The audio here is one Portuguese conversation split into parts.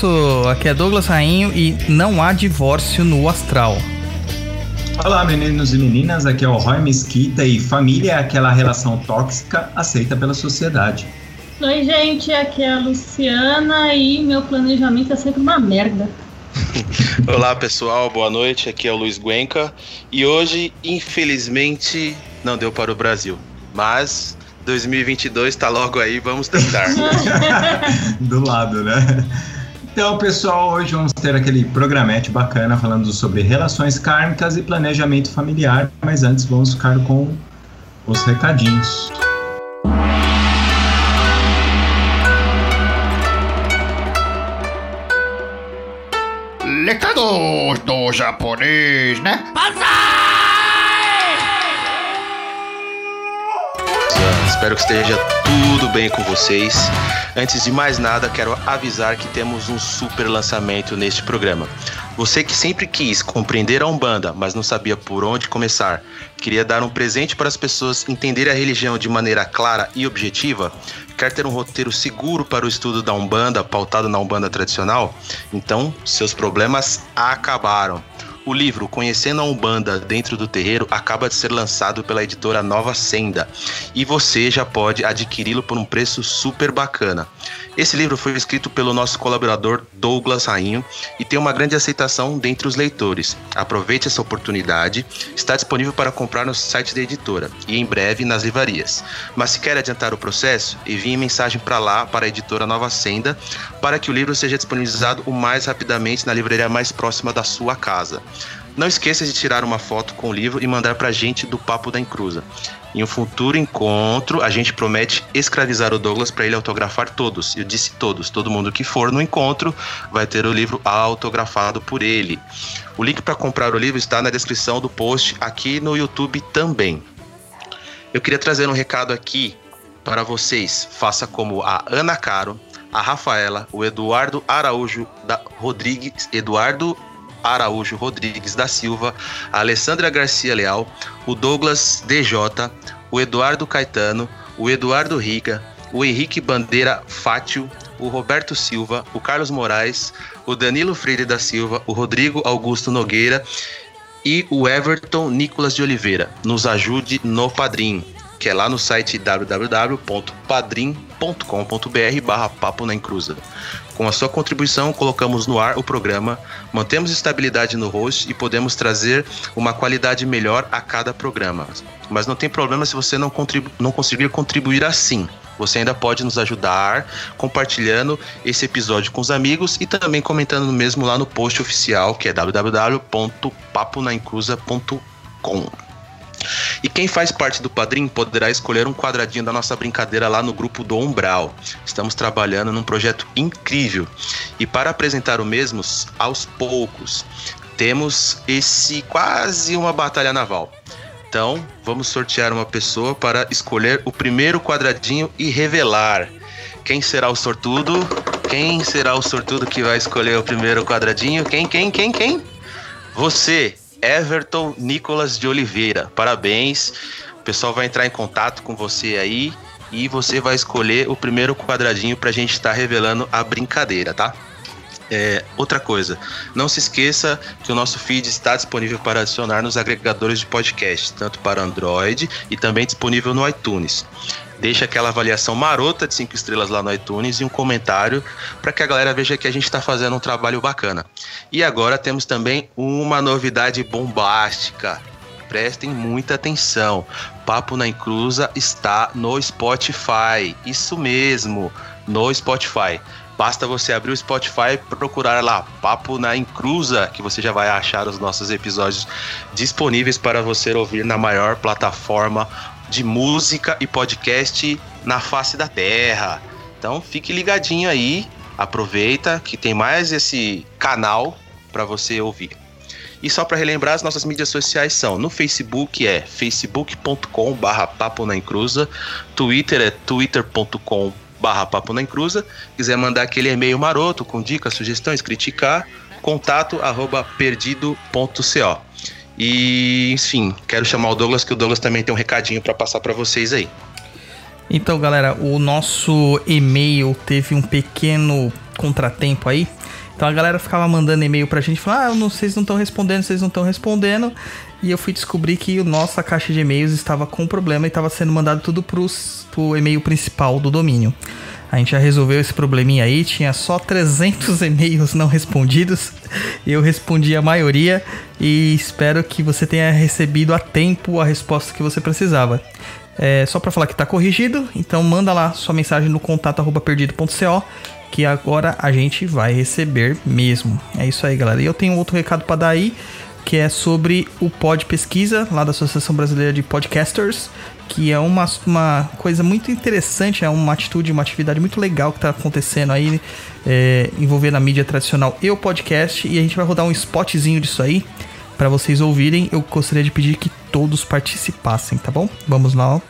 Começou, aqui é Douglas Rainho e não há divórcio no astral. Olá, meninos e meninas, aqui é o Roy Mesquita e família é aquela relação tóxica aceita pela sociedade. Oi, gente, aqui é a Luciana e meu planejamento é sempre uma merda. Olá pessoal, boa noite. Aqui é o Luiz Guenca e hoje, infelizmente, não deu para o Brasil, mas 2022 está logo aí, vamos tentar. Do lado, né? Então, pessoal, hoje vamos ter aquele programete bacana falando sobre relações kármicas e planejamento familiar, mas antes vamos ficar com os recadinhos. Recados do japonês, né? Espero que esteja tudo bem com vocês. Antes de mais nada, quero avisar que temos um super lançamento neste programa. Você que sempre quis compreender a Umbanda, mas não sabia por onde começar, queria dar um presente para as pessoas entenderem a religião de maneira clara e objetiva, quer ter um roteiro seguro para o estudo da Umbanda, pautado na Umbanda tradicional? Então, seus problemas acabaram. O livro Conhecendo a Umbanda Dentro do Terreiro acaba de ser lançado pela editora Nova Senda e você já pode adquiri-lo por um preço super bacana. Esse livro foi escrito pelo nosso colaborador Douglas Rainho e tem uma grande aceitação dentre os leitores. Aproveite essa oportunidade, está disponível para comprar no site da editora e em breve nas livrarias. Mas se quer adiantar o processo, envie mensagem para lá, para a editora Nova Senda, para que o livro seja disponibilizado o mais rapidamente na livraria mais próxima da sua casa. Não esqueça de tirar uma foto com o livro e mandar pra gente do Papo da Encruza. Em um futuro encontro, a gente promete escravizar o Douglas para ele autografar todos. Eu disse todos, todo mundo que for no encontro vai ter o livro autografado por ele. O link para comprar o livro está na descrição do post aqui no YouTube também. Eu queria trazer um recado aqui para vocês. Faça como a Ana Caro, a Rafaela, o Eduardo Araújo da Rodrigues, Eduardo Araújo Rodrigues da Silva, a Alessandra Garcia Leal, o Douglas DJ, o Eduardo Caetano, o Eduardo Riga, o Henrique Bandeira Fátio, o Roberto Silva, o Carlos Moraes, o Danilo Freire da Silva, o Rodrigo Augusto Nogueira e o Everton Nicolas de Oliveira. Nos ajude no Padrim, que é lá no site www.padrim.com.br barra Papo na Encruza. Com a sua contribuição, colocamos no ar o programa, mantemos estabilidade no host e podemos trazer uma qualidade melhor a cada programa. Mas não tem problema se você não, contribu não conseguir contribuir assim. Você ainda pode nos ajudar compartilhando esse episódio com os amigos e também comentando mesmo lá no post oficial, que é www.paponaencruza.com. E quem faz parte do Padrim poderá escolher um quadradinho da nossa brincadeira lá no grupo do Umbral. Estamos trabalhando num projeto incrível. E para apresentar o mesmo, aos poucos, temos esse quase uma batalha naval. Então, vamos sortear uma pessoa para escolher o primeiro quadradinho e revelar. Quem será o sortudo? Quem será o sortudo que vai escolher o primeiro quadradinho? Quem, quem, quem, quem? Você, Everton Nicolas de Oliveira. Parabéns. O pessoal vai entrar em contato com você aí e você vai escolher o primeiro quadradinho para a gente estar tá revelando a brincadeira, tá? É, outra coisa, não se esqueça que o nosso feed está disponível para adicionar nos agregadores de podcast, tanto para Android e também disponível no iTunes. Deixa aquela avaliação marota de 5 estrelas lá no iTunes e um comentário para que a galera veja que a gente está fazendo um trabalho bacana. E agora temos também uma novidade bombástica. Prestem muita atenção. Papo na Encruza está no Spotify. Isso mesmo, no Spotify. Basta você abrir o Spotify e procurar lá Papo na Encruza, que você já vai achar os nossos episódios disponíveis para você ouvir na maior plataforma de música e podcast na face da Terra. Então fique ligadinho aí, aproveita que tem mais esse canal para você ouvir. E só para relembrar, as nossas mídias sociais são no Facebook é facebook.com barra papo na encruza, Twitter é twitter.com barra papo na encruza, quiser mandar aquele e-mail maroto com dicas, sugestões, criticar, contato arroba perdido.co. E, enfim, quero chamar o Douglas, que o Douglas também tem um recadinho para passar para vocês aí. Então, galera, o nosso e-mail teve um pequeno contratempo aí. Então a galera ficava mandando e-mail pra gente, falando, ah, não, vocês não estão respondendo, vocês não estão respondendo. E eu fui descobrir que a nossa caixa de e-mails estava com problema e estava sendo mandado tudo pros, pro e-mail principal do domínio. A gente já resolveu esse probleminha aí, tinha só 300 e-mails não respondidos. Eu respondi a maioria e espero que você tenha recebido a tempo a resposta que você precisava. É, só para falar que tá corrigido, então manda lá sua mensagem no contato perdido.co que agora a gente vai receber mesmo. É isso aí, galera. E eu tenho outro recado para dar aí, que é sobre o Pod Pesquisa, lá da Associação Brasileira de Podcasters, que é uma, uma coisa muito interessante, é uma atitude, uma atividade muito legal que está acontecendo aí, é, envolvendo a mídia tradicional e o podcast. E a gente vai rodar um spotzinho disso aí para vocês ouvirem. Eu gostaria de pedir que todos participassem, tá bom? Vamos lá, ó.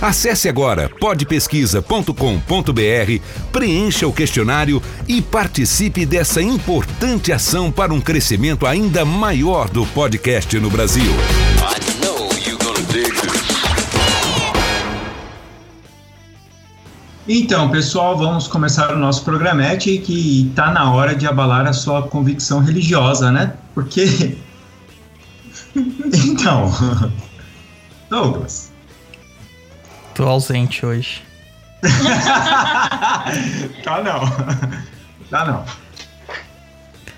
Acesse agora podpesquisa.com.br, preencha o questionário e participe dessa importante ação para um crescimento ainda maior do podcast no Brasil. Então, pessoal, vamos começar o nosso programete que está na hora de abalar a sua convicção religiosa, né? Porque. então. Douglas. Tô ausente hoje. tá não. Tá não.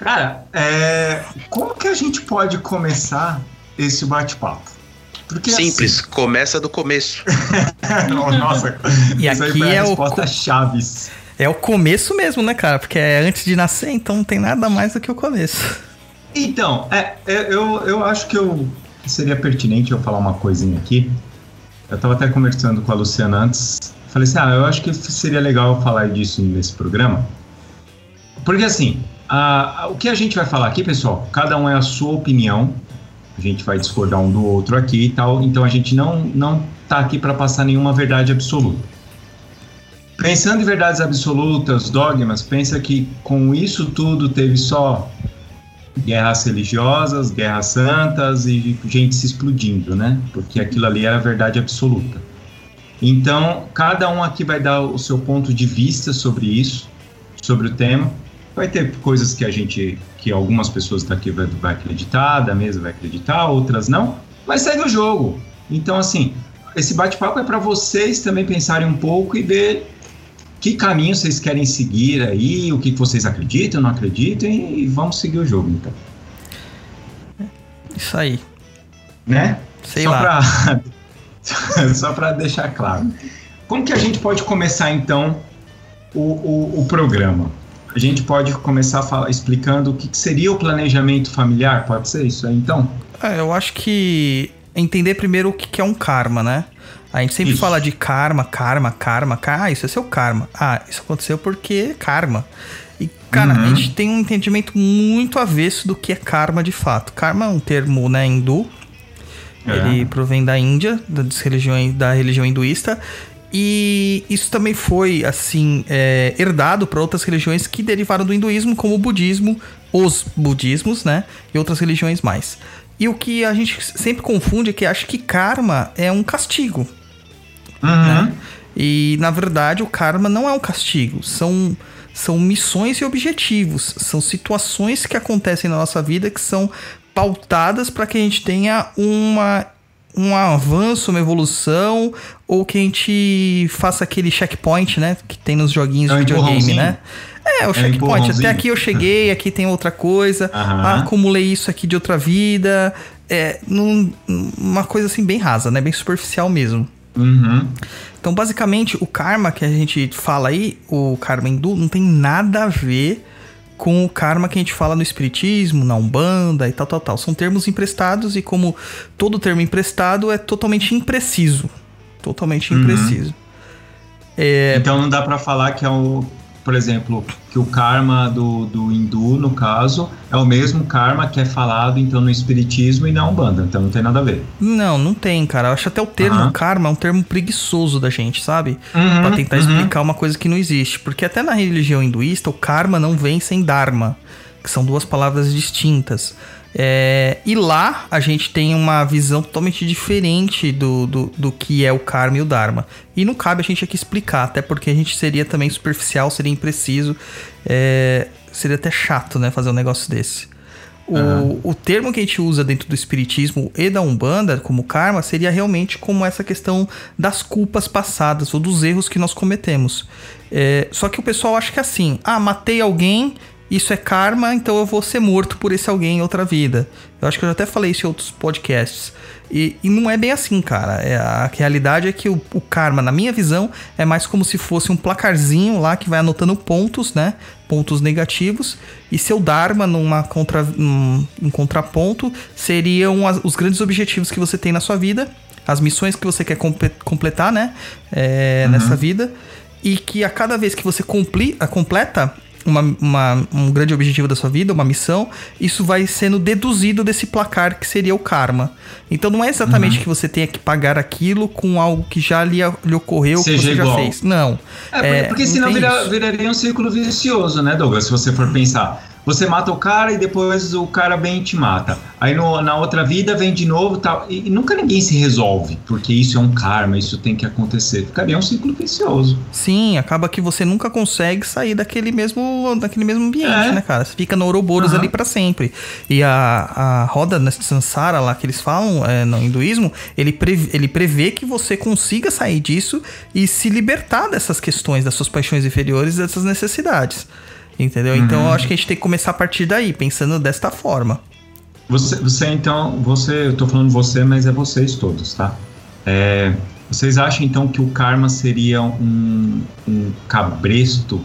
Cara, é, como que a gente pode começar esse bate-papo? Porque Simples, assim... começa do começo. Nossa, e isso aqui aí é a o resposta chaves. É o começo mesmo, né, cara? Porque é antes de nascer, então não tem nada mais do que o começo. Então, é, é eu, eu acho que eu seria pertinente eu falar uma coisinha aqui. Eu estava até conversando com a Luciana antes. Falei assim: ah, eu acho que seria legal falar disso nesse programa. Porque assim, a, a, o que a gente vai falar aqui, pessoal, cada um é a sua opinião. A gente vai discordar um do outro aqui e tal. Então a gente não, não tá aqui para passar nenhuma verdade absoluta. Pensando em verdades absolutas, dogmas, pensa que com isso tudo teve só guerras religiosas, guerras santas e gente se explodindo, né? Porque aquilo ali era a verdade absoluta. Então, cada um aqui vai dar o seu ponto de vista sobre isso, sobre o tema. Vai ter coisas que a gente, que algumas pessoas daqui vai, vai acreditar, da mesa vai acreditar, outras não, mas segue o jogo. Então, assim, esse bate-papo é para vocês também pensarem um pouco e ver que caminho vocês querem seguir aí, o que vocês acreditam, não acreditam, e vamos seguir o jogo, então. Isso aí. Né? Sei só lá. Pra... só para deixar claro. Como que a gente pode começar, então, o, o, o programa? A gente pode começar falar, explicando o que, que seria o planejamento familiar? Pode ser isso aí, então? É, eu acho que entender primeiro o que, que é um karma, né? A gente sempre Isso. fala de karma, karma, karma, karma. Ah, isso é seu karma. Ah, isso aconteceu porque é karma. E, cara, Uhum. a gente tem um entendimento muito avesso do que é karma de fato. Karma é um termo, né, hindu. É. Ele provém da Índia, das religiões, da religião hinduísta. E isso também foi, assim, é, herdado para outras religiões que derivaram do hinduísmo, como o budismo, os budismos, né? E outras religiões mais. E o que a gente sempre confunde é que acha que karma é um castigo. Uhum. né? E na verdade o karma não é um castigo, são são missões e objetivos, são situações que acontecem na nossa vida que são pautadas para que a gente tenha uma um avanço, uma evolução, ou que a gente faça aquele checkpoint, né? Que tem nos joguinhos É de videogame, né? É, o um checkpoint. Até aqui eu cheguei, aqui tem outra coisa. Ah, acumulei isso aqui de outra vida. É, num- uma coisa assim bem rasa, né? Bem superficial mesmo. Uhum. Então, basicamente, o karma que a gente fala aí, o karma hindu, não tem nada a ver com o karma que a gente fala no espiritismo, na umbanda e tal, tal, tal. São termos emprestados e como todo termo emprestado é totalmente impreciso. Totalmente Uhum. impreciso. É, Então não dá pra falar que é o, por exemplo, que o karma do, do hindu, no caso, é o mesmo karma que é falado então no espiritismo e na umbanda. Então não tem nada a ver. não, não tem, cara. Eu acho até o termo Aham. karma é um termo preguiçoso da gente, sabe? Uhum, Pra tentar uhum. explicar uma coisa que não existe. Porque até na religião hinduísta, o karma não vem sem dharma, que são duas palavras distintas. É, e lá a gente tem uma visão totalmente diferente do, do, do que é o karma e o dharma. E não cabe a gente aqui explicar, até porque a gente seria também superficial, seria impreciso. é, seria até chato, né, fazer um negócio desse. O, o termo que a gente usa dentro do espiritismo e da Umbanda, como karma, seria realmente como essa questão das culpas passadas ou dos erros que nós cometemos. É, só que o pessoal acha que é assim: ah, matei alguém, isso é karma, então eu vou ser morto por esse alguém em outra vida. Eu acho que eu já até falei isso em outros podcasts. E, e não é bem assim, cara. É, a realidade é que o, o karma, na minha visão, é mais como se fosse um placarzinho lá que vai anotando pontos, né? Pontos negativos. E seu Dharma, numa contra, num, um contraponto, seriam as- os grandes objetivos que você tem na sua vida, as missões que você quer compe- completar, né? É, Nessa vida. E que a cada vez que você compli, a completa uma, uma- um grande objetivo da sua vida, uma missão, isso vai sendo deduzido desse placar que seria o karma. Então não é exatamente que você tenha que pagar aquilo com algo que já lhe, lhe ocorreu, que Seja você já igual. fez. Não. É, porque, porque não senão vira- viraria um círculo vicioso, né, Douglas? Se você for pensar. Você mata o cara e depois o cara vem e te mata. Aí no- na outra vida vem de novo e tal. E, nunca ninguém se resolve, porque isso é um karma, isso tem que acontecer. Ficaria um ciclo vicioso. Sim, acaba que você nunca consegue sair daquele mesmo, daquele mesmo ambiente, É. né, cara? Você fica no Ouroboros Aham. ali pra sempre. E a, a roda nesse Sansara lá que eles falam é, no hinduísmo, ele, prevê, ele prevê que você consiga sair disso e se libertar dessas questões, das suas paixões inferiores, dessas necessidades. Entendeu? Então eu acho que a gente tem que começar a partir daí, pensando desta forma. Você, você então, você, eu tô falando você, mas é vocês todos, tá? É, vocês acham então que o karma seria um, um cabresto,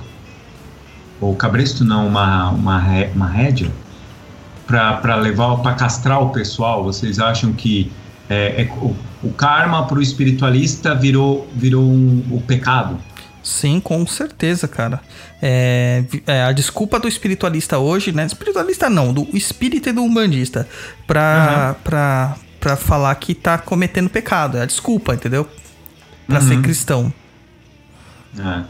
ou cabresto não, uma, uma, uma rédea, para levar, para castrar o pessoal? Vocês acham que é, é- o, o karma para o espiritualista virou, virou um- o pecado? Sim, com certeza, cara. É, é, a desculpa do espiritualista hoje, né? Espiritualista não, do espírita e do umbandista, pra, pra, pra falar que tá cometendo pecado. É a desculpa, entendeu? Pra Uhum. ser cristão. É,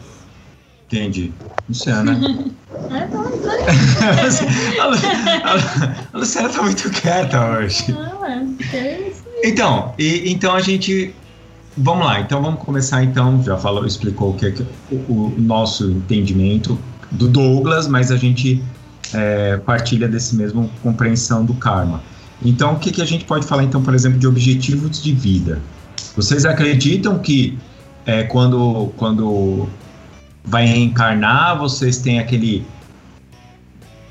entendi. Luciana. É, então, então, a, Lu- a Lu- a Luciana tá muito quieta hoje. é, é. Então, e, então a gente. Vamos lá, então vamos começar então. Já falou, explicou o que é o, o nosso entendimento do Douglas, mas a gente é, partilha desse mesmo compreensão do karma. Então, o que, que a gente pode falar, então, por exemplo, de objetivos de vida? Vocês acreditam que é, quando, quando vai reencarnar, vocês têm aquele.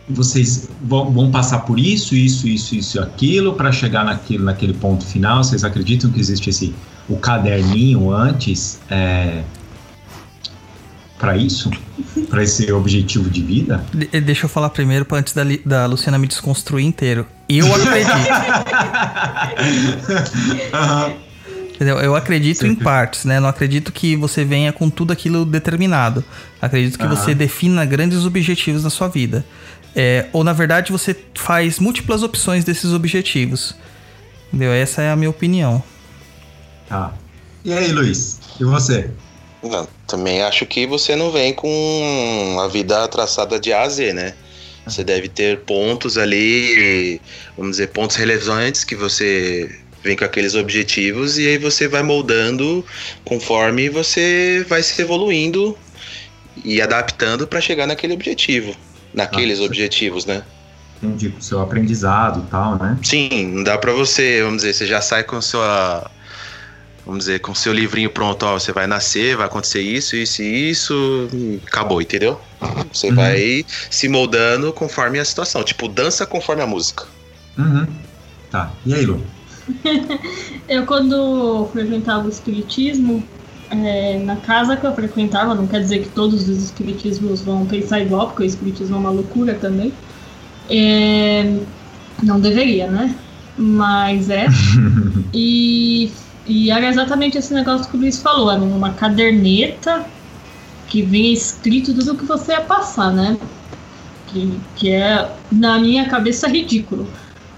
Vocês vão, passar por isso, isso, isso, isso aquilo para chegar naquilo, naquele ponto final? Vocês acreditam que existe esse o caderninho antes é, para isso? Para esse objetivo de vida? De- deixa eu falar primeiro, pra antes da, da Luciana me desconstruir inteiro. Eu acredito. Aham. Entendeu? Eu acredito em partes, né? Não acredito que você venha com tudo aquilo determinado. Acredito que Aham. você defina grandes objetivos na sua vida. É, ou na verdade você faz múltiplas opções desses objetivos. Entendeu? Essa é a minha opinião. Tá. E aí, Luiz? E você? Não, também acho que você não vem com a vida traçada de A a Z, né? Você deve ter pontos ali, vamos dizer, pontos relevantes que você vem com aqueles objetivos e aí você vai moldando conforme você vai se evoluindo e adaptando para chegar naquele objetivo, naqueles Ah, objetivos, né? Entendi, com o seu aprendizado e tal, né? Sim, não dá pra você, vamos dizer, você já sai com sua. Vamos dizer, com seu livrinho pronto, ó, você vai nascer, vai acontecer isso, isso e isso, acabou, entendeu? Você Uhum. vai se moldando conforme a situação, tipo, dança conforme a música. Uhum. Tá. E aí, Lu? Eu, quando frequentava o espiritismo, é, na casa que eu frequentava, não quer dizer que todos os espiritismos vão pensar igual, porque o espiritismo é uma loucura também. É, não deveria, né? Mas é. E, e era exatamente esse negócio que o Luiz falou: era uma caderneta que vinha escrito tudo o que você ia passar, né? Que, que é, na minha cabeça, ridículo.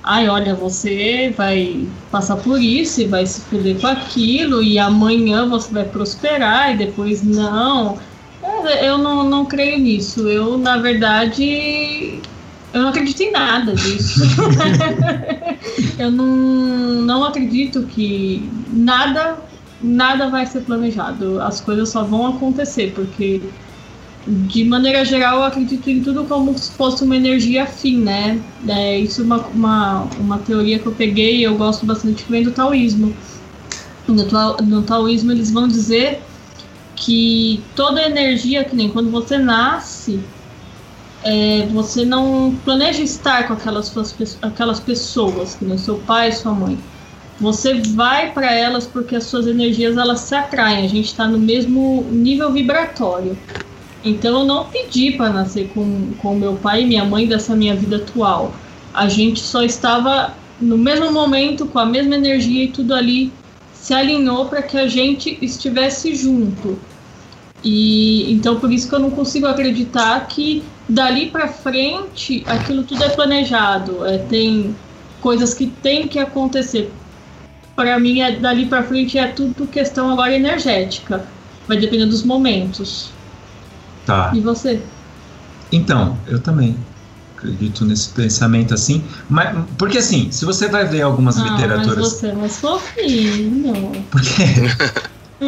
Ai, olha, você vai passar por isso e vai se fuder com aquilo, e amanhã você vai prosperar, e depois não. Eu não, não creio nisso. Eu, na verdade, eu não acredito em nada disso. eu não, não acredito que nada, nada vai ser planejado. As coisas só vão acontecer, porque de maneira geral, eu acredito em tudo como se fosse uma energia afim, né? É, isso é uma, uma, uma teoria que eu peguei eu gosto bastante que vem do taoísmo. No, no taoísmo, eles vão dizer que toda energia, que nem quando você nasce, é, você não planeja estar com aquelas, suas aquelas pessoas, que nem seu pai sua mãe. Você vai para elas porque as suas energias elas se atraem. A gente está no mesmo nível vibratório. Então eu não pedi para nascer com, com meu pai e minha mãe dessa minha vida atual. A gente só estava no mesmo momento, com a mesma energia e tudo ali se alinhou para que a gente estivesse junto. E então por isso que eu não consigo acreditar que dali para frente aquilo tudo é planejado. É, tem coisas que tem que acontecer. Para mim, é, dali para frente é tudo questão agora energética. Vai depender dos momentos. Tá. E você? Então, eu também acredito nesse pensamento assim. Mas, porque assim, se você vai ver algumas Ah, mas literaturas. você é mais fofinho. Porque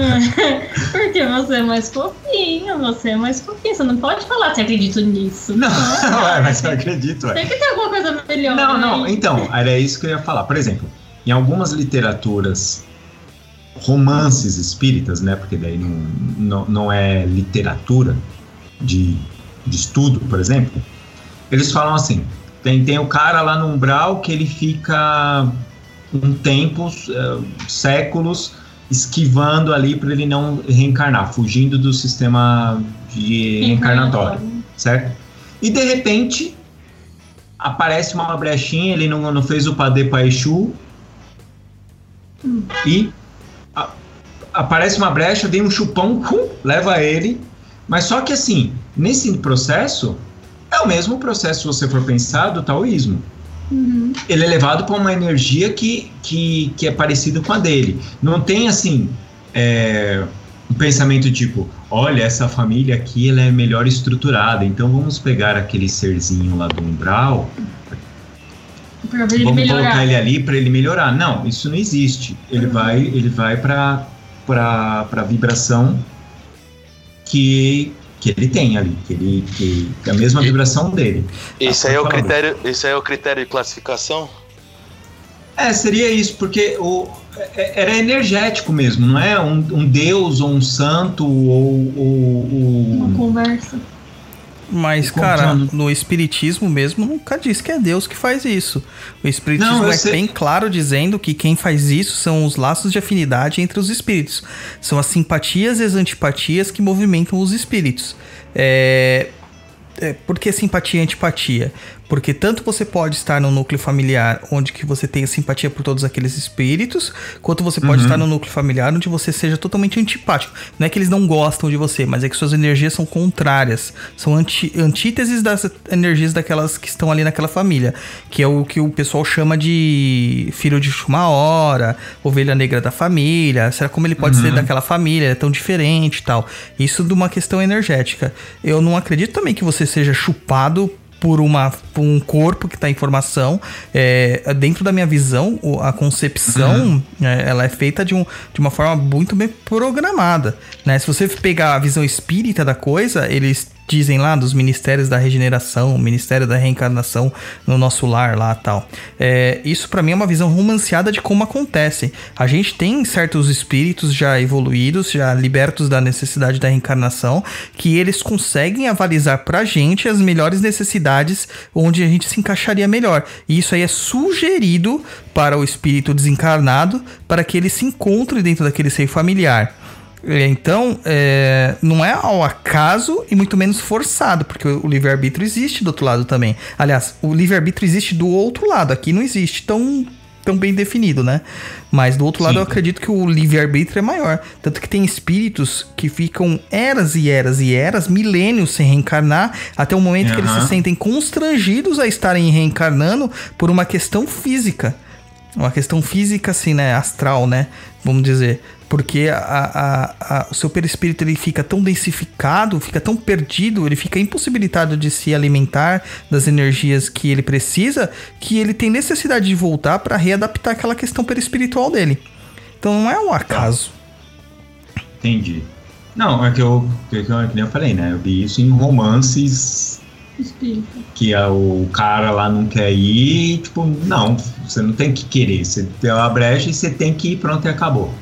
Porque você é mais fofinho, você é mais fofinho. Você não pode falar se acredito nisso. Não, ué, mas eu acredito. ué. Tem que ter alguma coisa melhor. Não, não, né? então, era isso que eu ia falar. Por exemplo, em algumas literaturas, romances espíritas, né? Porque daí não, não, não é literatura de, de estudo, por exemplo. Eles falam assim: tem, tem o cara lá no umbral que ele fica um tempo, eh, séculos, esquivando ali para ele não reencarnar, fugindo do sistema de reencarnatório certo? E de repente aparece uma brechinha, ele não, não fez o Padê Paixu e a- aparece uma brecha, vem um chupão, hum, leva ele. Mas só que assim, nesse processo, é o mesmo processo, se você for pensar, do taoísmo. Uhum. Ele é levado para uma energia que, que, que é parecida com a dele. Não tem assim. é, um pensamento tipo, olha, essa família aqui ela é melhor estruturada, então vamos pegar aquele serzinho lá do umbral, vamos melhorar. colocar ele ali para ele melhorar. Não, isso não existe. Ele vai, ele vai para para vibração que que ele tem ali, que ele que, que é a mesma vibração dele. Esse Ah, aí é o critério, esse aí é o critério de classificação? É, seria isso, porque o, é- era energético mesmo, não é um, um deus ou um santo ou, ou- ou- Uma conversa. Mas, cara, no espiritismo mesmo nunca diz que é Deus que faz isso. O espiritismo Não, é sei. bem claro dizendo que quem faz isso são os laços de afinidade entre os espíritos. São as simpatias e as antipatias que movimentam os espíritos. É... é, por que simpatia e antipatia? Porque tanto você pode estar no núcleo familiar onde que você tenha simpatia por todos aqueles espíritos, quanto você pode Uhum. estar no núcleo familiar onde você seja totalmente antipático. Não é que eles não gostam de você, mas é que suas energias são contrárias. São anti, antíteses das energias daquelas que estão ali naquela família. Que é o que o pessoal chama de filho de uma hora, ovelha negra da família. Será como ele pode ser daquela família? É tão diferente e tal. Isso de uma questão energética. Eu não acredito também que você seja chupado por, uma, por um corpo que está em formação. É, dentro da minha visão, a concepção Uhum. é, ela é feita de, um, de uma forma muito bem programada. Né? Se você pegar a visão espírita da coisa, eles dizem lá dos ministérios da regeneração, ministério da reencarnação no nosso lar lá tal. É, isso para mim é uma visão romanceada de como acontece. A gente tem certos espíritos já evoluídos, já libertos da necessidade da reencarnação, que eles conseguem avalizar pra gente as melhores necessidades onde a gente se encaixaria melhor. E isso aí é sugerido para o espírito desencarnado para que ele se encontre dentro daquele seio familiar. Então, é, não é ao acaso e muito menos forçado, porque o livre-arbítrio existe do outro lado também. Aliás, o livre-arbítrio existe do outro lado, aqui não existe tão, tão bem definido, né? Mas do outro lado Sim. eu acredito que o livre-arbítrio é maior. Tanto que tem espíritos que ficam eras e eras e eras, milênios sem reencarnar, até o momento que eles se sentem constrangidos a estarem reencarnando por uma questão física. Uma questão física, assim, né? Astral, né? Vamos dizer. Porque a, a- a- o seu perispírito ele fica tão densificado, fica tão perdido, ele fica impossibilitado de se alimentar das energias que ele precisa, que ele tem necessidade de voltar para readaptar aquela questão perispiritual dele. Então não é um acaso. Entendi. Não, é que eu, que, que eu, que nem eu falei, né? Eu vi isso em romances Espírita. que a- o cara lá não quer ir, tipo, não, você não tem que querer, você tem uma brecha e você tem que ir, pronto e acabou.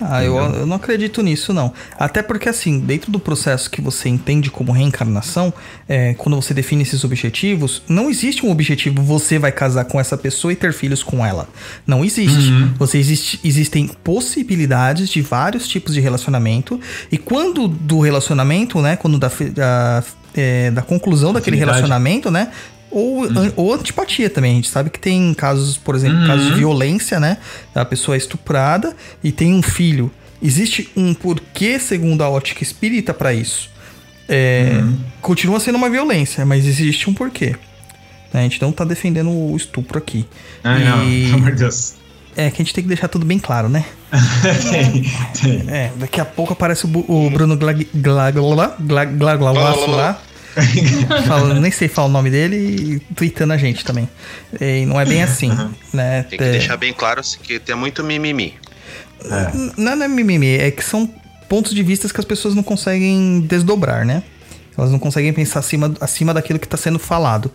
Ah, eu, eu não acredito nisso, não. Até porque, assim, dentro do processo que você entende como reencarnação, é, quando você define esses objetivos, não existe um objetivo, você vai casar com essa pessoa e ter filhos com ela. Não existe. Uhum. Você existe, existem possibilidades de vários tipos de relacionamento. E quando do relacionamento, né? Quando da, da, é, da conclusão daquele relacionamento, né? Ou, an- ou antipatia também. A gente sabe que tem casos, por exemplo, Uhum. casos de violência, né? A pessoa é estuprada e tem um filho. Existe um porquê, segundo a ótica espírita, pra isso. É, Uhum. Continua sendo uma violência, mas existe um porquê. né? A gente não tá defendendo o estupro aqui. Ah, não, E- pelo amor de Deus. É que a gente tem que deixar tudo bem claro, né? tem, tem. É, daqui a pouco aparece o, Bruno Glag- Glaglola, Glag- lá. falando, nem sei falar o nome dele e tweetando a gente também. E não é bem assim, né? Tem que É, deixar bem claro que tem muito mimimi. É. N- Não é mimimi, é que são pontos de vista que as pessoas não conseguem desdobrar, né? Elas não conseguem pensar acima, acima daquilo que está sendo falado.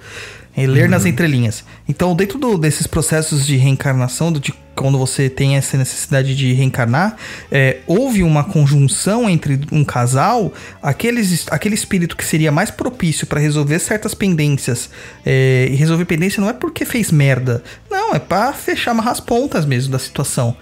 É ler nas entrelinhas. Então, dentro do- desses processos de reencarnação, do- de quando você tem essa necessidade de reencarnar, é, houve uma conjunção entre um casal, aqueles, aquele espírito que seria mais propício para resolver certas pendências. é, e resolver pendência não é porque fez merda. Não, é para fechar amarrar as pontas mesmo da situação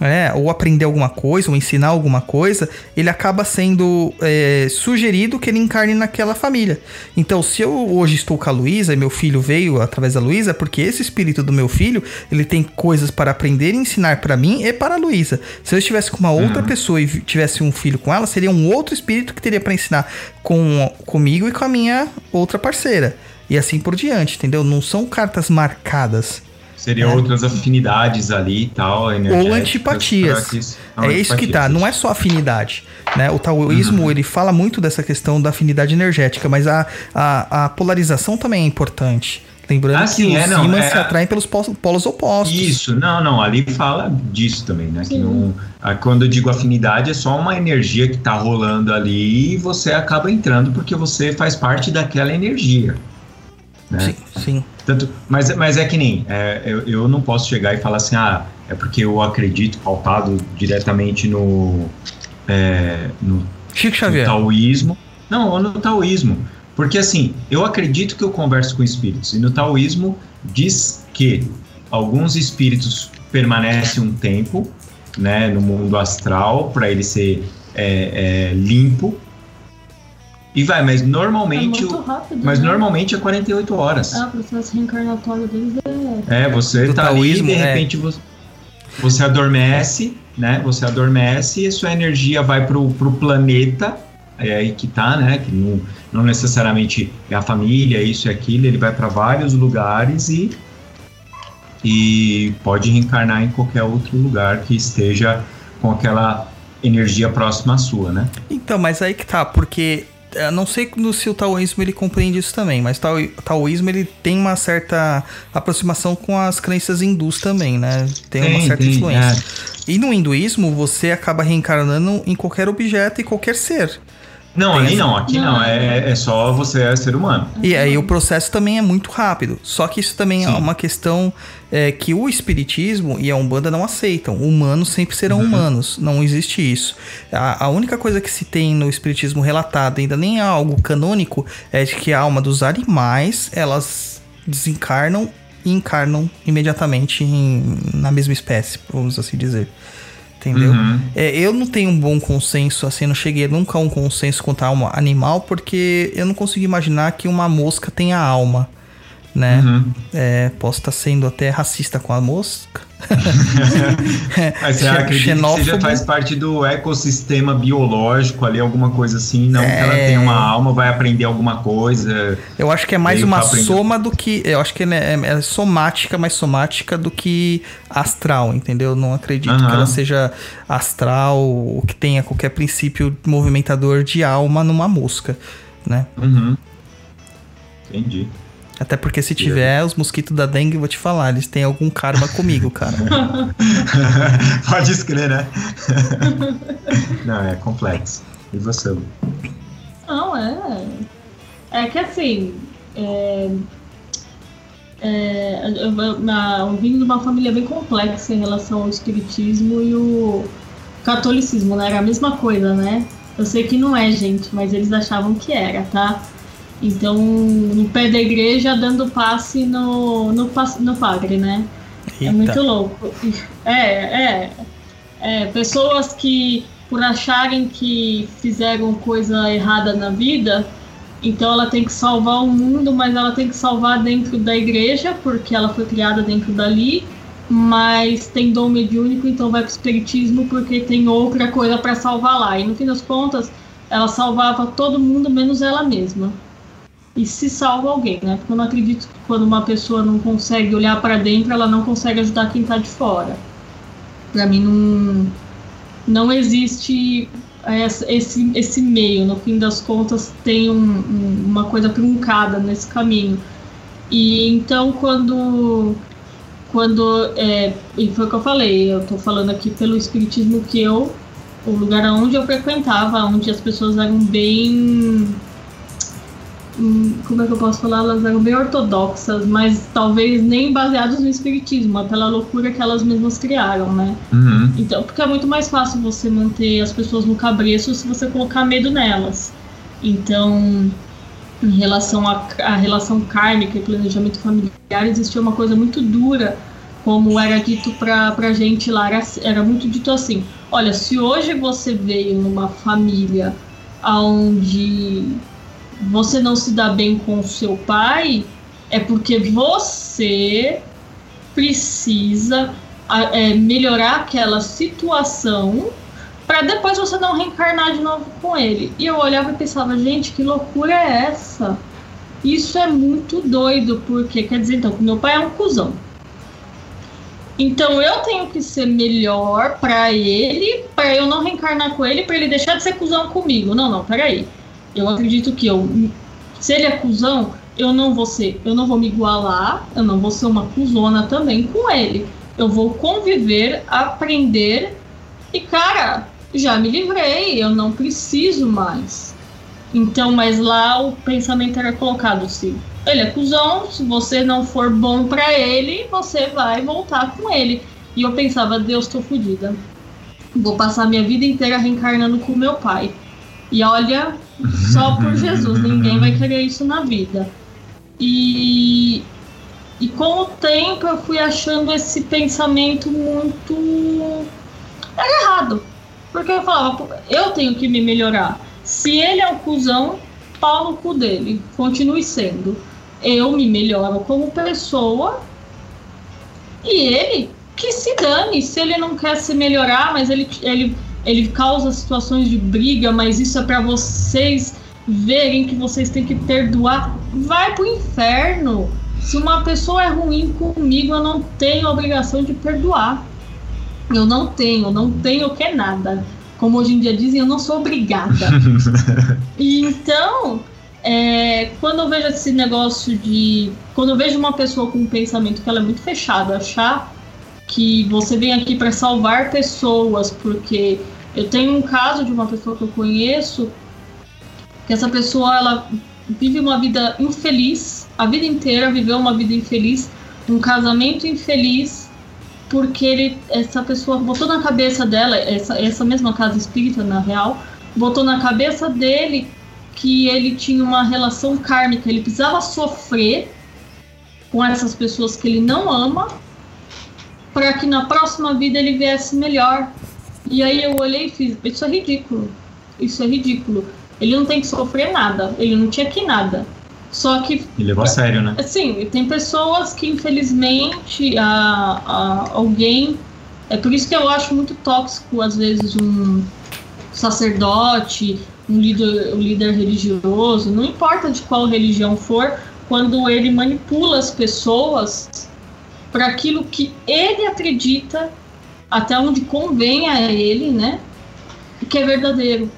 é, ou aprender alguma coisa, ou ensinar alguma coisa, ele acaba sendo é, sugerido que ele encarne naquela família. Então, se eu hoje estou com a Luísa e meu filho veio através da Luísa, é porque esse espírito do meu filho, ele tem coisas para aprender e ensinar para mim e para a Luísa. Se eu estivesse com uma outra pessoa e tivesse um filho com ela, seria um outro espírito que teria para ensinar com, comigo e com a minha outra parceira. E assim por diante, entendeu? Não são cartas marcadas. Seriam É. outras afinidades ali e tal. ou antipatias. que isso- é isso que tá, não é só afinidade. Né? O taoísmo Uhum. ele fala muito dessa questão da afinidade energética, mas a, a, a polarização também é importante. Lembrando Ah, que sim, os é, não, ímãs é- se atraem pelos polos opostos. Isso, não, não, ali fala disso também, né? Que não, ah, quando eu digo afinidade, é só uma energia que tá rolando ali e você acaba entrando porque você faz parte daquela energia. Né? Sim, sim. Tanto, mas, mas é que nem, é, eu, eu não posso chegar e falar assim, ah, é porque eu acredito, pautado diretamente no, é, no Chico no Xavier. taoísmo. Não, ou no taoísmo. Porque assim, eu acredito que eu converso com espíritos. E no taoísmo diz que alguns espíritos permanecem um tempo, né, no mundo astral, para ele ser é, é, limpo. E vai, mas É normalmente. muito o- rápido. mas né? normalmente é 48 horas. Ah, o processo reencarnatório deles é. É, você Do tá taoísmo, ali, de é. repente você, você adormece, né? Você adormece e sua energia vai pro, pro planeta, é aí que tá, né? Que não, não necessariamente é a família, isso e aquilo, ele vai para vários lugares e, e pode reencarnar em qualquer outro lugar que esteja com aquela energia próxima à sua, né? Então, mas aí que tá, porque não sei se o taoísmo ele compreende isso também, mas o taoísmo ele tem uma certa aproximação com as crenças hindus também, né? Tem, uma certa influência. E no hinduísmo você acaba reencarnando em qualquer objeto e qualquer ser. Não, ali não, aqui não. É, é só você é ser humano. E aí o processo também é muito rápido. Só que isso também é Sim. uma questão é, que o espiritismo e a Umbanda não aceitam. Humanos sempre serão humanos. Não existe isso. A, a única coisa que se tem no espiritismo relatado, ainda nem é algo canônico, é de que a alma dos animais, elas desencarnam e encarnam imediatamente em- na mesma espécie, vamos assim dizer. Entendeu? Uhum. É, eu não tenho um bom consenso, assim, não cheguei nunca a um consenso quanto a alma animal, porque eu não consigo imaginar que uma mosca tenha alma, né? Uhum. É, posso estar sendo até racista com a mosca. Mas você acredita que seja, faz parte do ecossistema biológico ali, alguma coisa assim, não que ela É. tenha uma alma, vai aprender alguma coisa. Eu acho que é mais uma soma do que. Eu acho que é, é- é somática, mais somática do que astral, entendeu? Não acredito que Aham. ela seja astral ou que tenha qualquer princípio movimentador de alma numa mosca, né? Uhum. Entendi. Até porque se tiver, os mosquitos da dengue, eu vou te falar, eles têm algum karma comigo, cara. Pode escrever, né? não, é complexo. E você? Não, é. É que assim. É, é, eu, eu vim de uma família bem complexa em relação ao espiritismo e o catolicismo, né? Era a mesma coisa, né? Eu sei que não é, gente, mas eles achavam que era, tá? Então, no pé da igreja, dando passe no, no, no padre, né? É muito louco. É, é, é. Pessoas que, por acharem que fizeram coisa errada na vida, então ela tem que salvar o mundo, mas ela tem que salvar dentro da igreja, porque ela foi criada dentro dali. Mas tem dom mediúnico, então vai pro espiritismo porque tem outra coisa para salvar lá. E no fim das contas, ela salvava todo mundo menos ela mesma. E se salva alguém, né? Porque eu não acredito que quando uma pessoa não consegue olhar para dentro, ela não consegue ajudar quem tá de fora. Para mim não não existe esse esse meio. No fim das contas, tem um- um- uma coisa truncada nesse caminho. E então quando quando é, e foi o que eu falei, eu tô falando aqui pelo espiritismo que eu o lugar onde eu frequentava, onde as pessoas eram bem como é que eu posso falar? Elas eram bem ortodoxas, mas talvez nem baseadas no espiritismo, pela loucura que elas mesmas criaram, né? Uhum. Então, porque é muito mais fácil você manter as pessoas no cabreço se você colocar medo nelas. Então, em relação à à relação kármica e planejamento familiar, existia uma coisa muito dura, como era dito pra, pra gente lá, era, era muito dito assim, olha, se hoje você veio numa família onde você não se dá bem com o seu pai, é porque você precisa é, melhorar aquela situação para depois você não reencarnar de novo com ele. E eu olhava e pensava, gente, que loucura é essa? Isso é muito doido, porque quer dizer, então, que meu pai é um cuzão. Então eu tenho que ser melhor para ele, para eu não reencarnar com ele, para ele deixar de ser cuzão comigo. Não, não, peraí. Eu acredito que eu, se ele é cuzão, eu não vou ser, eu não vou me igualar, eu não vou ser uma cuzona também com ele. Eu vou conviver, aprender e, cara, já me livrei, eu não preciso mais. Então, mas lá o pensamento era colocado assim: ele é cuzão, se você não for bom pra ele, você vai voltar com ele. E eu pensava: Deus, tô fodida. Vou passar minha vida inteira reencarnando com meu pai. E olha, só por Jesus, ninguém vai querer isso na vida. E, e com o tempo eu fui achando esse pensamento muito era errado. Porque eu falava, "Pô, eu tenho que me melhorar. Se ele é um cuzão, pau no cu dele. Continue sendo. Eu me melhoro como pessoa. E ele, que se dane. Se ele não quer se melhorar, mas ele, ele, ele causa situações de briga, mas isso é pra vocês verem que vocês têm que perdoar. Vai pro inferno. Se uma pessoa é ruim comigo, eu não tenho a obrigação de perdoar. Eu não tenho, não tenho que nada. como hoje em dia dizem, eu não sou obrigada. e então, é, quando eu vejo esse negócio de. Quando eu vejo uma pessoa com um pensamento que ela é muito fechada, achar que você vem aqui para salvar pessoas, porque eu tenho um caso de uma pessoa que eu conheço, que essa pessoa ela vive uma vida infeliz, a vida inteira viveu uma vida infeliz, um casamento infeliz, porque ele, essa pessoa botou na cabeça dela, essa, essa mesma casa espírita, na real, botou na cabeça dele que ele tinha uma relação kármica, ele precisava sofrer com essas pessoas que ele não ama, para que na próxima vida ele viesse melhor. E aí eu olhei e fiz: Isso é ridículo. Isso é ridículo. Ele não tem que sofrer nada, ele não tinha que nada. Só que. E levou a sério, né? Sim, tem pessoas que infelizmente a, a, alguém. É por isso que eu acho muito tóxico, às vezes, um sacerdote, um líder, um líder religioso, não importa de qual religião for, quando ele manipula as pessoas para aquilo que ele acredita, até onde convém a ele, né? Que é verdadeiro.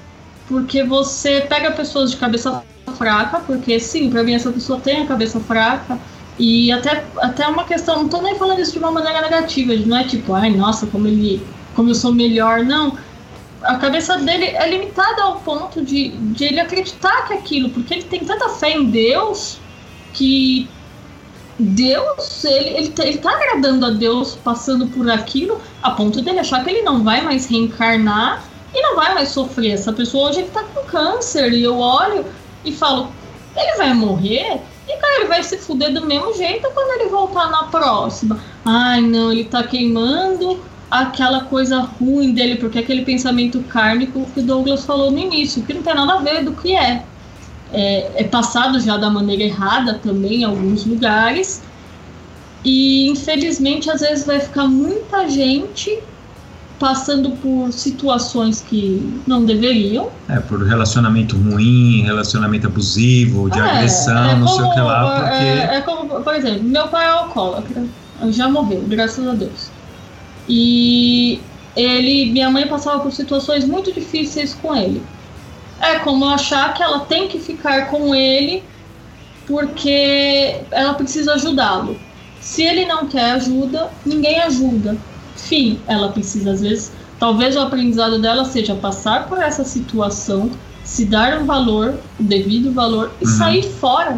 Porque você pega pessoas de cabeça fraca, porque sim, para mim essa pessoa tem a cabeça fraca. E até, até uma questão, não tô nem falando isso de uma maneira negativa, não é tipo, ai, nossa, como ele. como eu sou melhor, não. A cabeça dele é limitada ao ponto de, de ele acreditar que aquilo, porque ele tem tanta fé em Deus que Deus, ele, ele, tá, ele tá agradando a Deus passando por aquilo, a ponto dele achar que ele não vai mais reencarnar e não vai mais sofrer. Essa pessoa hoje ele tá com câncer e eu olho e falo, ele vai morrer? E cara, ele vai se fuder do mesmo jeito quando ele voltar na próxima. Ai, não, ele tá queimando aquela coisa ruim dele, porque aquele pensamento kármico que o Douglas falou no início, que não tem nada a ver do que é. É, é passado já da maneira errada também em alguns lugares. E infelizmente às vezes vai ficar muita gente passando por situações que não deveriam. É, por relacionamento ruim, relacionamento abusivo, de é, agressão, é não como, sei o que lá, porque... É, é, como, por exemplo, meu pai é alcoólatra, já morreu, graças a Deus. E ele, minha mãe passava por situações muito difíceis com ele. É como achar que ela tem que ficar com ele porque ela precisa ajudá-lo. Se ele não quer ajuda, ninguém ajuda. Fim, ela precisa, às vezes, talvez o aprendizado dela seja passar por essa situação, se dar um valor, o devido valor, e uhum. sair fora.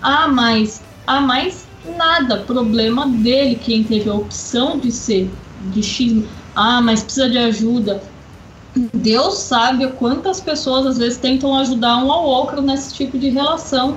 Ah, mas, ah, mais nada, problema dele, quem teve a opção de ser de X. Ah, mas precisa de ajuda. Deus sabe quantas pessoas às vezes tentam ajudar um ao outro nesse tipo de relação,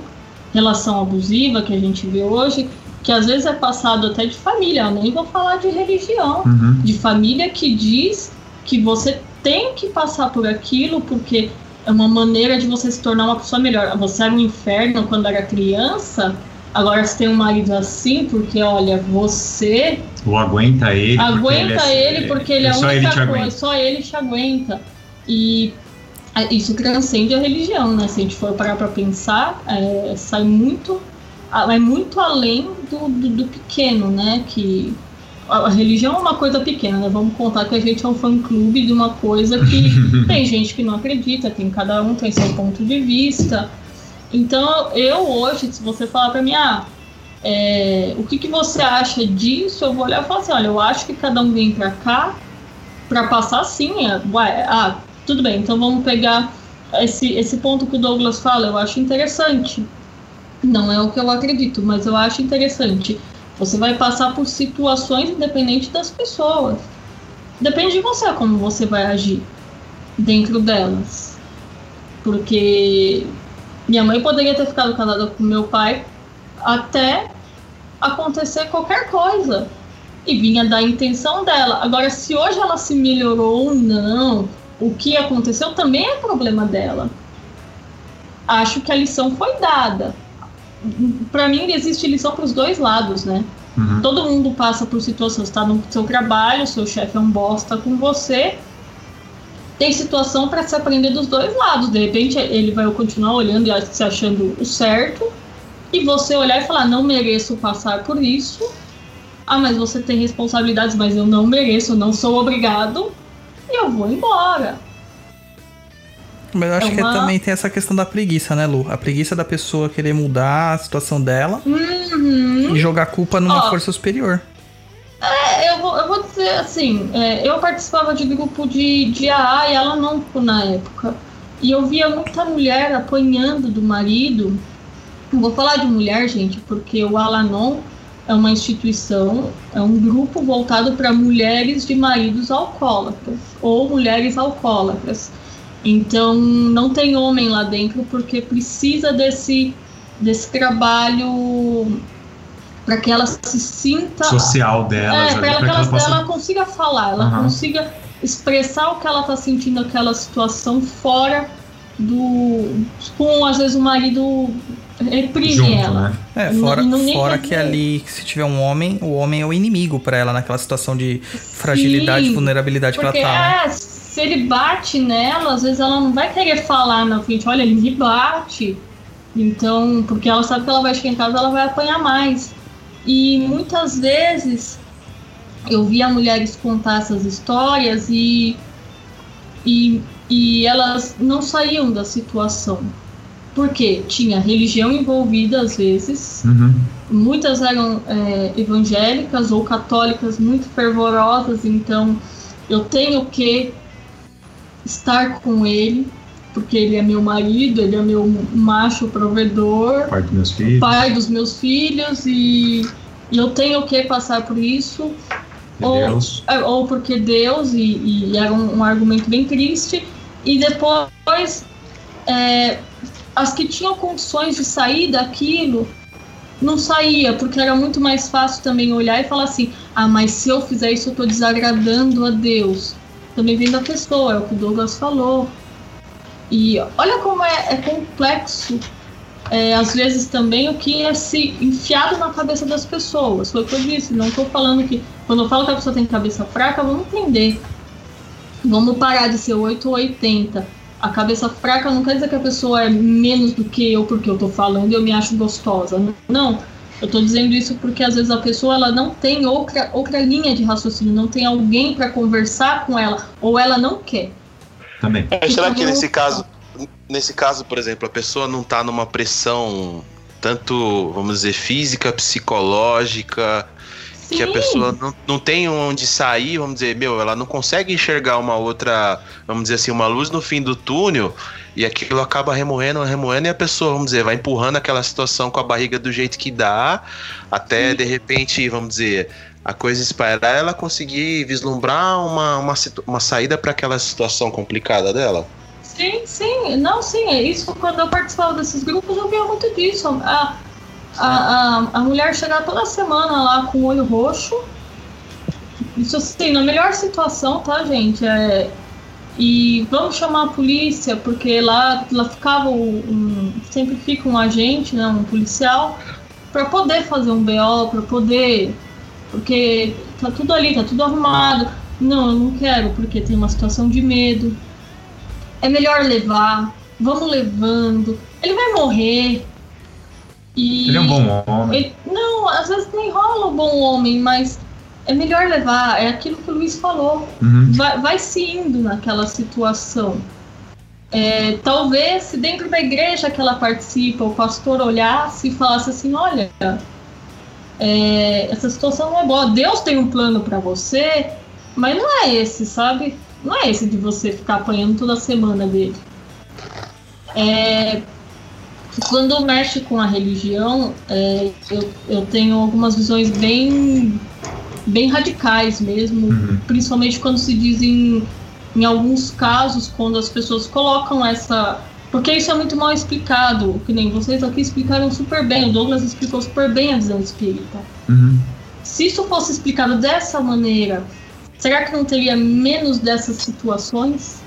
relação abusiva que a gente vê hoje, que às vezes é passado até de família, eu nem vou falar de religião, uhum. de família que diz que você tem que passar por aquilo porque é uma maneira de você se tornar uma pessoa melhor. Você era um inferno quando era criança, agora você tem um marido assim porque, olha, você... Ou aguenta ele. Aguenta ele, porque ele é, ele é a única coisa, só ele te aguenta. E isso transcende a religião, né? Se a gente for parar pra pensar, é, sai muito é muito além do, do, do, pequeno, né? Que a, religião é uma coisa pequena, né? Vamos contar que a gente é um fã-clube de uma coisa que tem gente que não acredita, tem cada um tem seu ponto de vista. Então, eu hoje, se você falar para mim, ah, é, o que, que você acha disso? Eu vou olhar e falar assim, olha, eu acho que cada um vem para cá para passar assim, é, ué, ah, tudo bem, então vamos pegar esse, esse ponto que o Douglas fala, eu acho interessante. Não é o que eu acredito, mas eu acho interessante. Você vai passar por situações independente das pessoas. Depende de você como você vai agir dentro delas. Porque minha mãe poderia ter ficado casada com meu pai até acontecer qualquer coisa. E vinha da intenção dela. Agora, se hoje ela se melhorou ou não, o que aconteceu também é problema dela. Acho que a lição foi dada para mim existe lição para os dois lados, né? Uhum. Todo mundo passa por situações, está no seu trabalho, seu chefe é um bosta com você. Tem situação para se aprender dos dois lados. De repente ele vai continuar olhando e se achando o certo, e você olhar e falar: não mereço passar por isso. Ah, mas você tem responsabilidades, mas eu não mereço, não sou obrigado. e eu vou embora. Mas eu acho É que uma- também tem essa questão da preguiça, né, Lu? A preguiça da pessoa querer mudar a situação dela Uhum. e jogar a culpa numa Ó. força superior. Eu vou dizer assim, é, eu participava de grupo de, de AA e ela não na época. E eu via muita mulher apanhando do marido. Não vou falar de mulher, gente, porque o Alanon é uma instituição, é um grupo voltado para mulheres de maridos alcoólatras ou mulheres alcoólatras. Então não tem homem lá dentro porque precisa desse, desse trabalho para que ela se sinta Social delas, é, ali, para ela, que que ela ela, possa. ela consiga falar, ela Aham. consiga expressar o que ela tá sentindo naquela situação fora do. com às vezes o marido reprime Junto, ela. né? É, Não- fora, não nem fora quer que dizer- ali, se tiver um homem, o homem é o inimigo pra ela naquela situação de fragilidade, Sim, vulnerabilidade que ela Porque tá. né? é, se ele bate nela, às vezes ela não vai querer falar na frente, olha, ele me bate. Então, porque ela sabe que ela vai chegar em casa, ela vai apanhar mais. E muitas vezes eu via mulheres contar essas histórias e, e, e elas não saíam da situação. Porque tinha religião envolvida às vezes, Uhum. muitas eram é, evangélicas ou católicas muito fervorosas, então eu tenho que estar com ele, porque ele é meu marido, ele é meu macho provedor, Pai dos meus filhos. pai dos meus filhos, e, e eu tenho que passar por isso, ou- é, ou porque Deus, e, e era um, um argumento bem triste, e depois é, as que tinham condições de sair daquilo não saía, porque era muito mais fácil também olhar e falar assim: ah, mas se eu fizer isso, eu tô desagradando a Deus. Também vem da pessoa, é o que o Douglas falou. E olha como é, é complexo, é, às vezes também, o que é se enfiado na cabeça das pessoas. Foi o que eu disse, não tô falando que. Quando eu falo que a pessoa tem cabeça fraca, vamos entender. Vamos parar de ser 8 ou 80. A cabeça fraca não quer dizer que a pessoa é menos do que eu porque eu tô falando e eu me acho gostosa. Não. Eu tô dizendo isso porque às vezes a pessoa ela não tem outra, outra linha de raciocínio, não tem alguém para conversar com ela, ou ela não quer. Também. Mas será que Então, nesse caso, nesse caso, por exemplo, a pessoa não tá numa pressão tanto, vamos dizer, física, psicológica, que a Sim. pessoa não, não tem onde sair, vamos dizer, meu, ela não consegue enxergar uma outra, vamos dizer assim, uma luz no fim do túnel, e aquilo acaba remoendo, remoendo, e a pessoa, vamos dizer, vai empurrando aquela situação com a barriga do jeito que dá, até Sim. de repente, vamos dizer, a coisa espairar, ela conseguir vislumbrar uma, uma, uma saída para aquela situação complicada dela. Sim, sim, não, sim, é isso. Quando eu participava desses grupos, eu via muito disso. A, a, a, a mulher chegar toda semana lá com o olho roxo. Isso assim, na melhor situação, tá, gente? É, e vamos chamar a polícia, porque lá, lá ficava um- sempre fica um agente, né, um policial, para poder fazer um BO, para poder. Porque tá tudo ali, tá tudo arrumado. Não, eu não quero, porque tem uma situação de medo é melhor levar, vamos levando, ele vai morrer. E Ele é um bom homem. ele- não, às vezes nem rola o bom homem, mas é melhor levar, é aquilo que o Luiz falou. Uhum. Vai, vai se indo naquela situação. É, talvez se dentro da igreja que ela participa, o pastor olhasse e falasse assim, olha, é, essa situação não é boa. Deus tem um plano para você, mas não é esse, sabe? Não é esse de você ficar apanhando toda semana dele. É, quando mexe com a religião, é, eu, eu tenho algumas visões bem, bem radicais mesmo, Uhum. principalmente quando se dizem, em alguns casos, quando as pessoas colocam essa. Porque isso é muito mal explicado, que nem vocês aqui explicaram super bem, o Douglas explicou super bem a visão espírita. Uhum. Se isso fosse explicado dessa maneira, será que não teria menos dessas situações?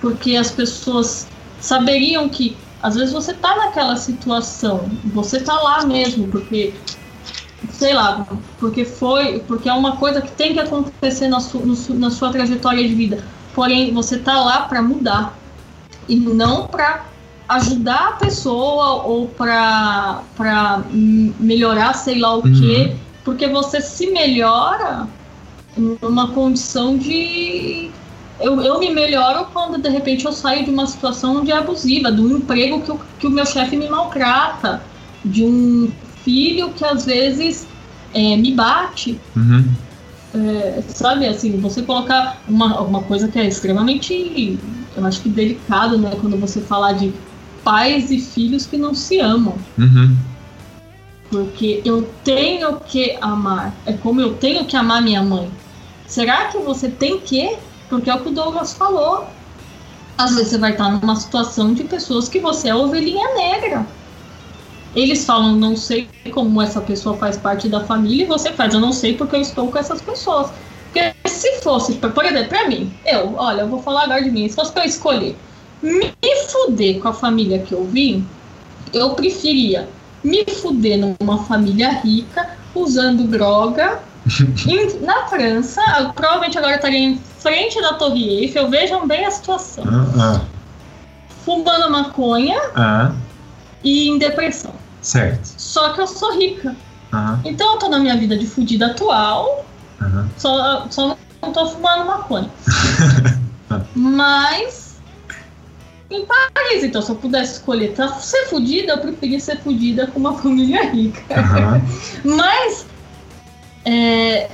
Porque as pessoas saberiam que às vezes você tá naquela situação, você tá lá mesmo, porque sei lá, porque foi, porque é uma coisa que tem que acontecer na, su, na sua trajetória de vida. Porém, você tá lá para mudar e não para ajudar a pessoa ou para melhorar sei lá o Uhum. quê, porque você se melhora numa condição de. Eu, eu me melhoro quando de repente eu saio de uma situação é abusiva, de um emprego que, o- que o meu chefe me maltrata, de um filho que às vezes é, me bate. Uhum. É, sabe, assim, você colocar uma, uma coisa que é extremamente, eu acho que delicado, né? Quando você falar de pais e filhos que não se amam. Uhum. Porque eu tenho que amar. É como eu tenho que amar minha mãe. Será que você tem que? Porque é o que o Douglas falou. Às vezes você vai estar numa situação de pessoas que você é ovelhinha negra. Eles falam, não sei como essa pessoa faz parte da família, e você faz, eu não sei porque eu estou com essas pessoas. Se fosse, por exemplo, pra mim, eu, olha, eu vou falar agora de mim, se fosse pra eu escolher me fuder com a família que eu vim, eu preferia me fuder numa família rica, usando droga. em- na França, eu provavelmente agora estaria em frente da Torre Eiffel, vejam bem a situação. Ah, Fumando maconha ah, ah, e em depressão. certo. Só que eu sou rica. Então eu tô na minha vida de fudida atual, só, só não tô fumando maconha. Mas. Em Paris, então, se eu pudesse escolher pra ser fudida, eu preferia ser fudida com uma família rica. Aham. Mas. É,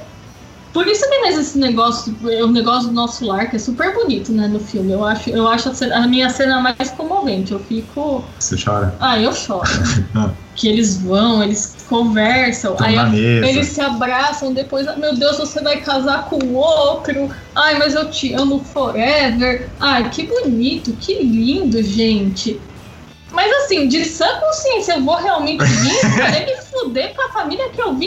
por isso que mesmo esse negócio, é o negócio do nosso lar, que é super bonito, né, no filme. Eu acho, eu acho a, cena- a minha cena mais comovente. Eu fico. Você chora? Ah, eu choro. Ah. que eles vão, eles conversam, Estão aí eles se abraçam, depois, "Ah, meu Deus, você vai casar com o outro. Ai, mas eu te amo forever. Ai, que bonito, que lindo, gente. Mas assim, de sã consciência, eu vou realmente vir poder me fuder com a família que eu vim.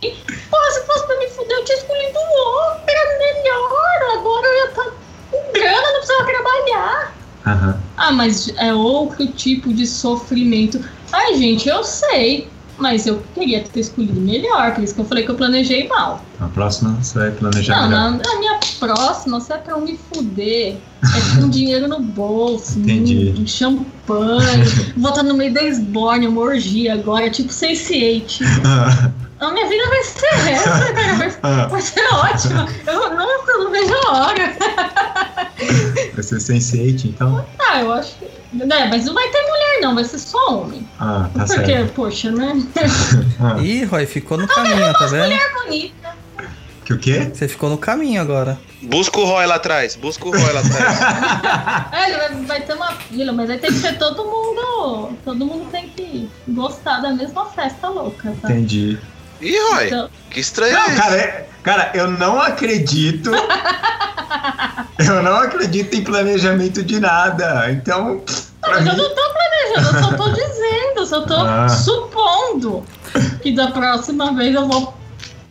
Porra, se fosse pra me fuder, eu tinha escolhido outro, era melhor. Agora eu ia estar com grana, não precisava trabalhar. Aham. Ah, mas é outro tipo de sofrimento. Ai, gente, eu sei. Mas eu queria ter escolhido melhor, por isso que eu falei que eu planejei mal. A próxima você vai planejar Não, melhor. na, na minha próxima, se é pra eu me fuder, é com dinheiro no bolso, Entendi. um, um champanhe, vou estar no meio da esborne, uma orgia agora, tipo Sense8. Ah, A minha vida vai ser essa, cara, vai, ah, vai ser ótima. Eu, nossa, eu não vejo a hora. vai ser Sense8, então? Ah, eu acho que. Né, mas não vai ter mulher, não, vai ser só homem. Ah, tá Porque, certo. poxa, né? Ah, Ih, Roy, ficou no caminho, tá vendo? Mulher bonita. Que o quê? Você ficou no caminho agora. Busca o Roy lá atrás, busca o Roy lá atrás. É, ele vai, vai ter uma filha, mas aí tem que ser todo mundo. Todo mundo tem que gostar da mesma festa louca, tá? Entendi. Ih, Roy, Então, que estranho Não, é cara, é- cara, eu não acredito. eu não acredito em planejamento de nada. Então, pra mas eu mim. não tô planejando, eu só tô dizendo, eu só tô Ah. supondo que da próxima vez eu vou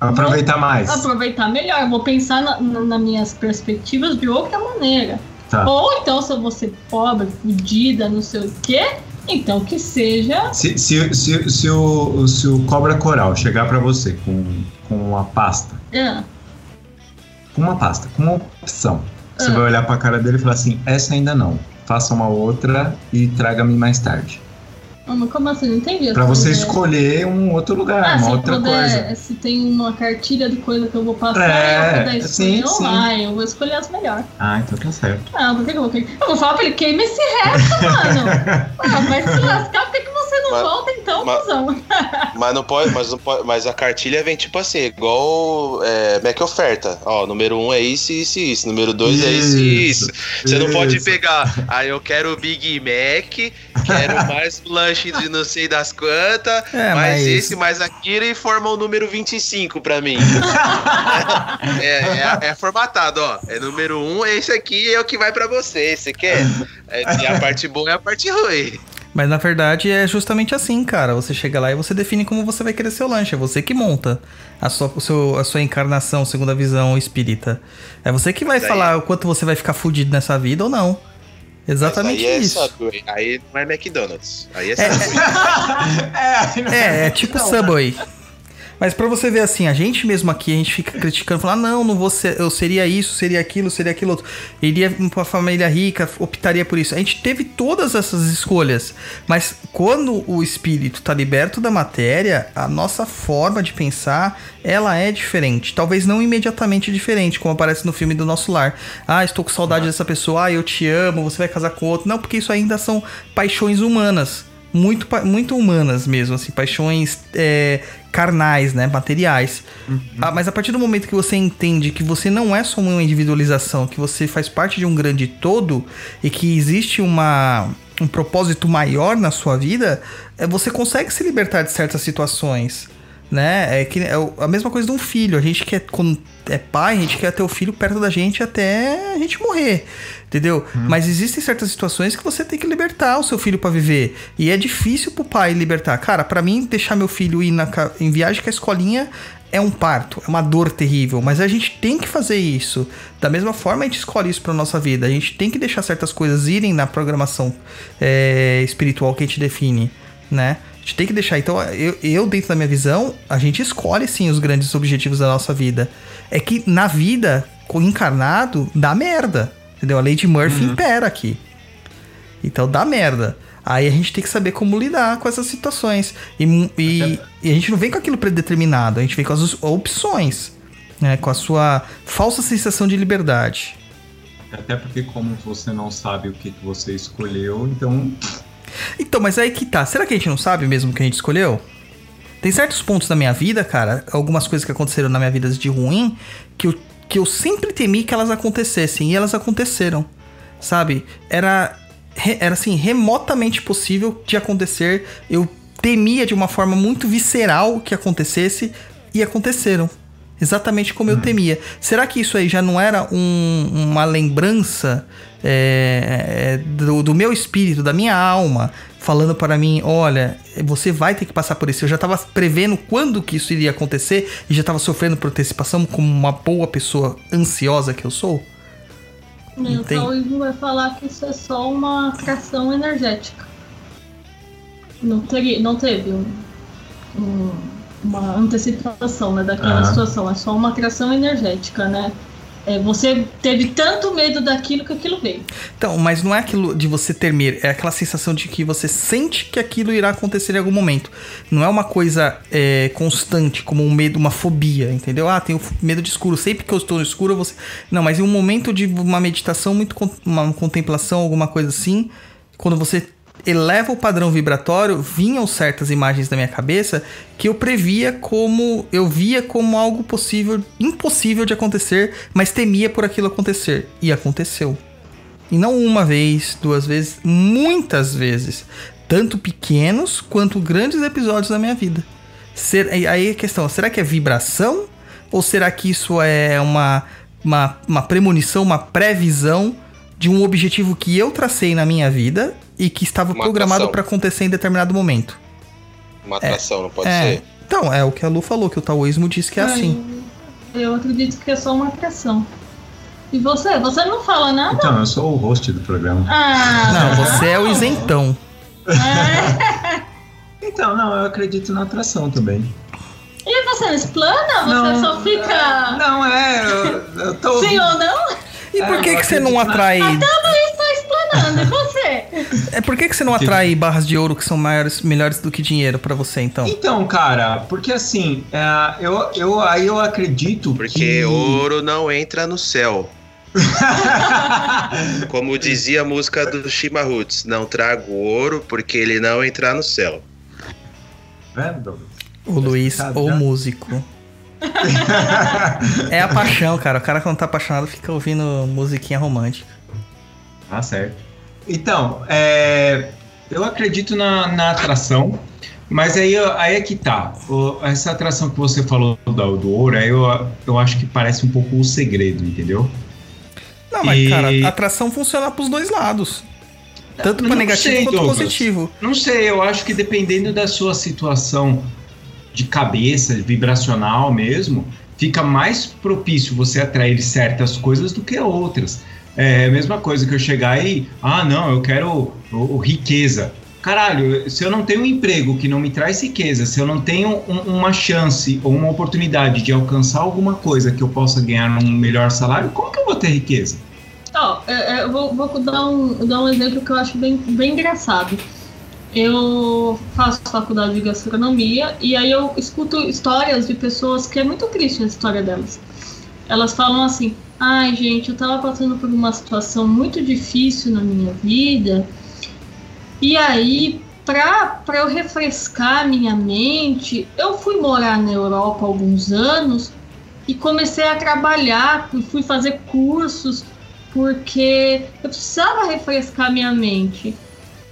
Aproveitar mais. aproveitar melhor, eu vou pensar na, na- nas minhas perspectivas de outra maneira. Tá. Ou então, se eu vou ser pobre, fodida, não sei o quê, então que seja. Se, se, se, se, o, se o Cobra Coral chegar pra você com, com uma pasta, Ah, com uma pasta, com uma opção, você Ah. vai olhar pra cara dele e falar assim: essa ainda não. Faça uma outra e traga-me mais tarde. Como assim? Não entendi. Pra você ideia. escolher um outro lugar, Ah, uma se outra puder, coisa. se tem uma cartilha de coisa que eu vou passar É, eu puder sim, escolher, sim. ah, eu vou escolher as melhores. Ah, então tá certo. Ah, por que eu vou? Eu vou falar pra ele, queima esse resto, mano. Ah, vai se lascar, por que, que você não Mas- volta então, mas- cuzão? Mas não pode, mas não pode, mas a cartilha vem tipo assim, igual é, Mac oferta. Ó, número um é isso, isso, e isso. Número dois é isso e isso. Você não pode Isso. pegar, ah, eu quero o Big Mac, quero mais lanche de não sei das quantas, É, mais mas- esse, mais aquilo e forma o número 25 pra mim. é, é, é formatado, ó. É número um, esse aqui é o que vai pra você. Você quer? É, e a parte boa é a parte ruim. Mas na verdade é justamente assim, cara. Você chega lá e você define como você vai querer seu lanche. É você que monta a sua, o seu- a sua encarnação, segundo a visão espírita. É você que vai Daí- falar o quanto você vai ficar fudido nessa vida ou não. Exatamente aí isso. É Subway. Aí não é McDonald's. Aí é É, Subway. é, aí não- É, é tipo Subway. Mas pra você ver assim, a gente mesmo aqui, a gente fica criticando, falando, ah, não, não vou ser, eu seria isso, seria aquilo, seria aquilo outro. Iria pra uma família rica, optaria por isso. A gente teve todas essas escolhas, mas quando o espírito tá liberto da matéria, a nossa forma de pensar, ela é diferente. Talvez não imediatamente diferente, como aparece no filme do Nosso Lar. Ah, estou com saudade dessa pessoa, ah, eu te amo, você vai casar com outro. Não, porque isso ainda são paixões humanas muito, muito humanas mesmo, assim, paixões é, carnais, né, materiais. Ah, mas a partir do momento que você entende que você não é só uma individualização, que você faz parte de um grande todo e que existe uma um propósito maior na sua vida, é, você consegue se libertar de certas situações. Né? É, que, é a mesma coisa de um filho. A gente quer, quando é pai, a gente quer ter o filho perto da gente até a gente morrer. Entendeu? Mas existem certas situações que você tem que libertar o seu filho pra viver. E é difícil pro pai libertar. Cara, pra mim, deixar meu filho ir na, em viagem com a escolinha é um parto, é uma dor terrível. Mas a gente tem que fazer isso. Da mesma forma, a gente escolhe isso pra nossa vida. A gente tem que deixar certas coisas irem na programação é, espiritual que a gente define, né? A gente tem que deixar. Então, eu, eu, dentro da minha visão, a gente escolhe sim os grandes objetivos da nossa vida. É que na vida, com encarnado, dá merda. Entendeu? A lei de Murphy impera aqui. Então dá merda. Aí a gente tem que saber como lidar com essas situações. E, e- e a gente não vem com aquilo predeterminado, a gente vem com as opções. Né? Com a sua falsa sensação de liberdade. Até porque como você não sabe o que que você escolheu, então Então, mas aí que tá. Será que a gente não sabe mesmo o que a gente escolheu? Tem certos pontos da minha vida, cara, algumas coisas que aconteceram na minha vida de ruim, que eu, que eu sempre temi que elas acontecessem. E elas aconteceram. Sabe? Era, era assim, remotamente possível de acontecer. Eu temia de uma forma muito visceral que acontecesse e aconteceram. Exatamente como eu temia. Será que isso aí já não era um- uma lembrança é, do, do meu espírito, da minha alma, falando para mim: olha, você vai ter que passar por isso. Eu já estava prevendo quando que isso iria acontecer e já estava sofrendo por antecipação, como uma boa pessoa ansiosa que eu sou? O Entendi. taoísmo vai falar que isso é só uma atração energética. Não, teria, não teve um- um- uma antecipação né, daquela Aham. situação, é só uma atração energética, né? É, você teve tanto medo daquilo que aquilo veio. Então, mas não é aquilo de você ter medo, é aquela sensação de que você sente que aquilo irá acontecer em algum momento. Não é uma coisa é, constante, como um medo, uma fobia, entendeu? Ah, tenho medo de escuro, sempre que eu estou no escuro, você. Não, mas em um momento de uma meditação, muito uma contemplação, alguma coisa assim, quando você eleva o padrão vibratório, vinham certas imagens na minha cabeça que eu previa como. Eu via como algo possível, impossível de acontecer, mas temia por aquilo acontecer. E aconteceu. E não uma vez, duas vezes, muitas vezes. Tanto pequenos quanto grandes episódios da minha vida. Ser- aí- a questão, será que é vibração? Ou será que isso é uma, uma, uma premonição, uma previsão de um objetivo que eu tracei na minha vida e que estava Uma programado para acontecer em determinado momento? Uma atração, não pode é. ser? Então, é o que a Lu falou, que o taoísmo diz que é Ai, assim. Eu acredito que é só uma atração. E você? Você não fala nada? Então, eu sou o host do programa. Ah! Não, você é o isentão. É. Então, não, eu acredito na atração também. E você não explana? Você Não. só fica Não, é, eu, eu tô. sim ou não? E por É, que, eu que você não atrai. Tudo isso tá explanando. E você? É por que, que você não atrai barras de ouro que são maiores, melhores do que dinheiro pra você, então? Então, cara, porque assim, é, eu, eu, aí eu acredito Porque que... ouro não entra no céu. Como dizia a música do Shima Roots, não trago ouro porque ele não entrar no céu. Vendo? O Luiz, explicado o músico. É a paixão, cara. O cara quando tá apaixonado fica ouvindo musiquinha romântica. Tá certo. Então, é, eu acredito na, na atração, mas aí, aí é que tá. O- essa atração que você falou do, do ouro, aí eu, eu acho que parece um pouco o segredo, entendeu? Não, mas, E- cara, a atração funciona pros dois lados. Tanto Não negativo sei, quanto Douglas. positivo. Não sei, eu acho que dependendo da sua situação de cabeça, vibracional mesmo, fica mais propício você atrair certas coisas do que outras. É a mesma coisa que eu chegar e, ah, não, eu quero o, riqueza. caralho, se eu não tenho um emprego que não me traz riqueza, se eu não tenho um, uma chance ou uma oportunidade de alcançar alguma coisa que eu possa ganhar um melhor salário, como que eu vou ter riqueza? Ó, é, é, eu vou, vou dar, um, dar um exemplo que eu acho bem, bem engraçado. Eu faço faculdade de gastronomia e aí eu escuto histórias de pessoas que é muito triste a história delas. Elas falam assim: ai, gente, eu tava passando por uma situação muito difícil na minha vida e aí, para eu refrescar minha mente, eu fui morar na Europa alguns anos e comecei a trabalhar, fui fazer cursos, porque eu precisava refrescar minha mente.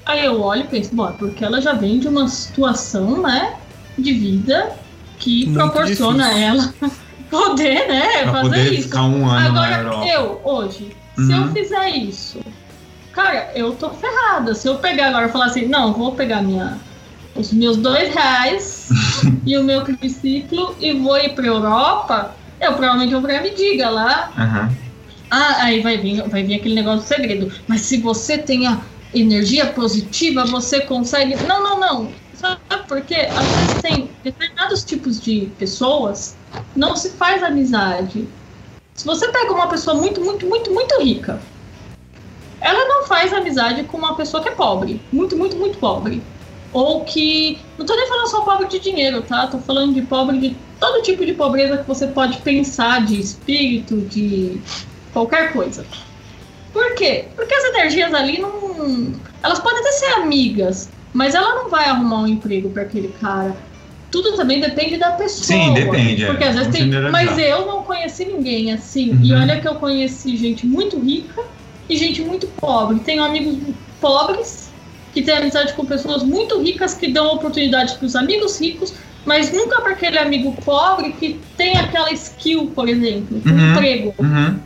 Aí eu olho e penso, bom, é porque ela já vem de uma situação, né, de vida que Muito proporciona difícil. ela poder, né, Pra fazer poder isso. ficar um ano Agora, eu, hoje, se eu Uhum. fizer isso, cara, eu tô ferrada. Se eu pegar agora e falar assim, não, vou pegar minha, os meus dois reais e o meu triciclo e vou ir pra Europa, eu provavelmente vou pra me diga lá. Aham. Ah, aí vai vir, vai vir aquele negócio do segredo. Mas se você tem a energia positiva, você consegue. Não, não, não. Sabe por quê? Às vezes tem determinados tipos de pessoas, não se faz amizade. Se você pega uma pessoa muito, muito, muito, muito rica, ela não faz amizade com uma pessoa que é pobre. Muito, muito, muito pobre. Ou que. Não tô nem falando só pobre de dinheiro, tá? Tô falando de pobre de todo tipo de pobreza que você pode pensar, de espírito, de qualquer coisa. Por quê? Porque as energias ali não. Elas podem até ser amigas, mas ela não vai arrumar um emprego para aquele cara. Tudo também depende da pessoa. Sim, depende, é. Porque às vezes tem. Mas eu não conheci ninguém assim. Uhum. E olha que eu conheci gente muito rica e gente muito pobre. Tenho amigos pobres que têm amizade com pessoas muito ricas que dão oportunidade para os amigos ricos, mas nunca para aquele amigo pobre que tem aquela skill, por exemplo, um Uhum. emprego. Uhum.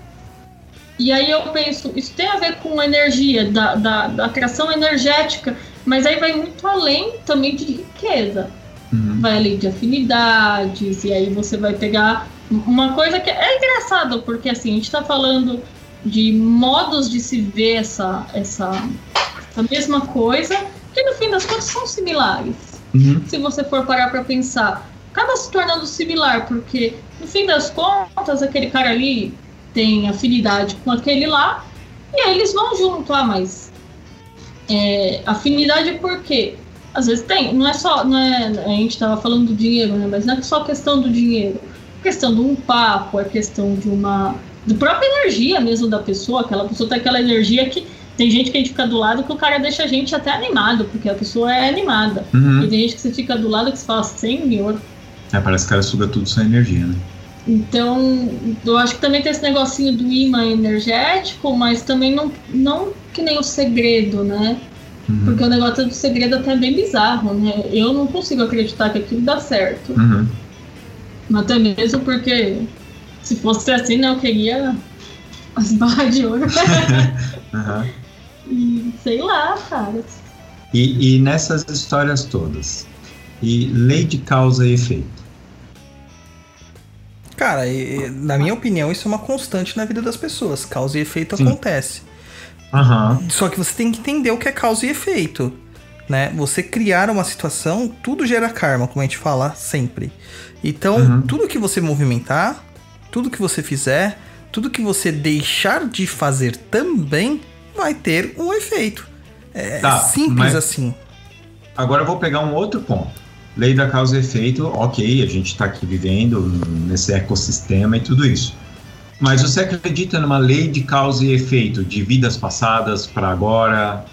E aí eu penso, isso tem a ver com energia, da, da, da atração energética, mas aí vai muito além também de riqueza. Uhum. Vai além de afinidades, e aí você vai pegar uma coisa que é engraçado, porque assim, a gente tá falando de modos de se ver essa, essa, essa mesma coisa, que no fim das contas são similares Uhum. se você for parar pra pensar, acaba se tornando similar, porque no fim das contas, aquele cara ali tem afinidade com aquele lá, e aí eles vão junto. Ah, mas é, afinidade por quê? Às vezes tem, não é só, não é, a gente tava falando do dinheiro, né? Mas não é só questão do dinheiro. É questão de um papo, é questão de uma. da própria energia mesmo da pessoa, aquela pessoa tem aquela energia que tem gente que a gente fica do lado que o cara deixa a gente até animado, porque a pessoa é animada. E Uhum. tem gente que você fica do lado que você fala, senhor. É, parece que o cara suga tudo sua energia, né? Então, eu acho que também tem esse negocinho do imã energético, mas também não, não que nem o segredo, né? Uhum. Porque o negócio do segredo até é bem bizarro, né? Eu não consigo acreditar que aquilo dá certo. Uhum. Até mesmo porque se fosse assim, né, eu queria as barras de ouro. Aham. e sei lá, cara. E, e nessas histórias todas, e lei de causa e efeito. Cara, e- na minha opinião, isso é uma constante na vida das pessoas. Causa e efeito Sim. acontece. Aham. Só que você tem que entender o que é causa e efeito. Né? Você criar uma situação, tudo gera karma, como a gente fala sempre. Então, Uhum. tudo que você movimentar, tudo que você fizer, tudo que você deixar de fazer também vai ter um efeito. É Tá, simples assim. Agora eu vou pegar um outro ponto. Lei da causa e efeito, ok, a gente está aqui vivendo nesse ecossistema e tudo isso. Mas você acredita numa lei de causa e efeito de vidas passadas para agora?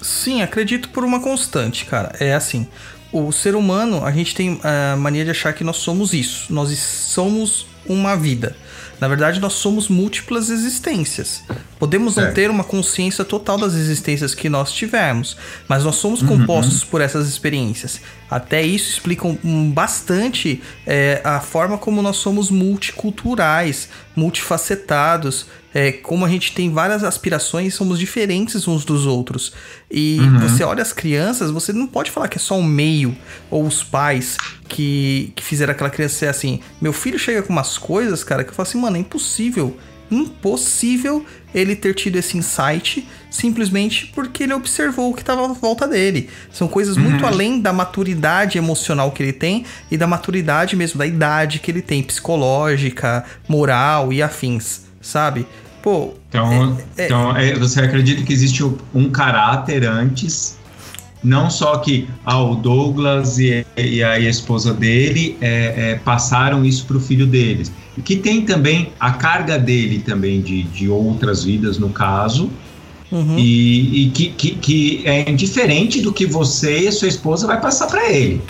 Sim, acredito por uma constante, cara. É assim, o ser humano, a gente tem a mania de achar que nós somos isso. Nós somos uma vida. Na verdade, nós somos múltiplas existências. Podemos não Certo. ter uma consciência total das existências que nós tivemos, mas nós somos Uhum. compostos por essas experiências. Até isso explica um- bastante é, a forma como nós somos multiculturais, multifacetados, é, como a gente tem várias aspirações e somos diferentes uns dos outros. E Uhum. você olha as crianças, você não pode falar que é só o meio ou os pais que, que fizeram aquela criança ser assim. Meu filho chega com umas coisas, cara, que eu falo assim, mano, é impossível impossível ele ter tido esse insight simplesmente porque ele observou o que estava à volta dele. São coisas muito além da maturidade emocional que ele tem e da maturidade mesmo, da idade que ele tem, psicológica, moral e afins, sabe? Pô, Então, É, é- então é, você acredita que existe um caráter antes, não só que ah, o Douglas e, e a esposa dele é, é, passaram isso para o filho deles, e que tem também a carga dele também de, de outras vidas no caso, uhum. e, e que, que, que é indiferente do que você e sua esposa vai passar para ele.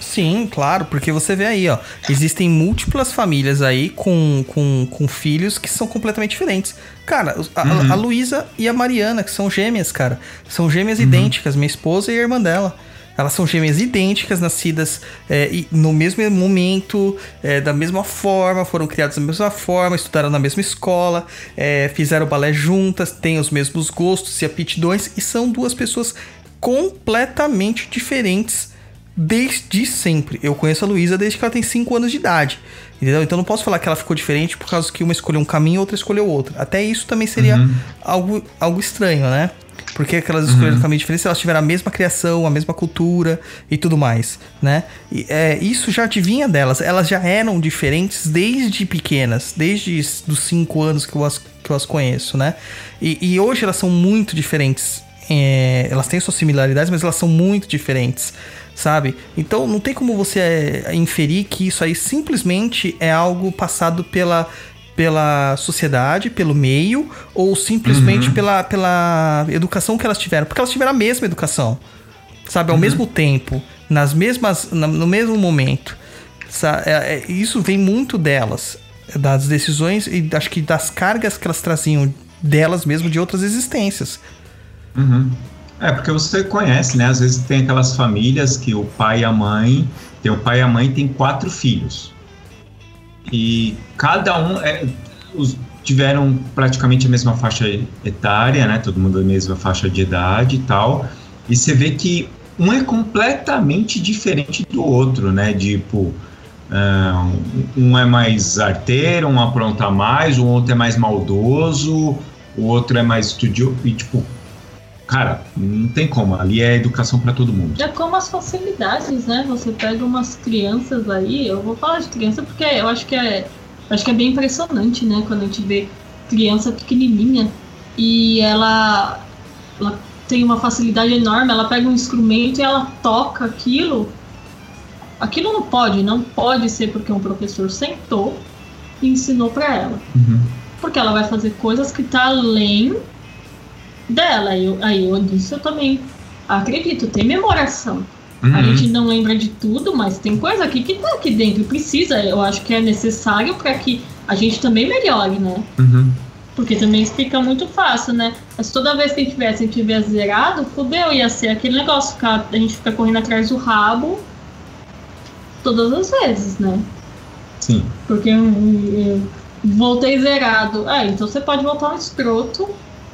Sim, claro, porque você vê aí, ó. Existem múltiplas famílias aí com, com, com filhos que são completamente diferentes. Cara, a, Uhum. a Luísa e a Mariana, que são gêmeas, cara. São gêmeas idênticas, minha esposa e a irmã dela. Elas são gêmeas idênticas, nascidas é, no mesmo momento, é, da mesma forma, foram criadas da mesma forma, estudaram na mesma escola, é, fizeram balé juntas, têm os mesmos gostos e aptidões, e são duas pessoas completamente diferentes desde sempre. Eu conheço a Luísa desde que ela tem 5 anos de idade. Entendeu? Então não posso falar que ela ficou diferente por causa que uma escolheu um caminho e outra escolheu outro. Até isso também seria algo, algo estranho, né? Porque aquelas escolheram um caminho diferente, se elas tiveram a mesma criação, a mesma cultura e tudo mais, né? E, é, isso já adivinha delas. Elas já eram diferentes desde pequenas, desde os 5 anos que eu as, que eu as conheço, né? E, e hoje elas são muito diferentes. É, elas têm suas similaridades, mas elas são muito diferentes, sabe? Então não tem como você é, inferir que isso aí simplesmente é algo passado pela, pela sociedade, pelo meio, ou simplesmente pela, pela educação que elas tiveram. Porque elas tiveram a mesma educação, sabe? Ao mesmo tempo, nas mesmas, no mesmo momento. É- é- isso vem muito delas, das decisões e acho que das cargas que elas traziam delas mesmo de outras existências. Uhum. É, porque você conhece, né? Às vezes tem aquelas famílias que o pai e a mãe, tem o pai e a mãe tem quatro filhos. E cada um é, os, tiveram praticamente a mesma faixa etária, né? Todo mundo da mesma faixa de idade e tal. E você vê que um é completamente diferente do outro, né? Tipo, ah, um um é mais arteiro, um apronta mais, o outro é mais maldoso, o outro é mais estudioso. E, tipo, cara, não tem como. Ali é educação para todo mundo. É como as facilidades, né? Você pega umas crianças aí, eu vou falar de criança porque eu acho que é, acho que é bem impressionante, né? Quando a gente vê criança pequenininha e ela, ela tem uma facilidade enorme, ela pega um instrumento e ela toca aquilo. Aquilo não pode, não pode ser porque um professor sentou e ensinou para ela. Uhum. Porque ela vai fazer coisas que tá além dela. Aí eu, aí eu nisso eu também acredito, tem memoração. A Uhum. gente não lembra de tudo, mas tem coisa aqui que tá aqui dentro. Precisa, eu acho que é necessário para que a gente também melhore, né? Uhum. Porque também fica muito fácil, né? Mas toda vez que a gente tivesse, a tivesse zerado, fudeu, ia ser aquele negócio, ficar, a gente fica correndo atrás do rabo todas as vezes, né? Sim. Porque eu, eu voltei zerado. Ah, então você pode voltar um escroto.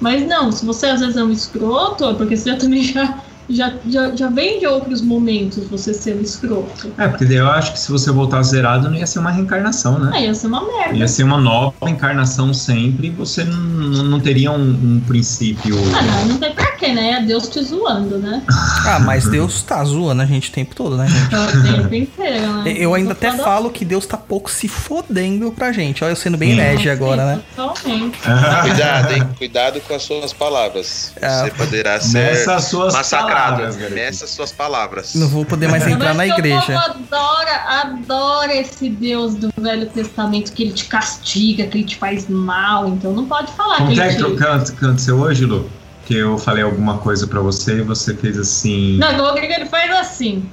Mas não, se você às vezes é um escroto, é porque você também já, já, já, já vem de outros momentos você ser um escroto. É, porque daí eu acho que se você voltar zerado, não ia ser uma reencarnação, né? Aí ia ser uma merda. Ia ser uma nova encarnação sempre você não, não teria um, um princípio. Ah, não, não tem pra quê, né? É Deus te zoando, né? Ah, mas Deus tá zoando a gente o tempo todo, né, gente? O tempo inteiro, né? Eu ainda até Foda- falo que Deus tá pouco se fodendo pra gente. Olha, eu sendo bem herege agora, né? Totalmente. Cuidado, hein? Cuidado com as suas palavras. Ah, Você poderá ser Nessas suas massacrado garoto. nessas suas palavras. Não vou poder mais entrar na que O igreja. povo adora, adora esse Deus do Velho Testamento que ele te castiga, que ele te faz mal. Então não pode falar Como que é ele que te... que aconteceu hoje, Lu? Que eu falei alguma coisa pra você e você fez assim. Não, o Rodrigo ele faz assim.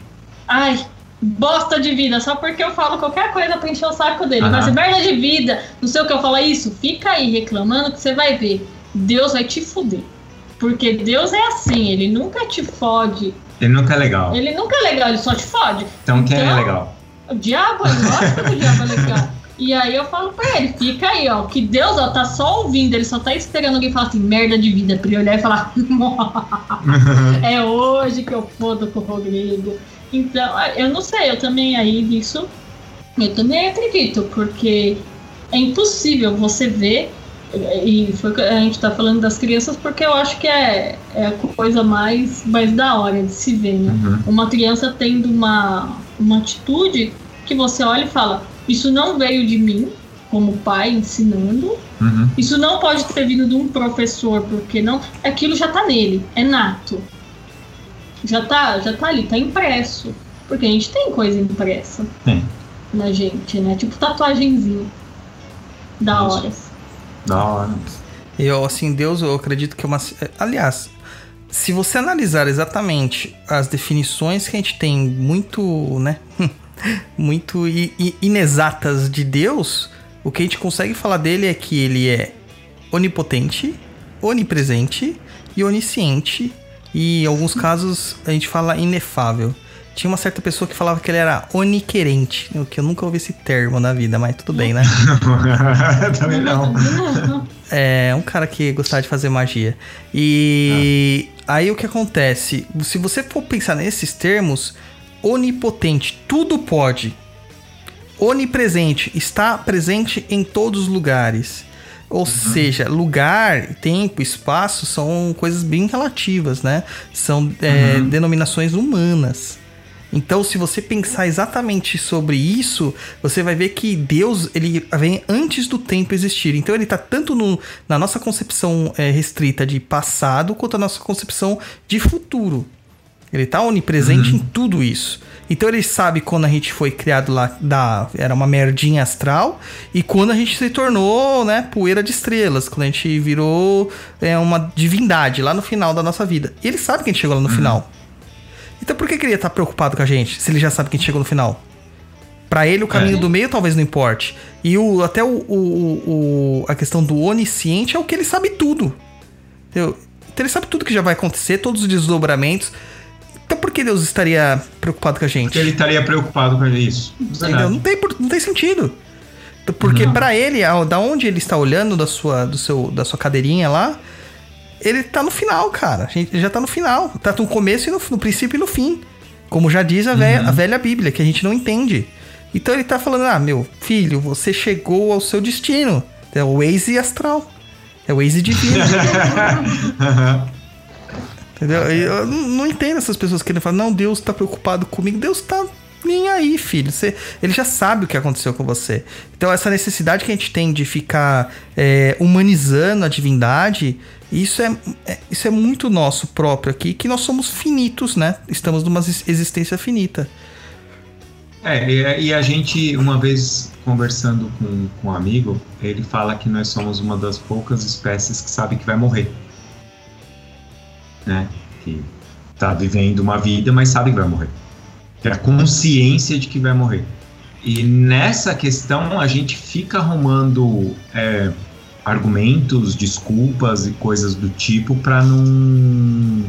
Ai, bosta de vida, só porque eu falo qualquer coisa pra encher o saco dele. Aham. Mas é merda de vida, não sei o que eu falo, é isso, fica aí reclamando que você vai ver. Deus vai te fuder. Porque Deus é assim, ele nunca te fode. Ele nunca é legal. Ele nunca é legal, ele só te fode. Então quem é Então- legal? O diabo, é lógico que o diabo é legal. E aí eu falo pra ele, fica aí, ó, que Deus, ó, tá só ouvindo, ele só tá esperando alguém falar assim, merda de vida, pra ele olhar e falar, é hoje que eu fodo com o Rodrigo. Então, eu não sei, eu também aí nisso, eu também acredito, porque é impossível você ver e foi, a gente está falando das crianças porque eu acho que é, é a coisa mais, mais da hora de se ver, né? Uhum. Uma criança tendo uma, uma atitude que você olha e fala: Isso não veio de mim, como pai ensinando, Uhum. isso não pode ter vindo de um professor, porque não. Aquilo já tá nele, é nato. Já tá, já tá ali, tá impresso. Porque a gente tem coisa impressa na gente, né? Tipo tatuagenzinha. Da Isso. hora. Da hora. Eu, assim, Deus, eu acredito que é uma. Aliás, se você analisar exatamente as definições que a gente tem muito, né? muito inexatas de Deus, o que a gente consegue falar dele é que ele é onipotente, onipresente e onisciente. E em alguns casos a gente fala inefável. Tinha uma certa pessoa que falava que ele era oniquerente, o que eu nunca ouvi esse termo na vida, mas tudo bem, né? Também não. É, um cara que gostava de fazer magia. E aí o que acontece? Se você for pensar nesses termos, onipotente, tudo pode. Onipresente, está presente em todos os lugares. Ou seja, lugar, tempo, espaço são coisas bem relativas, né? São é, denominações humanas. Então, se você pensar exatamente sobre isso, você vai ver que Deus ele vem antes do tempo existir. Então, ele está tanto no- na nossa concepção é, restrita de passado, quanto na nossa concepção de futuro. Ele está onipresente em tudo isso. Então, ele sabe quando a gente foi criado lá, da, era uma merdinha astral, e quando a gente se tornou né, poeira de estrelas, quando a gente virou é, uma divindade lá no final da nossa vida. E ele sabe que a gente chegou lá no final. Então por que que ele ia estar preocupado com a gente, se ele já sabe que a gente chegou no final? Pra ele, o caminho É. do meio talvez não importe. E o, até o, o- o- a questão do onisciente é o que ele sabe tudo. Entendeu? Então ele sabe tudo que já vai acontecer, todos os desdobramentos. Então por que Deus estaria preocupado com a gente? Porque ele estaria preocupado com isso. Entendeu? Não tem, não tem sentido. Porque pra ele, da onde ele está olhando da sua, do seu, da sua cadeirinha lá, ele tá no final, cara. A gente já tá no final. Tá no começo e no, no princípio e no fim. Como já diz a velha, a velha Bíblia, que a gente não entende. Então ele tá falando, ah, meu filho, você chegou ao seu destino. É o Waze astral. É o Waze divino. Entendeu? Eu não não entendo essas pessoas que falam, não, Deus tá preocupado comigo. Deus tá nem aí, filho. Você, ele já sabe o que aconteceu com você. Então, essa necessidade que a gente tem de ficar é, humanizando a divindade, isso é, é- isso é muito nosso próprio aqui, que nós somos finitos, né? Estamos numa ex- existência finita. É, e, e a gente, uma vez conversando com, com um amigo, ele fala que nós somos uma das poucas espécies que sabe que vai morrer. Né? Que tá vivendo uma vida, mas sabe que vai morrer. Tem a consciência de que vai morrer. E nessa questão a gente fica arrumando é, argumentos, desculpas e coisas do tipo para não.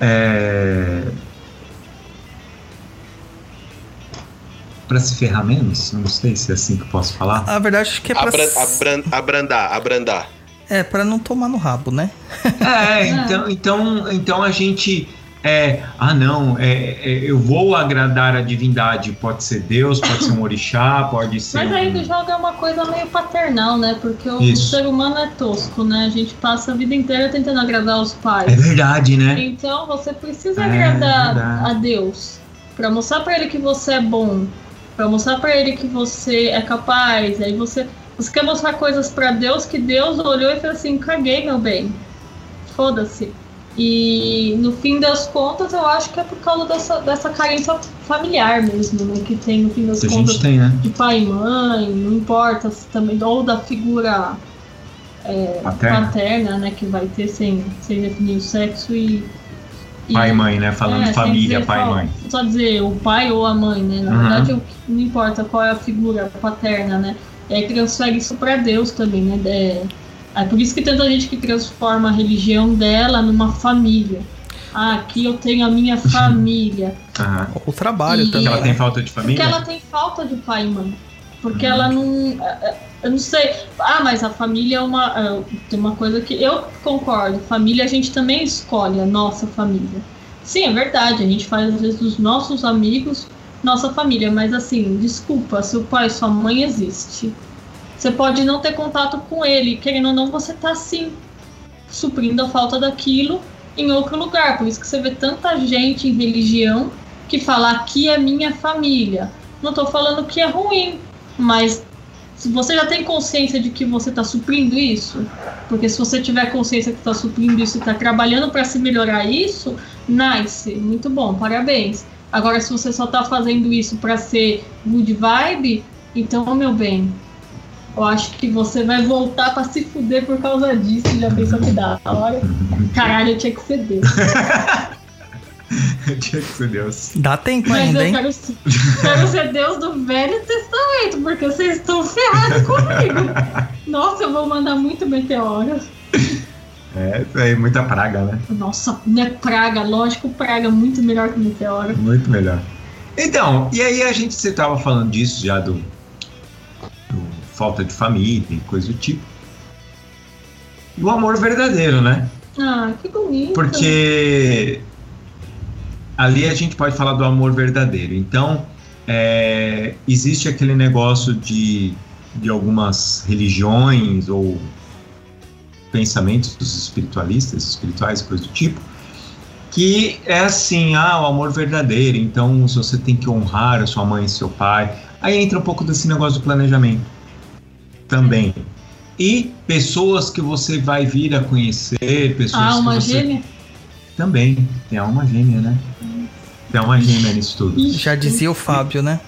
É, para se ferrar menos? Não sei se é assim que eu posso falar. A verdade é que é pra... Abra- abran- abrandar, abrandar. É, pra não tomar no rabo, né? É, então, então, então a gente. É, ah, não, é, é, eu vou agradar a divindade. Pode ser Deus, pode ser um orixá, pode ser. Mas aí um... joga uma coisa meio paternal, né? Porque o Isso. ser humano é tosco, né? A gente passa a vida inteira tentando agradar os É pais. verdade, né? Então você precisa É, agradar verdade. a Deus. Pra mostrar pra ele que você é bom. Pra mostrar pra ele que você é capaz. Aí você. Você quer mostrar coisas pra Deus que Deus olhou e falou assim: caguei, meu bem. Foda-se. E no fim das contas, eu acho que é por causa dessa, dessa carência familiar mesmo, né? Que tem no fim das a contas tem, né? de pai e mãe, não importa se também, ou da figura Paterna. paterna, né, que vai ter sem, sem definir o sexo e. e- Pai e mãe, né? Falando é, família, dizer pai e mãe. Só dizer o pai ou a mãe, né? Na Uhum. verdade, não importa qual é a figura paterna, né? É transfere isso pra Deus também, né? É, é por isso que tanta gente que transforma a religião dela numa família. Ah, aqui eu tenho a minha família. Aham. O trabalho E- também. Ela tem falta de Porque família? ela tem falta de pai e mãe. Porque Uhum. ela não. é, é, Eu não sei. Ah, mas a família é uma. é, Tem uma coisa que. Eu concordo. Família a gente também escolhe a nossa família. Sim, é verdade. A gente faz às vezes dos nossos amigos nossa família. Mas assim, desculpa, seu pai e sua mãe existe. Você pode não ter contato com ele, querendo ou não, você tá sim suprindo a falta daquilo em outro lugar. Por isso que você vê tanta gente em religião que fala aqui é minha família. Não tô falando que é ruim, mas se você já tem consciência de que você está suprindo isso, porque se você tiver consciência que está suprindo isso e está trabalhando para se melhorar isso, nice, muito bom, parabéns. Agora, se você só está fazendo isso para ser good vibe, então, meu bem, eu acho que você vai voltar para se fuder por causa disso. Já pensou que dá hora? Caralho, eu tinha que ser Deus. Tinha que ser Deus. Dá tempo Mas ainda, eu hein? quero, ser- quero ser Deus do Velho Testamento, porque vocês estão ferrados comigo. Nossa, eu vou mandar muito meteoro. É, isso aí, muita praga, né? Nossa, não é praga, lógico, praga é muito melhor que meteoro. Muito melhor. Então, e aí a gente, você tava falando disso já do falta de família e coisa do tipo. Do amor verdadeiro, né? Ah, que bonito. Porque ali a gente pode falar do amor verdadeiro. Então, é, existe aquele negócio de, de algumas religiões ou pensamentos dos espiritualistas, espirituais, coisa do tipo, que é assim, ah, o amor verdadeiro, então se você tem que honrar a sua mãe e seu pai. Aí entra um pouco desse negócio do planejamento também. E pessoas que você vai vir a conhecer, pessoas A que alma você... gêmea? Também, tem alma gêmea, né? Tem alma gêmea nisso tudo. Já dizia o Fábio, né?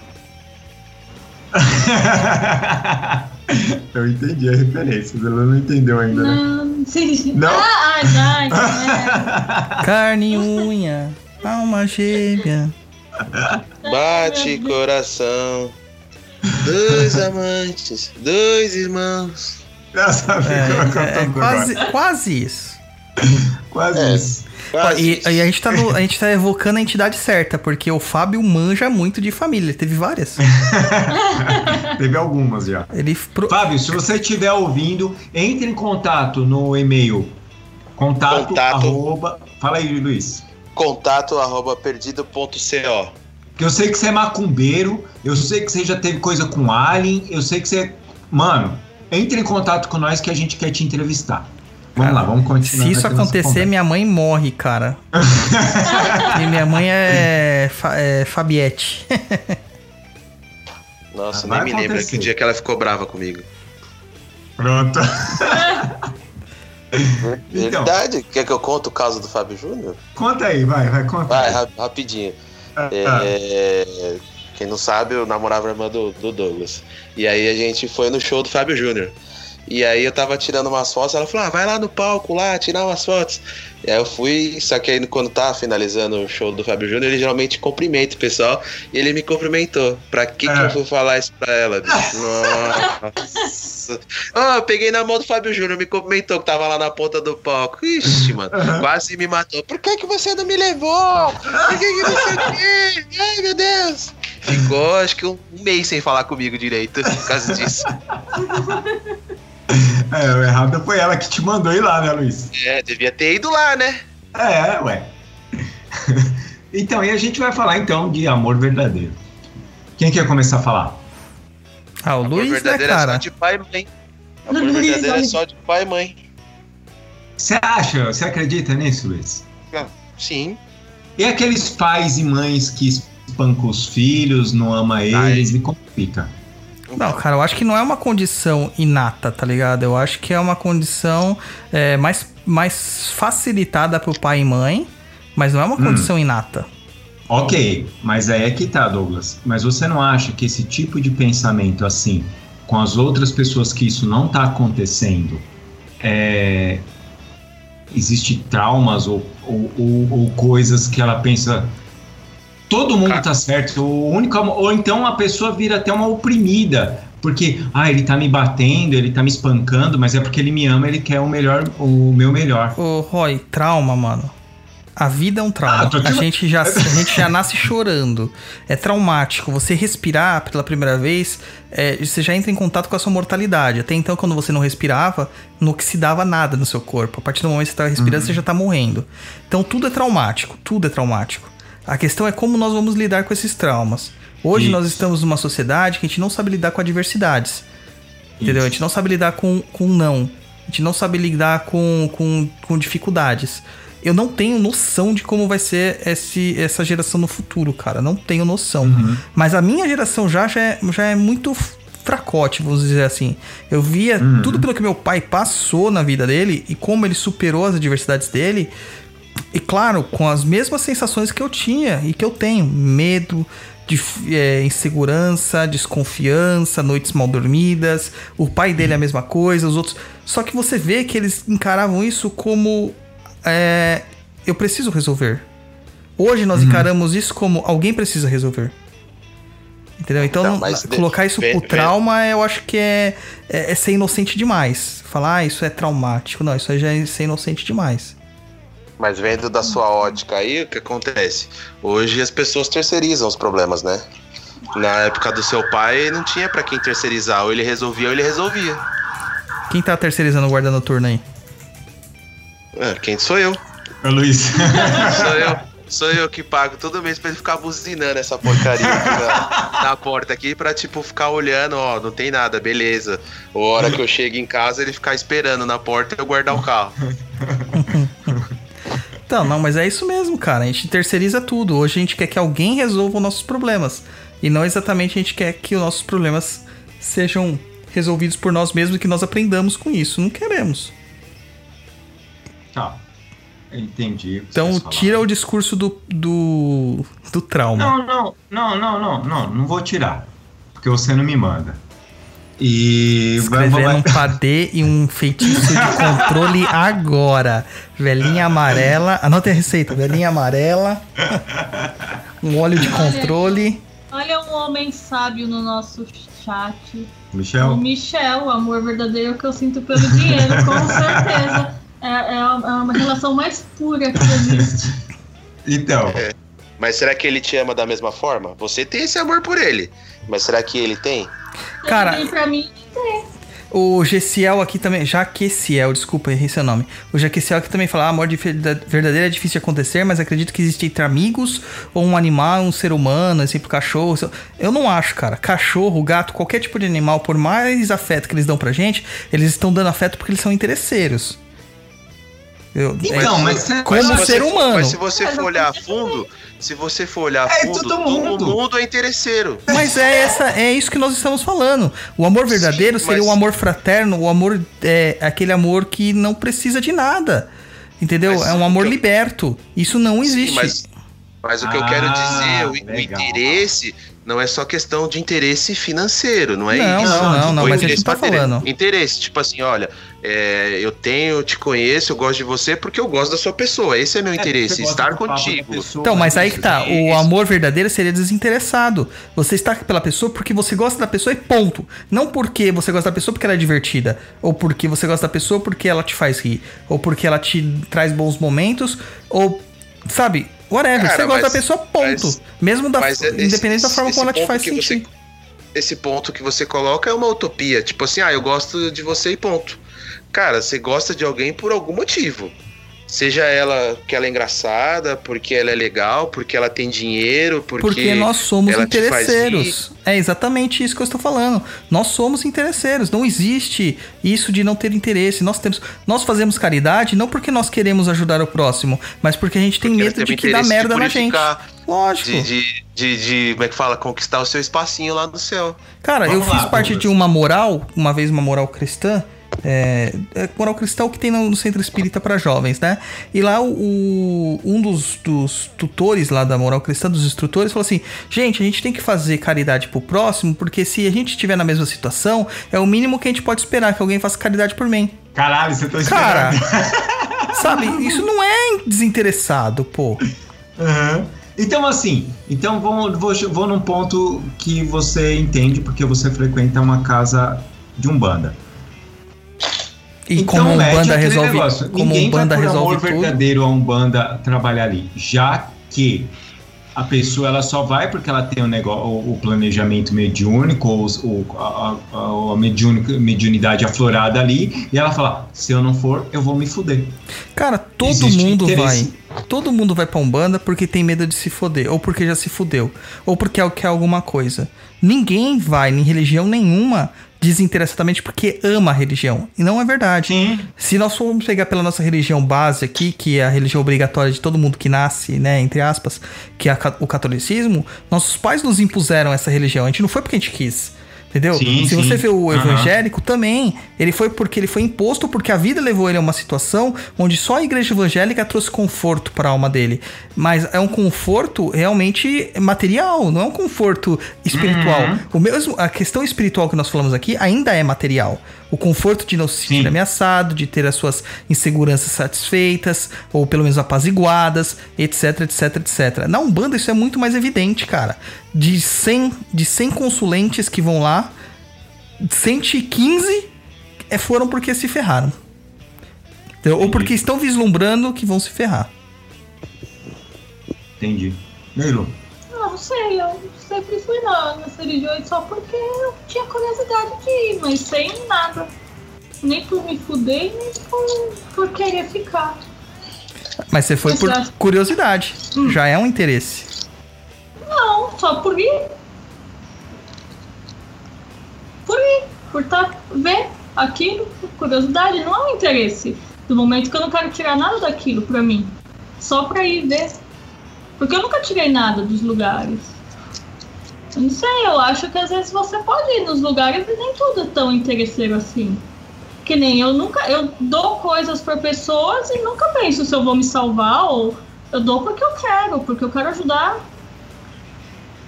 Eu entendi a referência, ela não entendeu ainda, né? Não. Não? Ah, ah, já, já. Carne e unha, alma gêmea. Bate coração. Dois amantes, dois irmãos. É, cantando é, agora. quase, quase isso. Quase É. isso. E, e a, gente tá no- a gente tá evocando a entidade certa, porque o Fábio manja muito de família, ele teve várias. Teve algumas já. Ele pro- Fábio, se você estiver ouvindo, entre em contato no e-mail contato, Contato. arroba. Fala aí, Luiz. Contato arroba perdido.co. Que eu sei que você é macumbeiro, eu sei que você já teve coisa com alien, eu sei que você. Mano, entre em contato com nós que a gente quer te entrevistar. Vamos Cara, lá, vamos continuar. Se isso acontecer, minha mãe morre, cara. e minha mãe é, Fa- é Fabiette. Nossa, Vai nem me lembro que dia que ela ficou brava comigo. Pronto. Então. Verdade? Quer que eu conte o caso do Fábio Júnior? Conta aí, vai, vai, conta. Vai, aí. ra- rapidinho. É, quem não sabe, eu namorava a irmã do, do Douglas. E aí a gente foi no show do Fábio Júnior. E aí eu tava tirando umas fotos, ela falou: ah, vai lá no palco lá, tirar umas fotos. E aí eu fui, só que aí quando tá finalizando o show do Fábio Júnior, ele geralmente cumprimenta o pessoal. E ele me cumprimentou. Pra que, que É. eu fui falar isso pra ela, bicho? Nossa. Ó, eu peguei na mão do Fábio Júnior, me cumprimentou, que tava lá na ponta do palco. Ixi, mano, Aham. quase me matou. Por que, que você não me levou? Por que, que você quer? Ai, meu Deus. Ficou, acho que um mês sem falar comigo direito por causa disso. É, o errado foi ela que te mandou ir lá, né, Luiz? É, devia ter ido lá, né? É, ué. então, e a gente vai falar então de amor verdadeiro. Quem quer começar a falar? Ah, o Amor Luiz, né, verdadeiro é só cara? de pai e mãe. Amor Luiz, verdadeiro é olha. só de pai e mãe. Você acha, você acredita nisso, Luiz? Sim. E aqueles pais e mães que espancam os filhos, não ama eles, e como fica? Não, cara, eu acho que não é uma condição inata, tá ligado? Eu acho que é uma condição é, mais, mais facilitada pro pai e mãe, mas não é uma Hum. condição inata. Ok, mas aí é que tá, Douglas. Mas você não acha que esse tipo de pensamento assim, com as outras pessoas que isso não tá acontecendo, é, existe traumas ou, ou, ou- ou coisas que ela pensa todo mundo tá certo, o único ou então a pessoa vira até uma oprimida, porque ah, ele tá me batendo, ele tá me espancando, mas é porque ele me ama, ele quer o melhor, o meu melhor. Ô, Roy, trauma, mano. A vida é um trauma. Ah, a, gente já, a gente já nasce chorando. É traumático. Você respirar pela primeira vez, é, você já entra em contato com a sua mortalidade. Até então, quando você não respirava, não oxidava nada no seu corpo. A partir do momento que você tá respirando, você já tá morrendo. Então, tudo é traumático. Tudo é traumático. A questão é como nós vamos lidar com esses traumas. Hoje Isso. nós estamos numa sociedade que a gente não sabe lidar com adversidades. Entendeu? A Isso. gente não sabe lidar com, com não. A gente não sabe lidar com, com, com dificuldades. Eu não tenho noção de como vai ser esse, essa geração no futuro, cara. Não tenho noção. Mas a minha geração já, já, é, já é muito fracote, vamos dizer assim. Eu via tudo pelo que meu pai passou na vida dele e como ele superou as adversidades dele. E claro, com as mesmas sensações que eu tinha e que eu tenho: medo, de, é, insegurança, desconfiança, noites mal dormidas. O pai dele é a mesma coisa, os outros. Só que você vê que eles encaravam isso como: é, eu preciso resolver. Hoje nós encaramos isso como alguém precisa resolver. Entendeu? Então, Então, mas colocar isso vê- trauma, eu acho que é, é, é ser inocente demais. Falar, ah, isso é traumático. Não, isso aí já é ser inocente demais. Mas vendo da sua ótica aí, o que acontece? Hoje as pessoas terceirizam os problemas, né? Na época do seu pai, não tinha pra quem terceirizar. Ou ele resolvia ou ele resolvia. Quem tá terceirizando o guarda noturno aí? É, quem sou eu? Ô, Luiz. Sou eu. Sou eu que pago todo mês pra ele ficar buzinando essa porcaria aqui na, na porta aqui pra, tipo, ficar olhando, ó, não tem nada, beleza. Ou a hora que eu chego em casa, ele ficar esperando na porta e eu guardar o carro. Então, não, mas é isso mesmo, cara. A gente terceiriza tudo. Hoje a gente quer que alguém resolva os nossos problemas. E não exatamente a gente quer que os nossos problemas sejam resolvidos por nós mesmos e que nós aprendamos com isso. Não queremos. Tá. Entendi. o Então, tira o discurso do, do, do trauma. Não, não, não, não, não, não, não vou tirar. Porque você não me manda. E vai- Escrever vai- um padê e um feitiço de controle agora. Velhinha amarela. Anote a receita. Velhinha amarela. Um óleo de controle. Olha um homem sábio no nosso chat. O Michel? Michel, o amor verdadeiro que eu sinto pelo dinheiro, com certeza. É, é a- é uma relação mais pura que existe. Então, Mas será que ele te ama da mesma forma? Você tem esse amor por ele. Mas será que ele tem? Cara, pra mim, O Gessiel aqui também, Jaqueciel, desculpa, errei seu nome. O Jaqueciel aqui também fala: ah, amor de verda- verdadeiro é difícil de acontecer, mas acredito que existe entre amigos ou um animal, um ser humano, exemplo, cachorro. sei- Eu não acho, cara. Cachorro, gato, qualquer tipo de animal, por mais afeto que eles dão pra gente, eles estão dando afeto porque eles são interesseiros. Eu, Então, mas você- como se você ser for- humano. Mas se você for olhar a fundo, se você for olhar a É, fundo, todo mundo. mundo é interesseiro. Mas é, essa, é isso que nós estamos falando. O amor verdadeiro Sim, seria mas- o amor fraterno, o amor é aquele amor que não precisa de nada. Entendeu? Mas é um amor eu- liberto. Isso não existe. Sim, mas, mas o que eu quero Ah, dizer, o, o legal. interesse não é só questão de interesse financeiro, não é Não, isso. não, não, não, O mas a gente interesse tá material. falando. Interesse, tipo assim, olha, é, eu tenho, eu te conheço, eu gosto de você porque eu gosto da sua pessoa. Esse é meu interesse, você gosta estar contigo. pessoa, Então, mas aí isso. que tá. O amor verdadeiro seria desinteressado. Você está pela pessoa porque você gosta da pessoa e ponto. Não porque você gosta da pessoa porque ela é divertida. Ou porque você gosta da pessoa porque ela te faz rir. Ou porque ela te traz bons momentos. Ou, sabe, whatever. Cara, você gosta da pessoa, ponto. mas- Mesmo da, Mas é- esse- independente da forma como ela te faz sentir. você- esse ponto que você coloca é uma utopia. Tipo assim, ah, eu gosto de você e ponto. Cara, você gosta de alguém por algum motivo. Seja ela que ela é engraçada, porque ela é legal, porque ela tem dinheiro, porque, Porque nós somos interesseiros. É exatamente isso que eu estou falando. Nós somos interesseiros. Não existe isso de não ter interesse. Nós temos, nós fazemos caridade não porque nós queremos ajudar o próximo, mas porque a gente tem Porque medo de que dá merda na gente. Lógico. de, de, de, de- como é que fala? Conquistar o seu espacinho lá no céu. Cara, Vamos eu fiz lá, parte Douglas. de uma moral, uma vez uma moral cristã. É, é moral cristã o que tem no, no centro espírita para jovens, né? E lá o, o- um dos, dos tutores lá da moral cristã, dos instrutores, falou assim: gente, a gente tem que fazer caridade pro próximo, porque se a gente estiver na mesma situação, é o mínimo que a gente pode esperar que alguém faça caridade por mim. Caralho, você tá Cara, esperando. sabe, isso não é desinteressado, pô. Aham. Então, assim, então vamos, vou, vou num ponto que você entende, porque você frequenta uma casa de Umbanda. E então, como um mete banda resolve, negócio. como Ninguém um banda vai por resolve amor tudo. verdadeiro a Umbanda trabalhar ali, já que a pessoa ela só vai porque ela tem o, negócio, o, o planejamento mediúnico ou os- o, a, a, a mediunidade aflorada ali e ela fala: se eu não for, eu vou me fuder. Cara, todo Existe mundo vai. interesse. Todo mundo vai pra Umbanda porque tem medo de se foder, ou porque já se fudeu, ou porque quer alguma coisa. Ninguém vai em religião nenhuma desinteressadamente porque ama a religião. E não é verdade. Sim. Se nós formos pegar pela nossa religião base aqui, que é a religião obrigatória de todo mundo que nasce, né, entre aspas, que é o catolicismo, nossos pais nos impuseram essa religião. A gente não foi porque a gente quis. Entendeu? Sim, Se sim. você vê o evangélico também, ele foi porque ele foi imposto, porque a vida levou ele a uma situação onde só a igreja evangélica trouxe conforto para a alma dele. Mas é um conforto realmente material, não é um conforto espiritual. Uhum. O mesmo, a questão espiritual que nós falamos aqui ainda é material. O conforto de não se sentir Sim. ameaçado, de ter as suas inseguranças satisfeitas, ou pelo menos apaziguadas, etc, etc, etc. Na Umbanda isso é muito mais evidente, cara. De 100, de 100 consulentes que vão lá, 115 é, foram porque se ferraram. Entendeu? Ou porque estão vislumbrando que vão se ferrar. Entendi. Meilo. Não, não sei, eu sempre fui na, nas religiões só porque eu tinha curiosidade de ir, mas sem nada. Nem por me fuder, nem por, por querer ficar. Mas você foi por Exato. curiosidade. Já é um interesse. Não, só por ir. Por ir, por tá, ver aquilo, por curiosidade, não é um interesse. Do momento que eu não quero tirar nada daquilo pra mim. Só pra ir ver. Porque eu nunca tirei nada dos lugares. Eu não sei, eu acho que às vezes você pode ir nos lugares e nem tudo é tão interesseiro assim. Que nem eu nunca. Eu dou coisas pra pessoas e nunca penso se eu vou me salvar ou eu dou porque eu quero, porque eu quero ajudar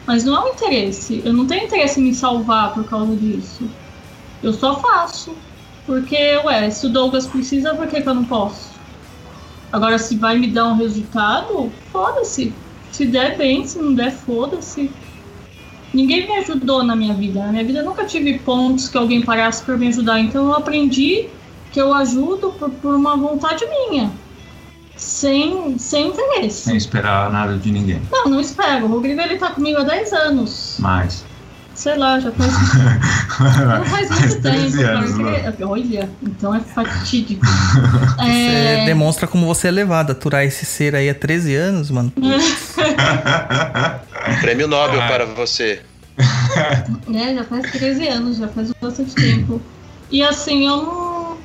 mas não é um interesse. Eu não tenho interesse em me salvar por causa disso. Eu só faço. Porque, ué, se o Douglas precisa, por que, que eu não posso? Agora, se vai me dar um resultado, foda-se. Se der bem, se não der, foda-se. Ninguém me ajudou na minha vida. Na minha vida eu nunca tive pontos que alguém parasse pra me ajudar. Então eu aprendi que eu ajudo por, por uma vontade minha. Sem, sem interesse. Sem esperar nada de ninguém. Não, não espero. O Rodrigo ele tá comigo há 10 anos. Mas. Sei lá, já faz. Não faz muito tempo. 13 anos. Olha, então é fatídico. Você É, demonstra como você é levado. Aturar esse ser aí há 13 anos, mano. Prêmio Nobel Ah. para você. é, já faz 13 anos, já faz bastante tempo. E assim, eu não.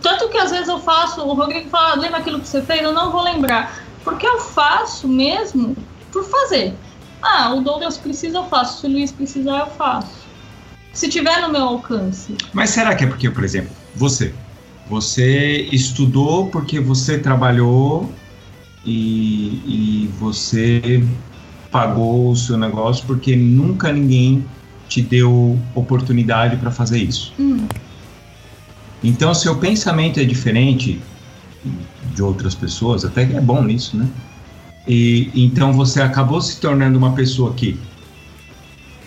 Tanto que às vezes eu faço, o Rodrigo fala, "Ah, lembra aquilo que você fez? Eu não vou lembrar. Porque eu faço mesmo por fazer. Ah, o Douglas precisa, eu faço. Se o Luiz precisar, eu faço. Se tiver no meu alcance. Mas será que é porque, por exemplo, você? Você estudou porque você trabalhou e, e você pagou o seu negócio porque nunca ninguém te deu oportunidade para fazer isso. Hum. Então, seu pensamento é diferente de outras pessoas, até que é bom nisso, né? E então você acabou se tornando uma pessoa que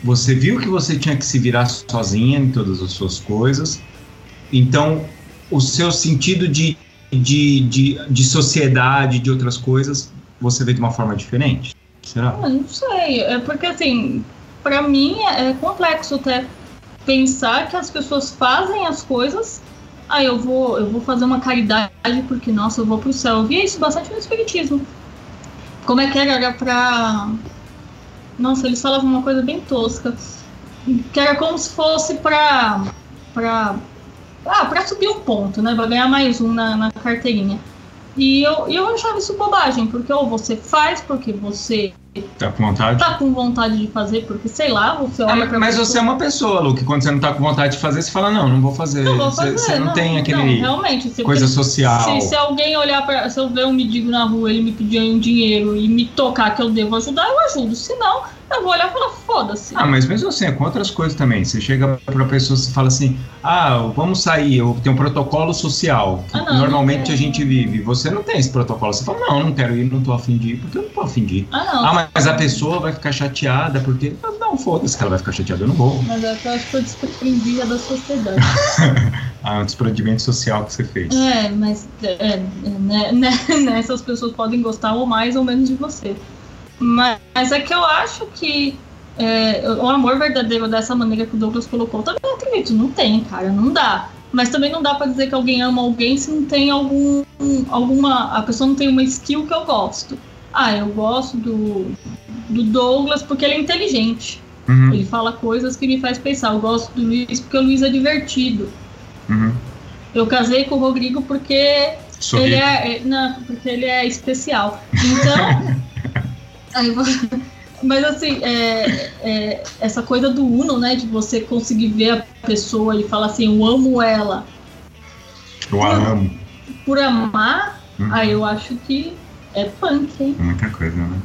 você viu que você tinha que se virar sozinha em todas as suas coisas. Então, o seu sentido de, de, de, de sociedade, de outras coisas, você vê de uma forma diferente? Será? Ah, não sei, é porque assim, pra mim é é complexo até pensar que as pessoas fazem as coisas, aí eu vou, eu vou fazer uma caridade porque, nossa, eu vou pro céu. Eu isso bastante no Espiritismo. Como é que era? Era pra. Nossa, eles falavam uma coisa bem tosca. Que era como se fosse pra. pra. Ah, pra subir um ponto, né? Pra ganhar mais um na, na carteirinha. E eu, eu achava isso bobagem, porque ou você faz porque você Tá com vontade? tá com vontade de fazer, porque sei lá, você olha mas você é uma pessoa, Lu, que quando você não tá com vontade de fazer, você fala, não, não vou fazer. Não vou Você- fazer, você não, tem Não, aquele realmente, se, coisa social. se, se alguém olhar pra. Se eu ver um mendigo na rua, ele me pedir um dinheiro e me tocar que eu devo ajudar, eu ajudo. Se não, eu vou olhar e falar, foda-se. Ah, mas mesmo assim, é com outras coisas também. Você chega pra pessoa e fala assim: ah, vamos sair, eu tenho um protocolo social. Ah, não, normalmente não a gente vive. Você não tem esse protocolo. Você fala: não, não quero ir, não tô afim de ir, porque eu não tô afim de ir. Ah, não. Ah, mas a pessoa vai ficar chateada porque. Ah, Não, foda-se que ela vai ficar chateada, eu não vou. Mas é que eu acho que eu desprendia da sociedade. Ah, um desprendimento social que você fez. é, mas é, né, né, né, essas pessoas podem gostar ou mais ou menos de você. Mas, mas é que eu acho que é, o amor verdadeiro dessa maneira que o Douglas colocou, também acredito, não tem, cara, não dá. Mas também não dá pra dizer que alguém ama alguém se não tem algum. alguma. A pessoa não tem uma skill que eu gosto. Ah, eu gosto do, do Douglas porque ele é inteligente. Uhum, Ele fala coisas que me faz pensar. Eu gosto do Luiz porque o Luiz é divertido. uhum. Eu casei com o Rodrigo porque Sorri. ele é, é- não, porque ele é especial. Então, aí mas assim, é, é, essa coisa do Uno, né, de você conseguir ver a pessoa e falar assim, eu amo ela Eu a amo. por amar, Uhum. aí eu acho que é punk, hein? Muita coisa, né?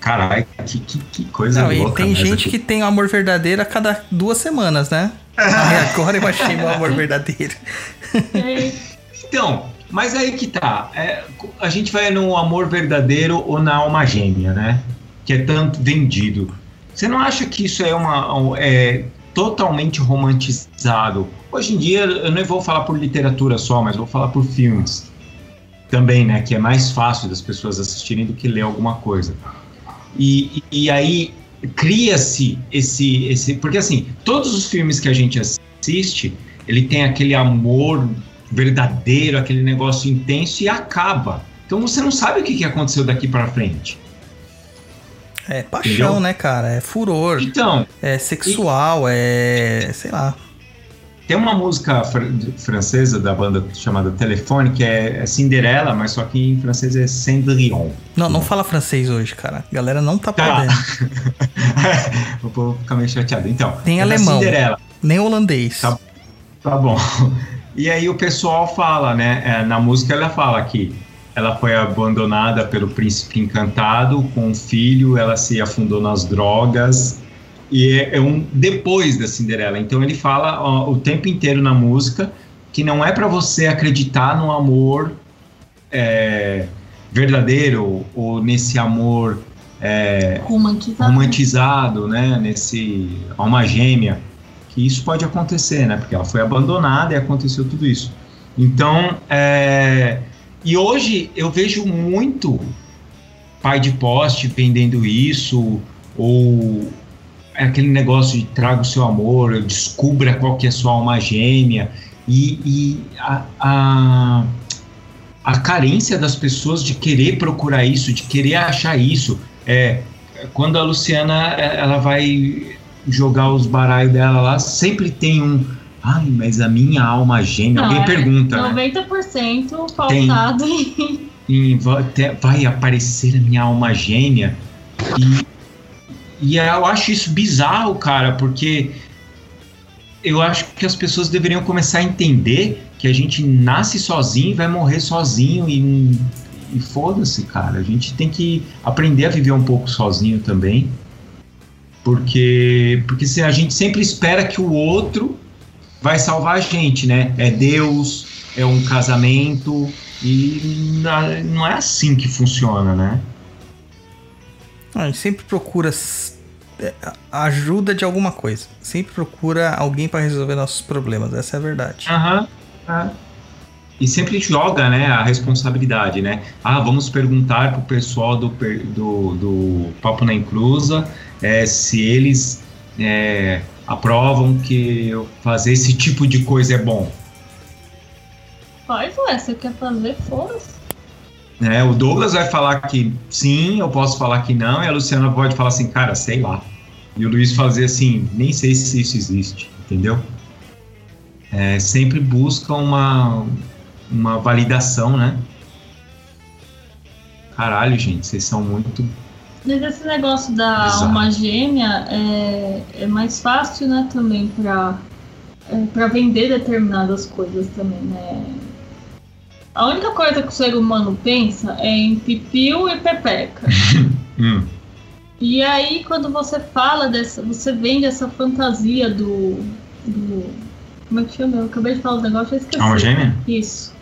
Caralho, que, que, que coisa Não, e louca. tem mas gente aqui- que tem o amor verdadeiro a cada duas semanas, né? Aí agora eu achei meu amor verdadeiro. É, Então, mas aí que tá. É, a gente vai no amor verdadeiro ou na alma gêmea, né? Que é tanto vendido. Você não acha que isso é uma um- é totalmente romantizado? Hoje em dia, eu não vou falar por literatura só, mas vou falar por filmes também, né? Que é mais fácil das pessoas assistirem do que ler alguma coisa. E, e aí cria-se esse, esse. Porque assim, todos os filmes que a gente assiste, ele tem aquele amor verdadeiro, aquele negócio intenso e acaba. Então você não sabe o que que aconteceu daqui pra frente. É paixão, Entendeu? né, cara? É furor, Então, é sexual, é. sei lá. tem uma música fr- francesa da banda chamada Telefone, que é, é Cinderela, mas só que em francês é Cendrillon. Não, não fala francês hoje, cara. A galera não tá Tá. podendo. o povo fica meio chateado. Então, Tem é alemão. Cinderela. Nem holandês. Tá. Tá bom. E aí o pessoal fala, né? é, na música ela fala que ela foi abandonada pelo príncipe encantado com um filho, ela se afundou nas drogas. E é, é um depois da Cinderela. Então ele fala ó, o tempo inteiro na música que não é para você acreditar no amor é, verdadeiro ou nesse amor é, romantizado. romantizado, né, nesse alma gêmea, que isso pode acontecer, né, porque ela foi abandonada e aconteceu tudo isso. Então, é, e hoje eu vejo muito pai de poste vendendo isso, ou é aquele negócio de traga o seu amor, descubra qual que é a sua alma gêmea, e, e a, a, a carência das pessoas de querer procurar isso, de querer achar isso, é, quando a Luciana é, ela vai jogar os baralhos dela lá, sempre tem um. Ai, mas a minha alma gêmea. Não, Alguém é pergunta, né? 90% pautado em. Em vai aparecer a minha alma gêmea. E, e eu acho isso bizarro, cara, porque eu acho que as pessoas deveriam começar a entender que a gente nasce sozinho e vai morrer sozinho e, e foda-se, cara. A gente tem que aprender a viver um pouco sozinho também. Porque, porque se a gente sempre espera que o outro vai salvar a gente, né? É Deus, é um casamento, e não é assim que funciona, né? A gente sempre procura é, ajuda de alguma coisa. Sempre procura alguém pra resolver nossos problemas. Essa é a verdade. Aham. é. E sempre joga, né, a responsabilidade, né? Ah, vamos perguntar pro pessoal do, do, do Papo na Inclusa é, se eles é, aprovam que eu fazer esse tipo de coisa é bom. Faz, ué, você quer fazer, foda-se. né? O Douglas vai falar que sim, eu posso falar que não, e a Luciana pode falar assim, cara, sei lá. E o Luiz fazer assim, nem sei se isso existe, entendeu? É, sempre busca uma, uma validação, né? Caralho, gente, vocês são muito. Mas esse negócio da Exato. alma gêmea é, é mais fácil, né, também pra, é, pra vender determinadas coisas também, né? A única coisa que o ser humano pensa é em pipiu e pepeca. Hum, E aí, quando você fala dessa, você vende essa fantasia do. do como é que chama? Eu acabei de falar o negócio, eu esqueci. alma gêmea? Isso.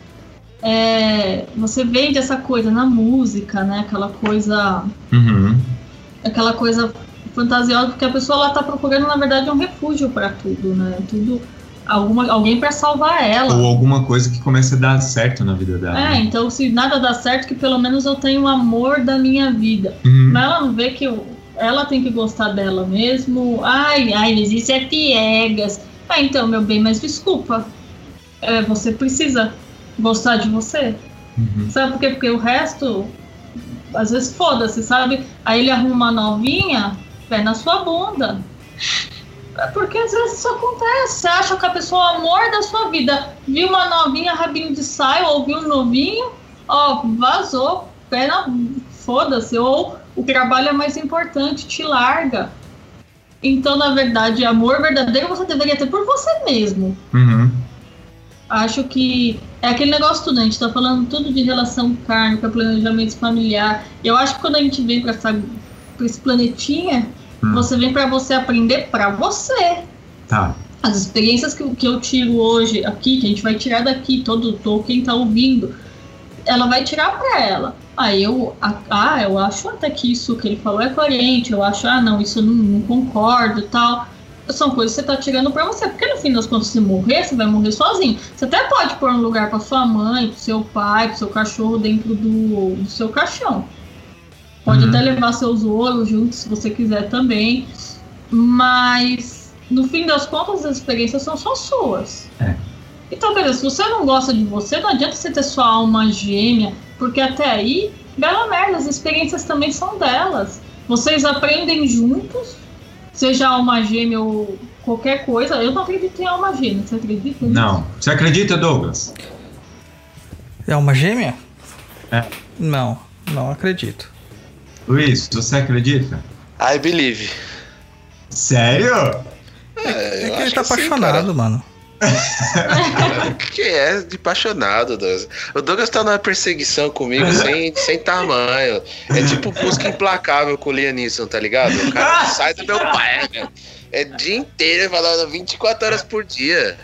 É, você vende essa coisa na música, né? Aquela coisa. Uhum. Aquela coisa fantasiosa, porque a pessoa ela tá procurando, na verdade, um refúgio para tudo, né? Tudo. Alguma, alguém para salvar ela. Ou alguma coisa que comece a dar certo na vida dela. É, né? então se nada dá certo, que pelo menos eu tenho o amor da minha vida. Uhum. Mas ela não vê que eu- ela tem que gostar dela mesmo. Ai, ai, mas isso é piegas. Ah, então, meu bem, mas desculpa. é, você precisa gostar de você. Uhum. Sabe por quê? Porque o resto, às vezes foda-se, sabe? Aí ele arruma uma novinha, pé na sua bunda. É porque às vezes isso acontece. Você acha que a pessoa é o amor da sua vida. Viu uma novinha, rabinho de saia, ou viu um novinho, ó, vazou, pé na. Foda-se. Ou o trabalho é mais importante, te larga. Então, na verdade, amor verdadeiro você deveria ter por você mesmo. Uhum. Acho que é aquele negócio tudo, a gente tá falando tudo de relação kármica, planejamento familiar. Eu acho que quando a gente vem pra esse planetinha, Hum. você vem pra você aprender pra você. Tá. As experiências que, eu- que eu tiro hoje aqui, que a gente vai tirar daqui, todo, todo quem tá ouvindo, ela vai tirar pra ela. Aí eu, ah, eu acho até que isso que ele falou é coerente, eu acho, ah, não, isso eu não, não concordo tal. São coisas que você tá tirando pra você, porque no fim das contas, se morrer, você vai morrer sozinho. Você até pode pôr um lugar pra sua mãe, pro seu pai, pro seu cachorro dentro do, do seu caixão. Pode Uhum. até levar seus ouros juntos, se você quiser também. Mas, no fim das contas, as experiências são só suas. É. Então, beleza, se você não gosta de você, não adianta você ter sua alma gêmea, porque até aí, bela merda, as experiências também são delas. Vocês aprendem juntos, seja alma gêmea ou qualquer coisa. Eu não acredito em alma gêmea, você acredita? nisso? Não. Você acredita, Douglas? É uma gêmea? É. Não, não acredito. Luiz, você acredita? I believe. Sério? É, eu que ele tá sim, apaixonado, mano. Que é de apaixonado, Douglas. O Douglas tá numa perseguição comigo sem, sem tamanho. É tipo busca implacável com o Lianisson, tá ligado? O cara não sai do meu pé, meu. É dia inteiro falando 24 horas por dia.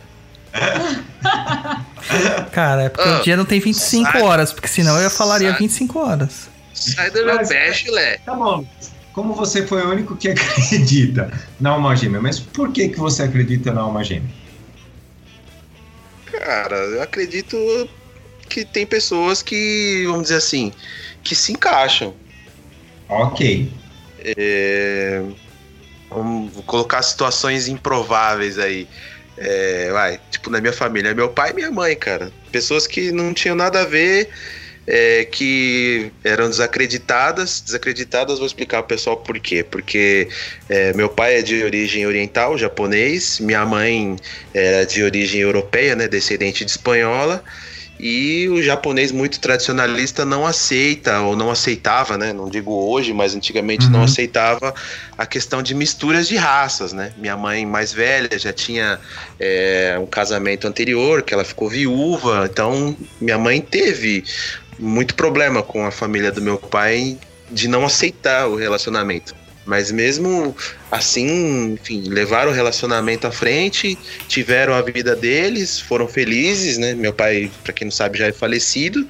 Cara, é porque Ah, o dia não tem 25 sai- horas, porque senão eu falaria sai- 25 horas. Sai do meu pé, chulé. Tá bom. Como você foi o único que acredita na alma gêmea, mas por que, que você acredita na alma gêmea? Cara, eu acredito que tem pessoas que, vamos dizer assim, que se encaixam. Ok. É, Vamos colocar situações improváveis aí. É, vai, tipo, na minha família, meu pai e minha mãe, cara. Pessoas que não tinham nada a ver, é, que eram desacreditadas. Desacreditadas, vou explicar pro pessoal por quê. Porque é, meu pai é de origem oriental, japonês, minha mãe era de origem europeia, né, descendente de espanhola. E o japonês muito tradicionalista não aceita, ou não aceitava, né? Não digo hoje, mas antigamente não Uhum. aceitava a questão de misturas de raças, né? Minha mãe mais velha já tinha é, um casamento anterior, que ela ficou viúva, então minha mãe teve muito problema com a família do meu pai de não aceitar o relacionamento. Mas mesmo assim, enfim, levaram o relacionamento à frente, tiveram a vida deles, foram felizes, né? Meu pai, para quem não sabe, já é falecido.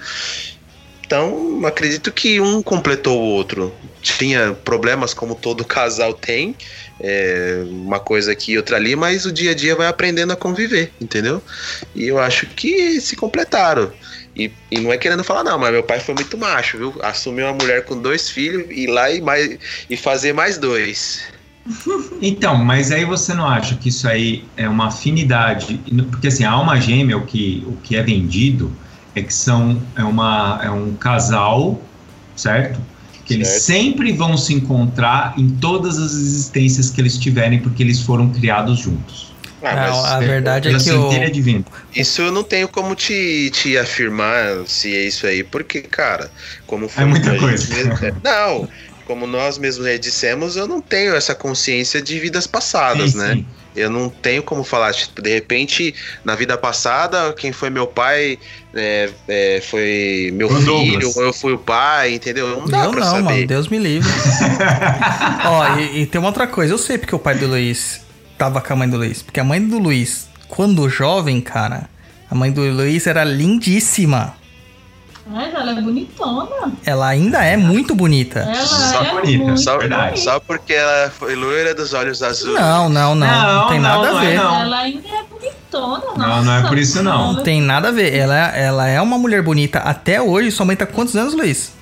Então, acredito que um completou o outro. Tinha problemas como todo casal tem, é, uma coisa aqui e outra ali, mas o dia a dia vai aprendendo a conviver, entendeu? E eu acho que se completaram. E, e não é querendo falar, não, mas meu pai foi muito macho, viu? Assumiu uma mulher com dois filhos e lá e, mais, e fazer mais dois. Então, mas aí você não acha que isso aí é uma afinidade? Porque assim, a alma gêmea, o que, o que é vendido é que são é, uma, é um casal, certo? Que eles Certo. sempre vão se encontrar em todas as existências que eles tiverem, porque eles foram criados juntos. Ah, Não, a verdade é que divina. Isso eu não tenho como te, te afirmar se é isso aí, porque, cara, como foi É muita gente coisa. é, não, como nós mesmos já dissemos, eu não tenho essa consciência de vidas passadas, Sim, né? sim. Eu não tenho como falar, tipo, de repente, na vida passada, quem foi meu pai é, é, foi meu O filho, Douglas. ou eu fui o pai, entendeu? Não dá Eu pra não, saber. mano, Deus me livre. Ó, e, e tem uma outra coisa, eu sei porque o pai do Luiz tava com a mãe do Luiz. Porque a mãe do Luiz, quando jovem, cara, a mãe do Luiz era lindíssima. É, ela é bonitona. Ela ainda é muito bonita. Ela Só é bonita, muito Só, Verdade. só porque ela foi loira dos olhos azuis. Não, não, não. Não, Não, tem não, nada não a é ver. não. Ela ainda é bonitona, Não, não é por isso, não. Não tem nada a ver. Ela, ela é uma mulher bonita até hoje. Sua mãe tá com quantos anos, Luiz?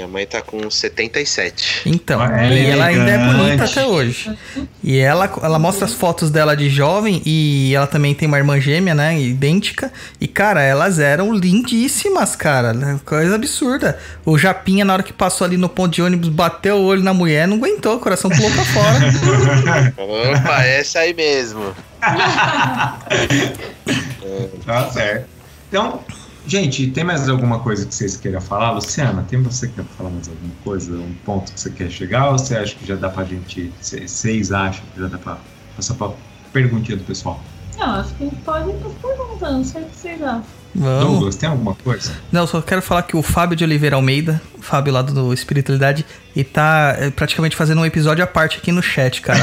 Minha mãe tá com 77. Então, Ah, ela e é ela ainda é bonita até hoje. E ela, ela mostra as fotos dela de jovem e ela também tem uma irmã gêmea, né? Idêntica. E, cara, elas eram lindíssimas, cara. Coisa absurda. O Japinha, na hora que passou ali no ponto de ônibus, bateu o olho na mulher, não aguentou, o coração pulou pra fora. Opa, essa aí mesmo. Tá certo. Então, gente, tem mais alguma coisa que vocês queiram falar? Luciana, tem você que quer falar mais alguma coisa? Um ponto que você quer chegar? Ou você acha que já dá pra gente. Vocês acham que já dá pra passar pra perguntinha do pessoal? Não, acho que pode ir pras perguntas, não sei o que vocês acham. Vamos. Douglas, tem alguma coisa? Não, só quero falar que o Fábio de Oliveira Almeida, o Fábio lá do Espiritualidade, e tá é, praticamente fazendo um episódio à parte aqui no chat, cara.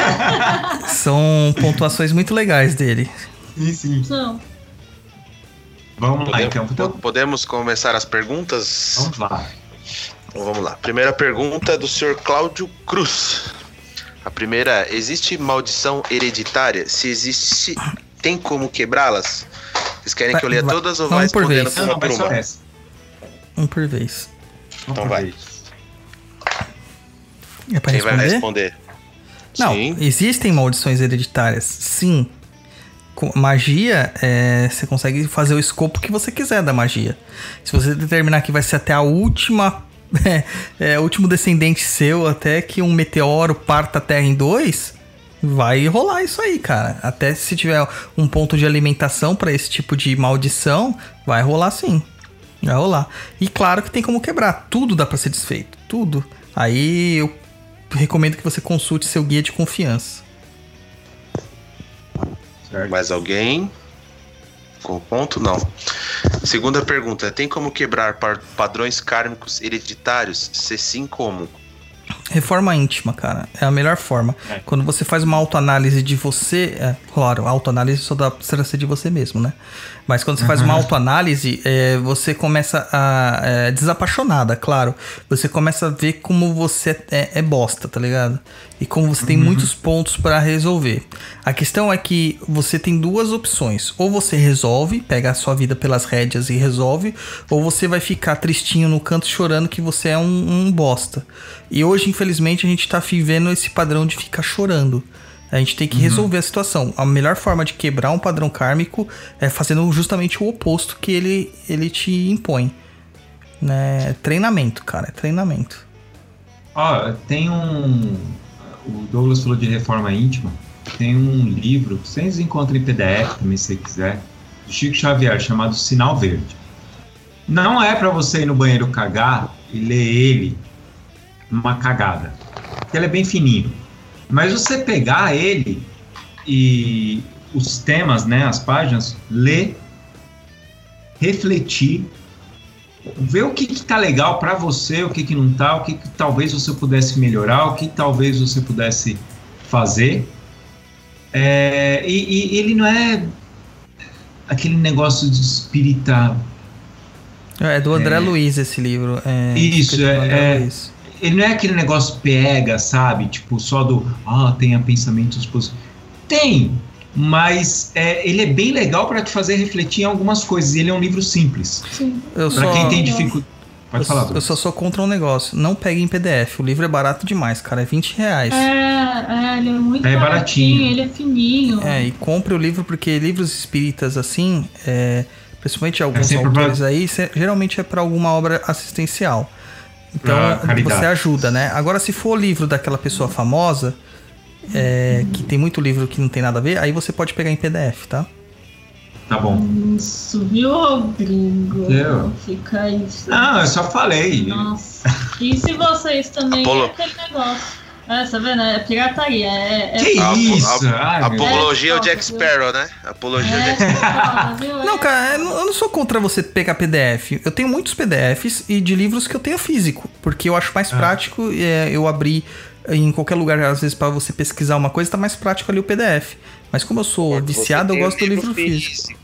São pontuações muito legais dele. Sim, sim. Não. Vamos lá, Podemos, então. então podemos começar as perguntas? vamos lá. Então vamos lá. Primeira pergunta é do senhor Cláudio Cruz. A primeira, existe maldição hereditária? Se existe, tem como quebrá-las? Vocês querem que eu leia Vai- todas ou vai respondendo vez. por uma não, por vai uma? Um por vez. Então por vai. vez. É pra Quem vai responder? responder? Não, Sim. existem maldições hereditárias, sim. Magia, é, você consegue fazer o escopo que você quiser da magia. Se você determinar que vai ser até a última. É, o último descendente seu, até que um meteoro parta a Terra em dois, vai rolar isso aí, cara. Até se tiver um ponto de alimentação pra esse tipo de maldição, vai rolar sim. Vai rolar. E claro que tem como quebrar. Tudo dá pra ser desfeito. Tudo. Aí eu recomendo que você consulte seu guia de confiança. Certo. Mais alguém? Com ponto? Não. Segunda pergunta: tem como quebrar padrões kármicos hereditários? Se sim, como? Reforma íntima, cara. É a melhor forma. É. Quando você faz uma autoanálise de você. É, claro, autoanálise só dá pra ser de você mesmo, né? Mas quando você faz uma autoanálise, é, você começa a. É, desapaixonada, claro. Você começa a ver como você é, é bosta, tá ligado? E como você tem muitos pontos pra resolver. A questão é que você tem duas opções. Ou você resolve, pega a sua vida pelas rédeas e resolve, ou você vai ficar tristinho no canto chorando que você é um, um bosta. E hoje, infelizmente, a gente tá vivendo esse padrão de ficar chorando. A gente tem que resolver a situação. A melhor forma de quebrar um padrão kármico é fazendo justamente o oposto que ele, ele te impõe. Né? Treinamento, cara. É treinamento. Ó, tem um. O Douglas falou de reforma íntima. Tem um livro, vocês encontram em PDF também, se você quiser, do Chico Xavier, chamado Sinal Verde. Não é pra você ir no banheiro cagar e ler ele numa cagada. Ele é bem fininho. Mas você pegar ele e os temas, né, as páginas, ler, refletir, ver o que, que tá legal para você, o que, que não tá, o que, que talvez você pudesse melhorar, o que talvez você pudesse fazer. É, e, e ele não é aquele negócio de espírita. É do André É. Luiz esse livro. É, Isso, é- é-. Ele não é aquele negócio pega, sabe? Tipo, só do. Ah, tenha pensamentos positivos. Tem, mas é, ele é bem legal para te fazer refletir em algumas coisas. e Ele é um livro simples. Sim. Para quem tem dificuldade. Pode eu, falar, eu só sou contra um negócio. Não pegue em PDF. O livro é barato demais, cara. É 20 reais. É, é, ele é muito É baratinho, baratinho. ele é fininho. É, e compre o livro porque livros espíritas assim, é, principalmente alguns sempre autores aí, cê- geralmente é para alguma obra assistencial. Então você ajuda, né? Agora, se for o livro daquela pessoa famosa, é, que tem muito livro que não tem nada a ver, aí você pode pegar em PDF, tá? Tá bom. Isso, viu, Rodrigo? Eu? Fica isso. Não, eu só falei. Nossa. E se vocês também Apolo- é aquele negócio? É, tá vendo? É pirataria. É, é Que A- isso? a- Deus. Apologia ao É, Jack Sparrow, né? Apologia ao É, Jack foda, viu? Não, É. cara, eu não eu não sou contra você pegar PDF. Eu tenho muitos PDFs e de livros que eu tenho físico, porque eu acho mais Ah. prático é, eu abrir em qualquer lugar, às vezes, para você pesquisar uma coisa, tá mais prático ali o PDF. Mas como eu sou viciado, eu gosto do livro físico.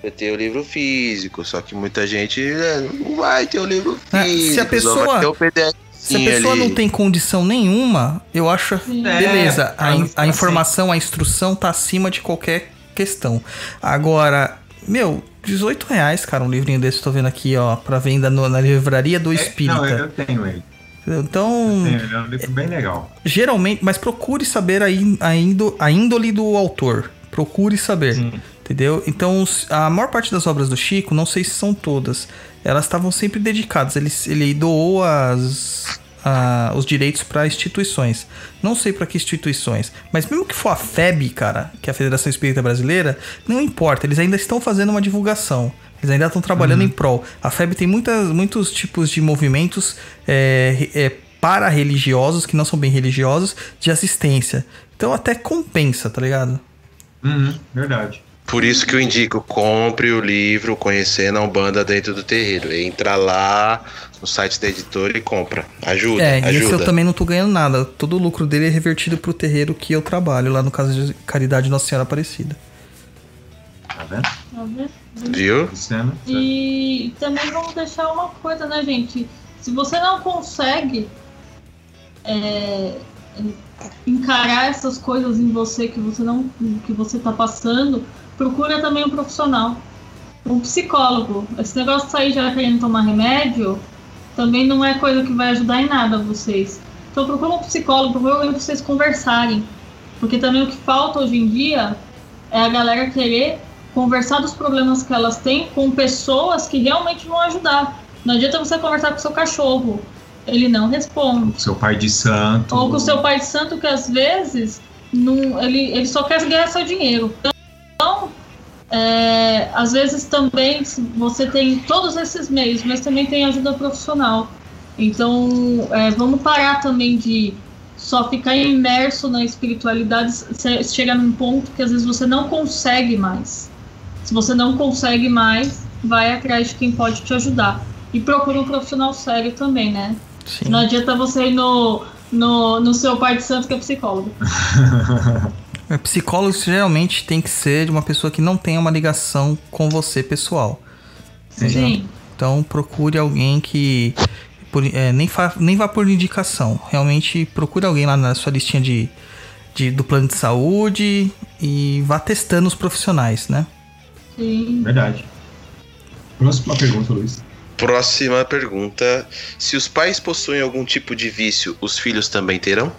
Você tem o livro físico, só que muita gente é, não vai ter o livro É, físico. se a pessoa- vai ter o PDF. Se a pessoa não tem condição nenhuma, eu acho. Sim. Beleza, É, a, in- a informação, a instrução tá acima de qualquer questão. Agora, meu, 18 reais, cara, um livrinho desse, tô vendo aqui, ó, pra venda no- na livraria do É, Espírita. não, eu tenho ele. Então, Tenho, ele é um livro bem legal. geralmente, mas procure saber a, ín- a, índo- a índole do autor. Procure saber. Sim. Entendeu? Então, a maior parte das obras do Chico, não sei se são todas, elas estavam sempre dedicadas. Ele, ele doou as, a- os direitos para instituições. Não sei para que instituições, mas mesmo que for a FEB, cara, que é a Federação Espírita Brasileira, não importa, eles ainda estão fazendo uma divulgação. Eles ainda estão trabalhando em prol. A FEB tem muitas, muitos tipos de movimentos é, é, para-religiosos, que não são bem religiosos, de assistência. Então até compensa, tá ligado? Uhum, verdade. Por isso que eu indico, compre o livro Conhecendo a Umbanda dentro do terreiro. Entra lá no site da editora e compra. Ajuda, É, e esse ajuda. eu também não tô ganhando nada. Todo o lucro dele é revertido pro terreiro que eu trabalho, lá no caso de Caridade Nossa Senhora Aparecida. Tá vendo? Tá vendo? Viu? E também vamos deixar uma coisa, né, gente? Se você não consegue é, encarar essas coisas em você que você não que você tá passando, procura também um profissional, um psicólogo. Esse negócio de sair já querendo tomar remédio também não é coisa que vai ajudar em nada vocês. Então procura um psicólogo, procura alguém pra vocês conversarem. Porque também o que falta hoje em dia é a galera querer conversar dos problemas que elas têm com pessoas que realmente vão ajudar. Não adianta você conversar com seu cachorro, ele não responde. Seu pai de santo. Ou com o seu pai de santo, que às vezes não, ele, ele só quer ganhar seu dinheiro. Então, é, às vezes também você tem todos esses meios, mas também tem ajuda profissional. Então, é, vamos parar também de só ficar imerso na espiritualidade. Chega num ponto que às vezes você não consegue mais. Se você não consegue mais, vai atrás de quem pode te ajudar. E procura um profissional sério também, né? Sim. Não adianta você ir no, no, no seu pai de santo que é psicólogo. É, Psicólogo geralmente tem que ser de uma pessoa que não tenha uma ligação com você pessoal. Sim. Então procure alguém que por- é, nem, fa- nem vá por indicação. Realmente procure alguém lá na sua listinha de, de- do plano de saúde e vá testando os profissionais, né? Sim. Verdade. Próxima pergunta, Luiz. Próxima pergunta. Se os pais possuem algum tipo de vício, os filhos também terão?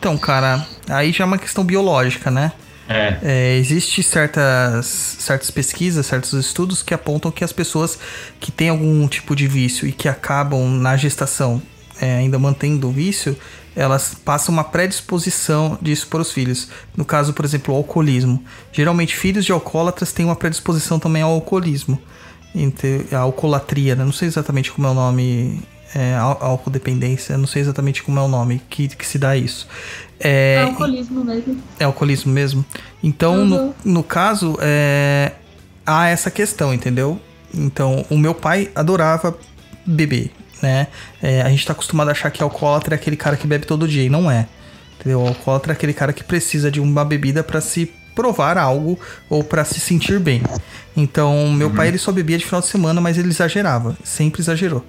Então, cara, aí já é uma questão biológica, né? É. É, existe certas, certas pesquisas, certos estudos que apontam que as pessoas que têm algum tipo de vício e que acabam na gestação é, ainda mantendo o vício, elas passam uma predisposição disso para os filhos. No caso, por exemplo, o alcoolismo. Geralmente, filhos de alcoólatras têm uma predisposição também ao alcoolismo. A alcoolatria, né? não sei exatamente como é o nome. É, al- alcoodependência, não sei exatamente como é o nome que, que se dá isso. É É, alcoolismo mesmo. é alcoolismo mesmo. Então, no, Uhum. no caso, é, há essa questão, entendeu? Então, o meu pai adorava beber, né? É, a gente tá acostumado a achar que alcoólatra é aquele cara que bebe todo dia, e não é. Entendeu? O alcoólatra é aquele cara que precisa de uma bebida pra se provar algo ou pra se sentir bem. Então, meu pai ele só bebia de final de semana, mas ele exagerava, sempre exagerou.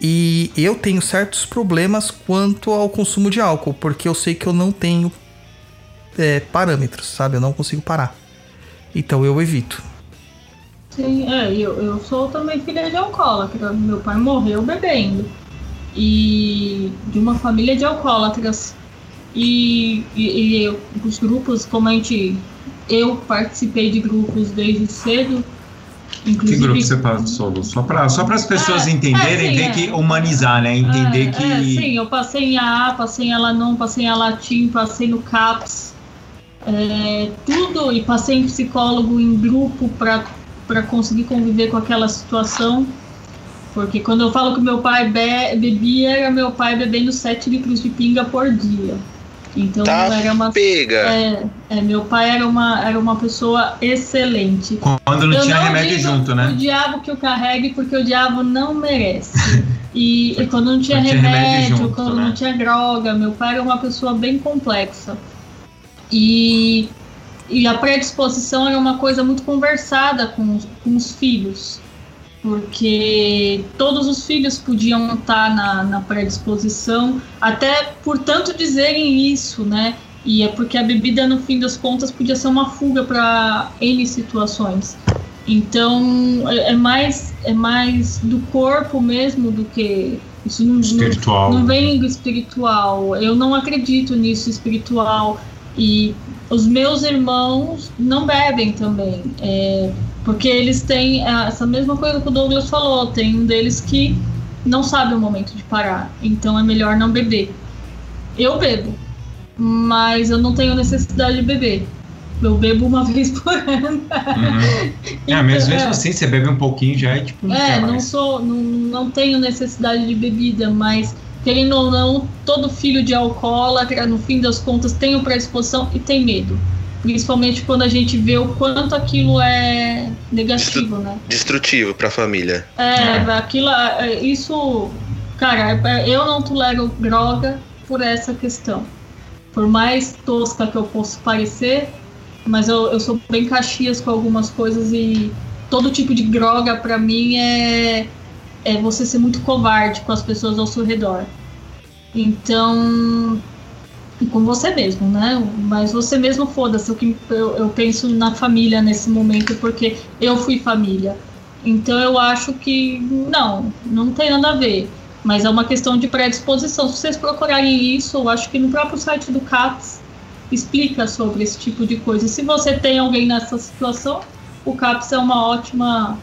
E eu tenho certos problemas quanto ao consumo de álcool, porque eu sei que eu não tenho é, parâmetros, sabe? Eu não consigo parar. Então eu evito. Sim, é, eu, eu sou também filha de alcoólatra. Meu pai morreu bebendo. E de uma família de alcoólatras. E, e, e os grupos, como a gente. Eu participei de grupos desde cedo. Que Inclusive, grupo você passou? Só para só as pessoas É, entenderem, é, sim, ver é. que humanizar, né? Entender É, que. é, sim, eu passei em AA, passei em Alanon, passei em Alatim, passei no CAPS, é, tudo, e passei em psicólogo em grupo para conseguir conviver com aquela situação. Porque quando eu falo que meu pai be- bebia, era meu pai bebendo 7 litros de pinga por dia. Então Tá era uma. Pega! É, é, meu pai era uma, era uma pessoa excelente. Quando não Eu tinha remédio digo junto, né? O diabo que o carregue, porque o diabo não merece. E, e quando não tinha Não tinha remédio, remédio junto, quando né? não tinha droga, meu pai era uma pessoa bem complexa. E, e a predisposição era uma coisa muito conversada com, os- com os filhos. Porque todos os filhos podiam estar na, na predisposição, até por tanto dizerem isso, né? E é porque a bebida, no fim das contas, podia ser uma fuga para N situações. Então é é mais é mais do corpo mesmo do que isso não, não- Espiritual. não vem do espiritual. Eu não acredito nisso espiritual. E os meus irmãos não bebem também. é, porque eles têm ah, essa mesma coisa que o Douglas falou. Tem um deles que não sabe o momento de parar. Então é melhor não beber. Eu bebo. Mas eu não tenho necessidade de beber. Eu bebo uma vez por ano. Uhum. É, mas mesmo É. assim, você bebe um pouquinho já é tipo. não É, não sou, não, não tenho necessidade de bebida, mas querendo ou não, todo filho de alcoólatra, no fim das contas, tem predisposição e tem medo. Principalmente quando a gente vê o quanto aquilo é negativo, né? Destrutivo pra família. É, aquilo, é, isso, cara, é, eu não tolero droga por essa questão. Por mais tosca que eu possa parecer, mas eu, eu sou bem caxias com algumas coisas e todo tipo de droga pra mim é, é você ser muito covarde com as pessoas ao seu redor. Então, com você mesmo, né? Mas você mesmo foda-se, o que eu, eu penso na família nesse momento, porque eu fui família. Então eu acho que não, não tem nada a ver. Mas é uma questão de predisposição. Se vocês procurarem isso, eu acho que no próprio site do CAPS explica sobre esse tipo de coisa. Se você tem alguém nessa situação, o CAPS é uma ótima,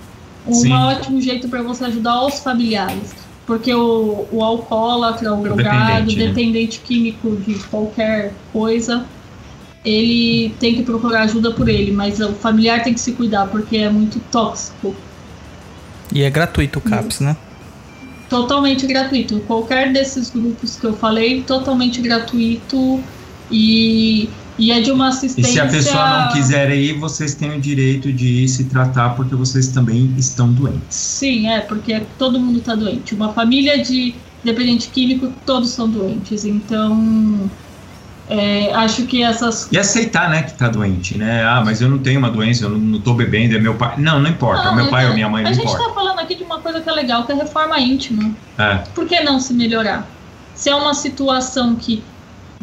um ótimo jeito para você ajudar os familiares. Porque o, o alcoólatra, o drogado, dependente, né? dependente químico de qualquer coisa, ele tem que procurar ajuda por ele, mas o familiar tem que se cuidar porque é muito tóxico. E é gratuito o CAPS, né? Totalmente gratuito. Qualquer desses grupos que eu falei, totalmente gratuito e, e é de uma E assistência. se a pessoa não quiser ir, vocês têm o direito de ir se tratar porque vocês também estão doentes. Sim, é, porque todo mundo está doente. Uma família de dependente químico, todos são doentes. Então, é, acho que essas. E aceitar, né, que tá doente, né? Ah, mas eu não tenho uma doença, eu não, não tô bebendo, é meu pai. Não, não importa. Não, meu pai é- ou minha mãe, não A gente importa. está falando aqui de uma coisa que é legal, que é a reforma íntima. É. Por que não se melhorar? Se é uma situação que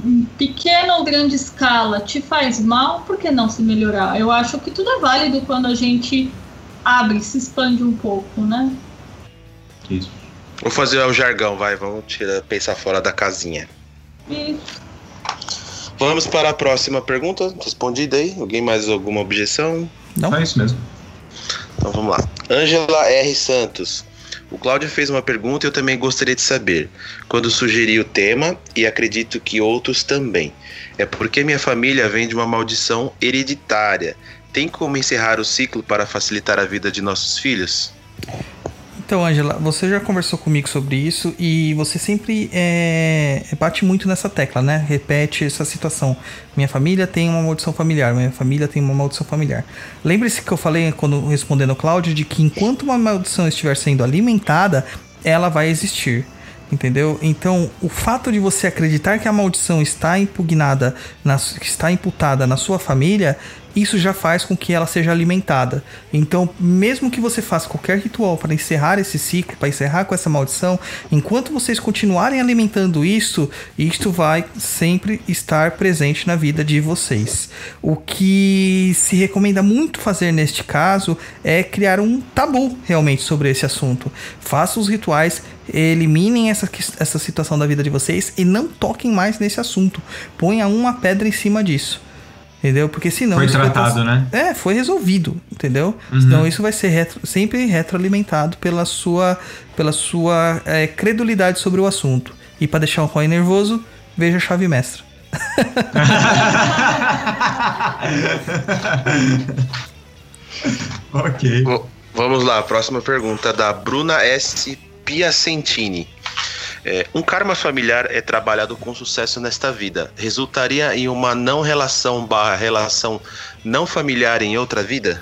em pequena ou grande escala te faz mal, por que não se melhorar? Eu acho que tudo é válido quando a gente abre, se expande um pouco, né? Isso. Vou fazer o jargão, vai. Vamos tirar, pensar fora da casinha. E Vamos para a próxima pergunta. Respondida aí. Alguém mais alguma objeção? Não? Só isso mesmo. Então vamos lá. Ângela R. Santos. O Cláudio fez uma pergunta e eu também gostaria de saber. Quando sugeri o tema, e acredito que outros também, é porque minha família vem de uma maldição hereditária. Tem como encerrar o ciclo para facilitar a vida de nossos filhos? Então, Angela, você já conversou comigo sobre isso e você sempre é, bate muito nessa tecla, né? Repete essa situação. Minha família tem uma maldição familiar, minha família tem uma maldição familiar. Lembre-se que eu falei quando respondendo ao Cláudio de que enquanto uma maldição estiver sendo alimentada, ela vai existir. Entendeu? Então, o fato de você acreditar que a maldição está impugnada, na, está imputada na sua família, isso já faz com que ela seja alimentada. Então, mesmo que você faça qualquer ritual para encerrar esse ciclo, para encerrar com essa maldição, enquanto vocês continuarem alimentando isso, isto vai sempre estar presente na vida de vocês. O que se recomenda muito fazer neste caso é criar um tabu realmente sobre esse assunto. Faça os rituais, eliminem essa, essa situação da vida de vocês e não toquem mais nesse assunto. Ponha uma pedra em cima disso. Entendeu? Porque senão. Foi tratado, né? É, foi resolvido, entendeu? Uhum. Então isso vai ser retro- sempre retroalimentado pela sua, pela sua é, credulidade sobre o assunto. E para deixar o Roy nervoso, veja a chave mestra. ok. V- Vamos lá, próxima pergunta da Bruna S. Piacentini. É, um karma familiar é trabalhado com sucesso nesta vida. Resultaria em uma não relação barra relação não familiar em outra vida?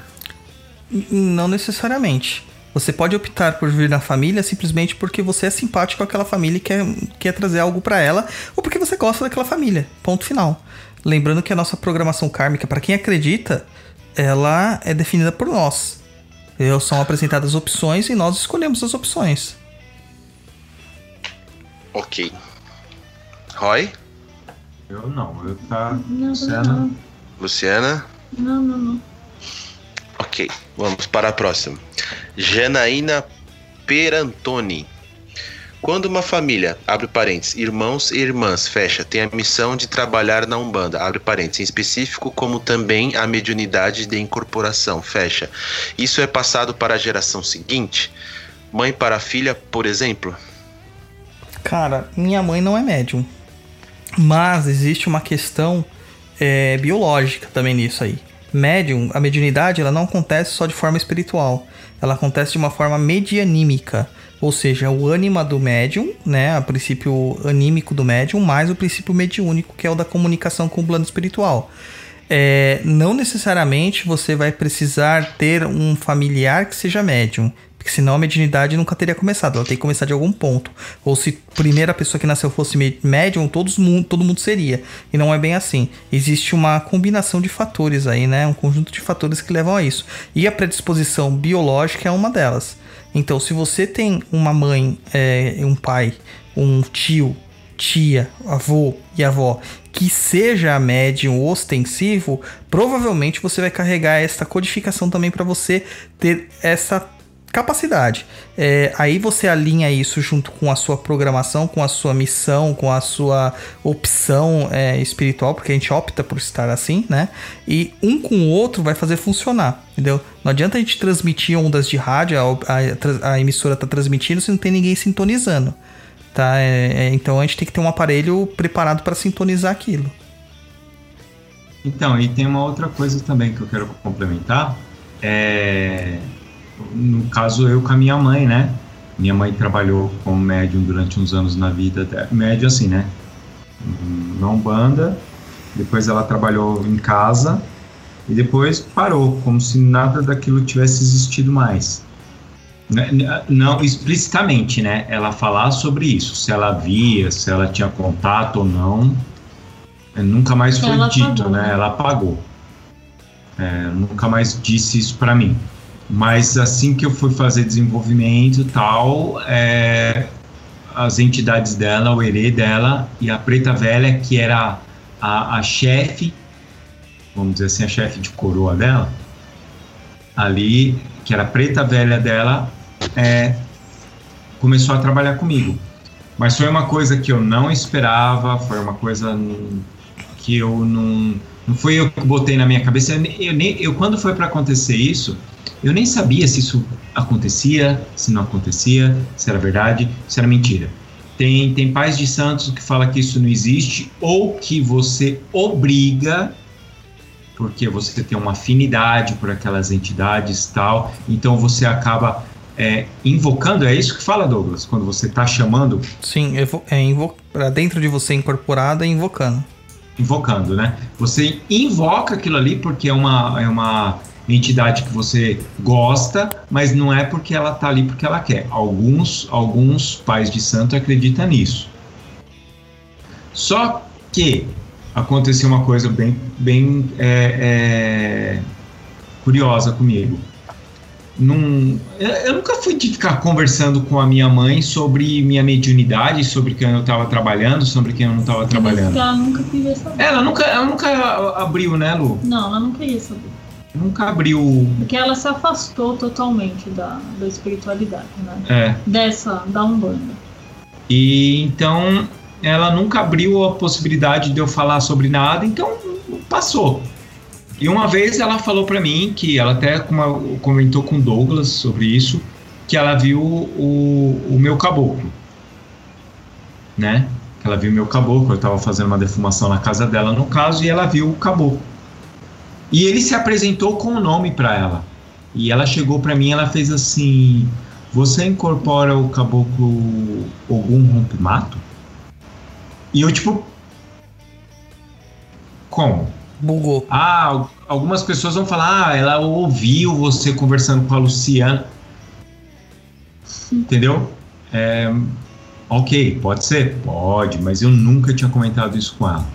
Não necessariamente. Você pode optar por vir na família simplesmente porque você é simpático àquela família e quer, quer trazer algo pra ela, ou porque você gosta daquela família. Ponto final. Lembrando que a nossa programação kármica, para quem acredita, ela é definida por nós. Eu- São apresentadas opções e nós escolhemos as opções. Ok. Roy? Eu não, eu tá. Não, Luciana. não, Luciana? não, não, não. Ok, vamos para a próxima. Janaína Perantoni. Quando uma família, abre parênteses, irmãos e irmãs, fecha, tem a missão de trabalhar na Umbanda, abre parênteses, em específico, como também a mediunidade de incorporação, fecha. Isso é passado para a geração seguinte? Mãe para filha, por exemplo? Cara, minha mãe não é médium. Mas existe uma questão é, biológica também nisso aí. Médium, a mediunidade, ela não acontece só de forma espiritual. Ela acontece de uma forma medianímica. Ou seja, o ânima do médium, né? O princípio anímico do médium, mais o princípio mediúnico, que é o da comunicação com o plano espiritual. É, não necessariamente você vai precisar ter um familiar que seja médium. Porque senão a mediunidade nunca teria começado. Ela tem que começar de algum ponto. Ou se a primeira pessoa que nasceu fosse médium, todos, todo mundo seria. E não é bem assim. Existe uma combinação de fatores aí, né? Um conjunto de fatores que levam a isso. E a predisposição biológica é uma delas. Então, se você tem uma mãe, é, um pai, um tio, tia, avô e avó que seja médium ostensivo, provavelmente você vai carregar essa codificação também para você ter essa capacidade. É, aí você alinha isso junto com a sua programação, com a sua missão, com a sua opção é, espiritual, porque a gente opta por estar assim, né? E um com o outro vai fazer funcionar, entendeu? Não adianta a gente transmitir ondas de rádio, a, a, a emissora tá transmitindo se não tem ninguém sintonizando, tá? É, é então a gente tem que ter um aparelho preparado para sintonizar aquilo. Então, e tem uma outra coisa também que eu quero complementar. É, no caso eu com a minha mãe, né? Minha mãe trabalhou como médium durante uns anos na vida, dela. médium assim, né? Na Umbanda, depois ela trabalhou em casa e depois parou, como se nada daquilo tivesse existido mais. Né, não explicitamente, né? Ela falar sobre isso, se ela via, se ela tinha contato ou não, é, nunca mais foi ela dito, apagou. né? Ela apagou. É, nunca mais disse isso para mim. Mas assim que eu fui fazer desenvolvimento tal, é, as entidades dela, o herê dela e a preta velha, que era a, a chefe, vamos dizer assim, a chefe de coroa dela, ali, que era a preta velha dela, é, começou a trabalhar comigo. Mas foi uma coisa que eu não esperava, foi uma coisa que eu não. Não foi eu que botei na minha cabeça. Eu, eu, eu quando foi para acontecer isso, eu nem sabia se isso acontecia, se não acontecia, se era verdade, se era mentira. Tem, tem pais de santos que fala que isso não existe ou que você obriga porque você tem uma afinidade por aquelas entidades tal, então você acaba é, invocando, é isso que fala Douglas, quando você está chamando? Sim, é dentro de você incorporado é invocando. Invocando, né? Você invoca aquilo ali porque é uma, é uma entidade que você gosta, mas não é porque ela está ali porque ela quer. Alguns, alguns pais de santo acreditam nisso. Só que aconteceu uma coisa bem, bem é, é, curiosa comigo. Num, eu nunca fui de ficar conversando com a minha mãe sobre minha mediunidade, sobre quem eu estava trabalhando, sobre quem eu não estava trabalhando. Ela nunca queria saber. Ela nunca, ela nunca abriu, né, Lu? Não, ela nunca queria saber nunca abriu. Porque ela se afastou totalmente da, da espiritualidade, né? É. Dessa, da Umbanda. E então ela nunca abriu a possibilidade de eu falar sobre nada, então passou. E uma vez ela falou para mim que ela até comentou com Douglas sobre isso, que ela viu o, o meu caboclo, né? Ela viu o meu caboclo, eu estava fazendo uma defumação na casa dela no caso, e ela viu o caboclo. E ele se apresentou com o nome para ela. E ela chegou para mim, ela fez assim: "Você incorpora o caboclo algum rompimato?" E eu tipo como? Bugou. Ah, algumas pessoas vão falar: "Ah, ela ouviu você conversando com a Luciana." Entendeu? É, ok, pode ser? Pode, mas eu nunca tinha comentado isso com ela.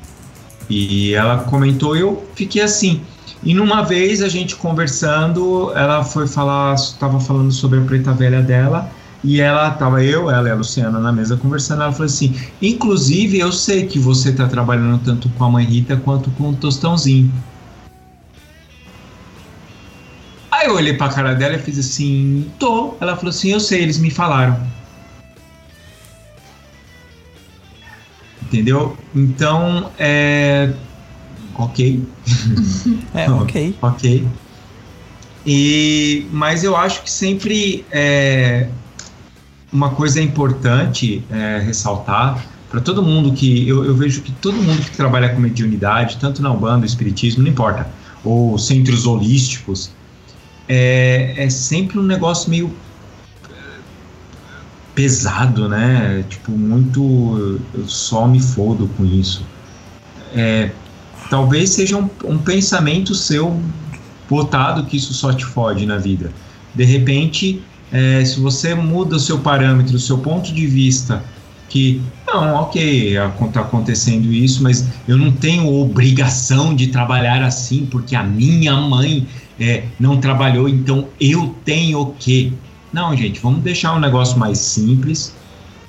E ela comentou e eu fiquei assim. E numa vez a gente conversando, ela foi falar, estava falando sobre a preta velha dela, e ela tava eu, ela e a Luciana na mesa conversando, ela falou assim: "Inclusive, eu sei que você está trabalhando tanto com a mãe Rita quanto com o Tostãozinho". eu olhei pra cara dela e fiz assim, tô. Ela falou assim, eu sei, eles me falaram. Entendeu? Então, é. Ok. É, ok. ok. E, mas eu acho que sempre é, uma coisa importante é, ressaltar para todo mundo que eu, eu, vejo que todo mundo que trabalha com mediunidade, tanto na Umbanda, Espiritismo, não importa, ou centros holísticos, é, é sempre um negócio meio é, pesado, né? Tipo, muito. Eu só me fodo com isso. É, talvez seja um, um pensamento seu botado que isso só te fode na vida. De repente, é, se você muda o seu parâmetro, o seu ponto de vista, que não, ok, está acontecendo isso, mas eu não tenho obrigação de trabalhar assim porque a minha mãe é, não trabalhou, então eu tenho que. Não, gente, vamos deixar um negócio mais simples.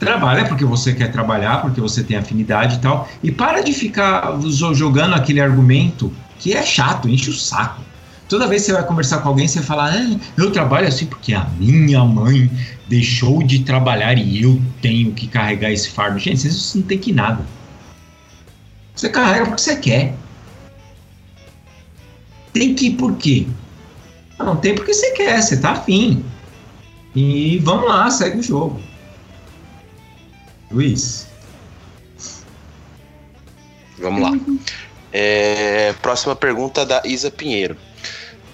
Trabalha porque você quer trabalhar, porque você tem afinidade e tal, e para de ficar jogando aquele argumento que é chato, enche o saco. Toda vez que você vai conversar com alguém, você fala: ah, eu trabalho assim porque a minha mãe deixou de trabalhar e eu tenho que carregar esse fardo. Gente, isso não tem que nada. Você carrega porque você quer. Tem que ir por quê? Não, tem porque você quer, você tá afim. E vamos lá, segue o jogo. Luiz. Vamos lá. É, próxima pergunta da Isa Pinheiro.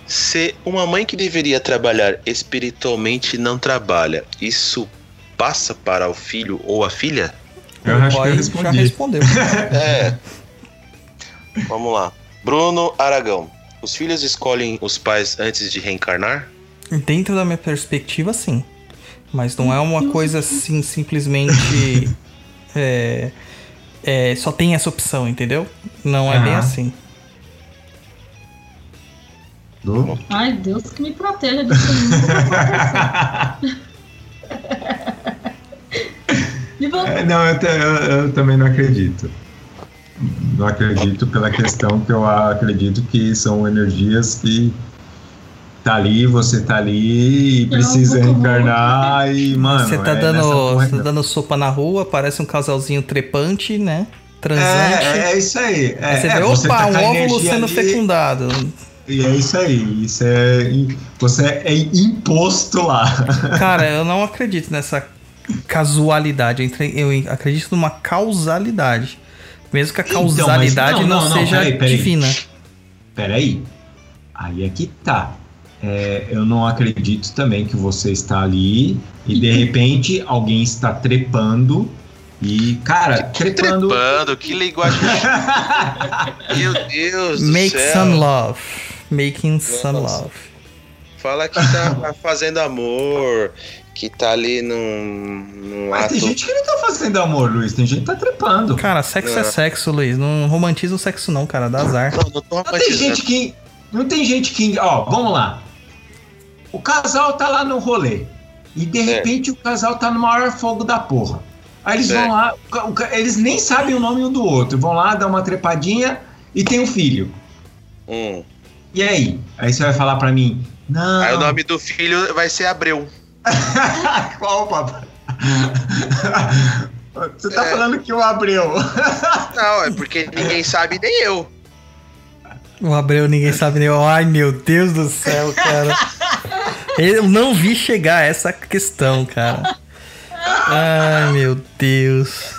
Se uma mãe que deveria trabalhar espiritualmente não trabalha, isso passa para o filho ou a filha? Eu o acho que eu respondi. já respondeu. É. Vamos lá. Bruno Aragão. Os filhos escolhem os pais antes de reencarnar? Dentro da minha perspectiva, sim. Mas não é uma coisa assim, simplesmente. é, é, só tem essa opção, entendeu? Não é bem assim. Du? Ai, Deus que me proteja disso? É, não, eu, te- eu- eu também não acredito. Não acredito pela questão que eu acredito que são energias que tá ali, você tá ali e precisa reencarnar e, mano. Você tá, é dando, você tá dando sopa na rua, parece um casalzinho trepante, né? Transante. É, é isso aí. É, Aí você é, vê, você opa, tá um óvulo sendo ali, fecundado. E é isso aí. Isso é. Você é imposto lá. Cara, eu não acredito nessa casualidade. Eu acredito numa causalidade. Mesmo que a Então, mas causalidade não, não, não, não, seja peraí, peraí. divina. Peraí. Aí é que tá. É, eu não acredito também que você está ali e de repente alguém está trepando e, cara, trepando. Trepando, que linguagem. Meu Deus do Make céu. some love. Making some Nossa. love. Fala que tá fazendo amor, que tá ali num, num Mas ato. tem gente que não tá fazendo amor, Luiz. Tem gente que tá trepando. Cara, sexo é É. sexo, Luiz. Não romantiza o sexo, não, cara. Dá azar. Não, não tô Não tem gente que. Não tem gente que. Ó, vamos lá. O casal tá lá no rolê. E de Certo. repente o casal tá no maior fogo da porra. Aí eles Certo. vão lá, eles nem sabem o nome um do outro. Vão lá, dar uma trepadinha e tem um filho. Hum. E aí? Aí você vai falar pra mim, não. Aí o nome do filho vai ser Abreu. Qual, papai? Você tá É. falando que o Abreu. Não, é porque ninguém sabe, nem eu. O Abreu, ninguém sabe nem. Ai, meu Deus do céu, cara. Eu não vi chegar a essa questão, cara. Ai, meu Deus.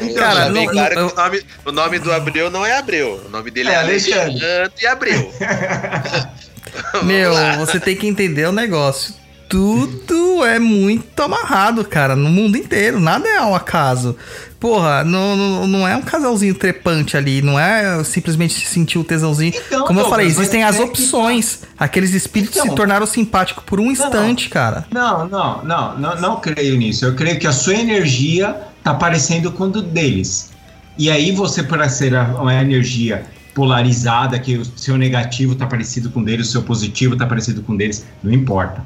Então, Cara, não- bem claro não- que o nome, o nome do Abreu não é Abreu. O nome dele é, É Alexandre. Alexandre Abreu. Meu, lá. você tem que entender o negócio. Tudo é muito amarrado, cara, no mundo inteiro. Nada é ao acaso. Porra, não, não, não é um casalzinho trepante ali. Não é simplesmente sentir o tesãozinho. Então, Como eu falei, existem as é que- opções. Aqueles espíritos Então. se tornaram simpáticos por um instante, cara. Não, não, não, não, não creio nisso. Eu creio que a sua energia tá parecendo com o deles. E aí você, por ser uma energia polarizada, que o seu negativo tá parecido com deles, o seu positivo tá parecido com deles, não importa.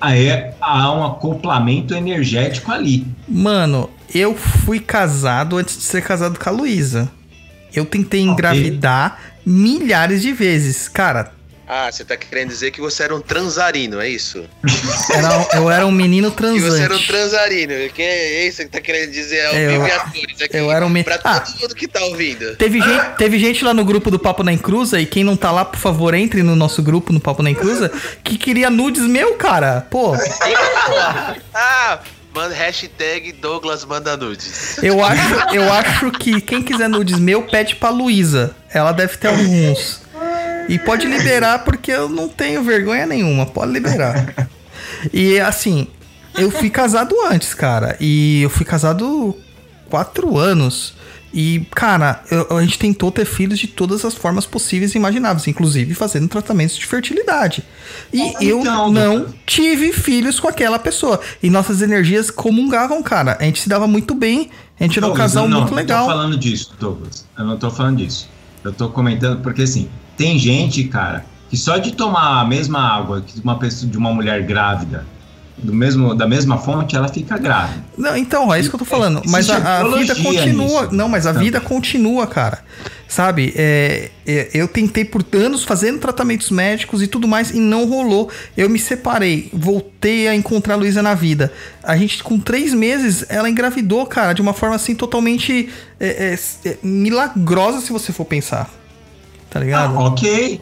Aí há um acoplamento energético ali. Mano, eu fui casado antes de ser casado com a Luísa. Eu tentei engravidar milhares de vezes. Cara, Ah, você tá querendo dizer que você era um transarino, é isso? Era, eu era um menino Que você era um transante. transarino. Que é isso que tá querendo dizer ao Eu- e aqui. eu era um me- Pra Ah. todo mundo que tá ouvindo. Teve gente, teve gente lá no grupo do Papo na Encruza, e quem não tá lá, por favor, entre no nosso grupo no Papo na Encruza, que queria nudes meu, cara. Pô, Ah, manda hashtag Douglas manda nudes. eu acho, eu acho que quem quiser nudes meu, pede pra Luísa. Ela deve ter alguns. E pode liberar, porque eu não tenho vergonha nenhuma. Pode liberar. E assim, eu fui casado antes, cara. E eu fui casado quatro anos. E, cara, eu- a gente tentou ter filhos de todas as formas possíveis e imagináveis, inclusive fazendo tratamentos de fertilidade. E eu Então, não doutor. tive filhos com aquela pessoa. E nossas energias comungavam, cara. A gente se dava muito bem. A gente era um casal eu não, muito Não legal. tô falando disso, Douglas. Eu não tô falando disso. Eu tô comentando porque assim, tem gente, cara, que só de tomar a mesma água que uma pessoa de uma mulher grávida, do mesmo, da mesma fonte, ela fica grávida. Não, então, é isso que eu tô falando. Mas a, a vida continua. nisso. Não, mas a Tá. vida continua, cara. Sabe? É, é, eu tentei por anos fazendo tratamentos médicos e tudo mais e não rolou. Eu me separei, voltei a encontrar a Luísa na vida. A gente, com três meses, ela engravidou, cara, de uma forma assim totalmente é, é, é, milagrosa, se você for pensar. Tá ligado? Ah, ok.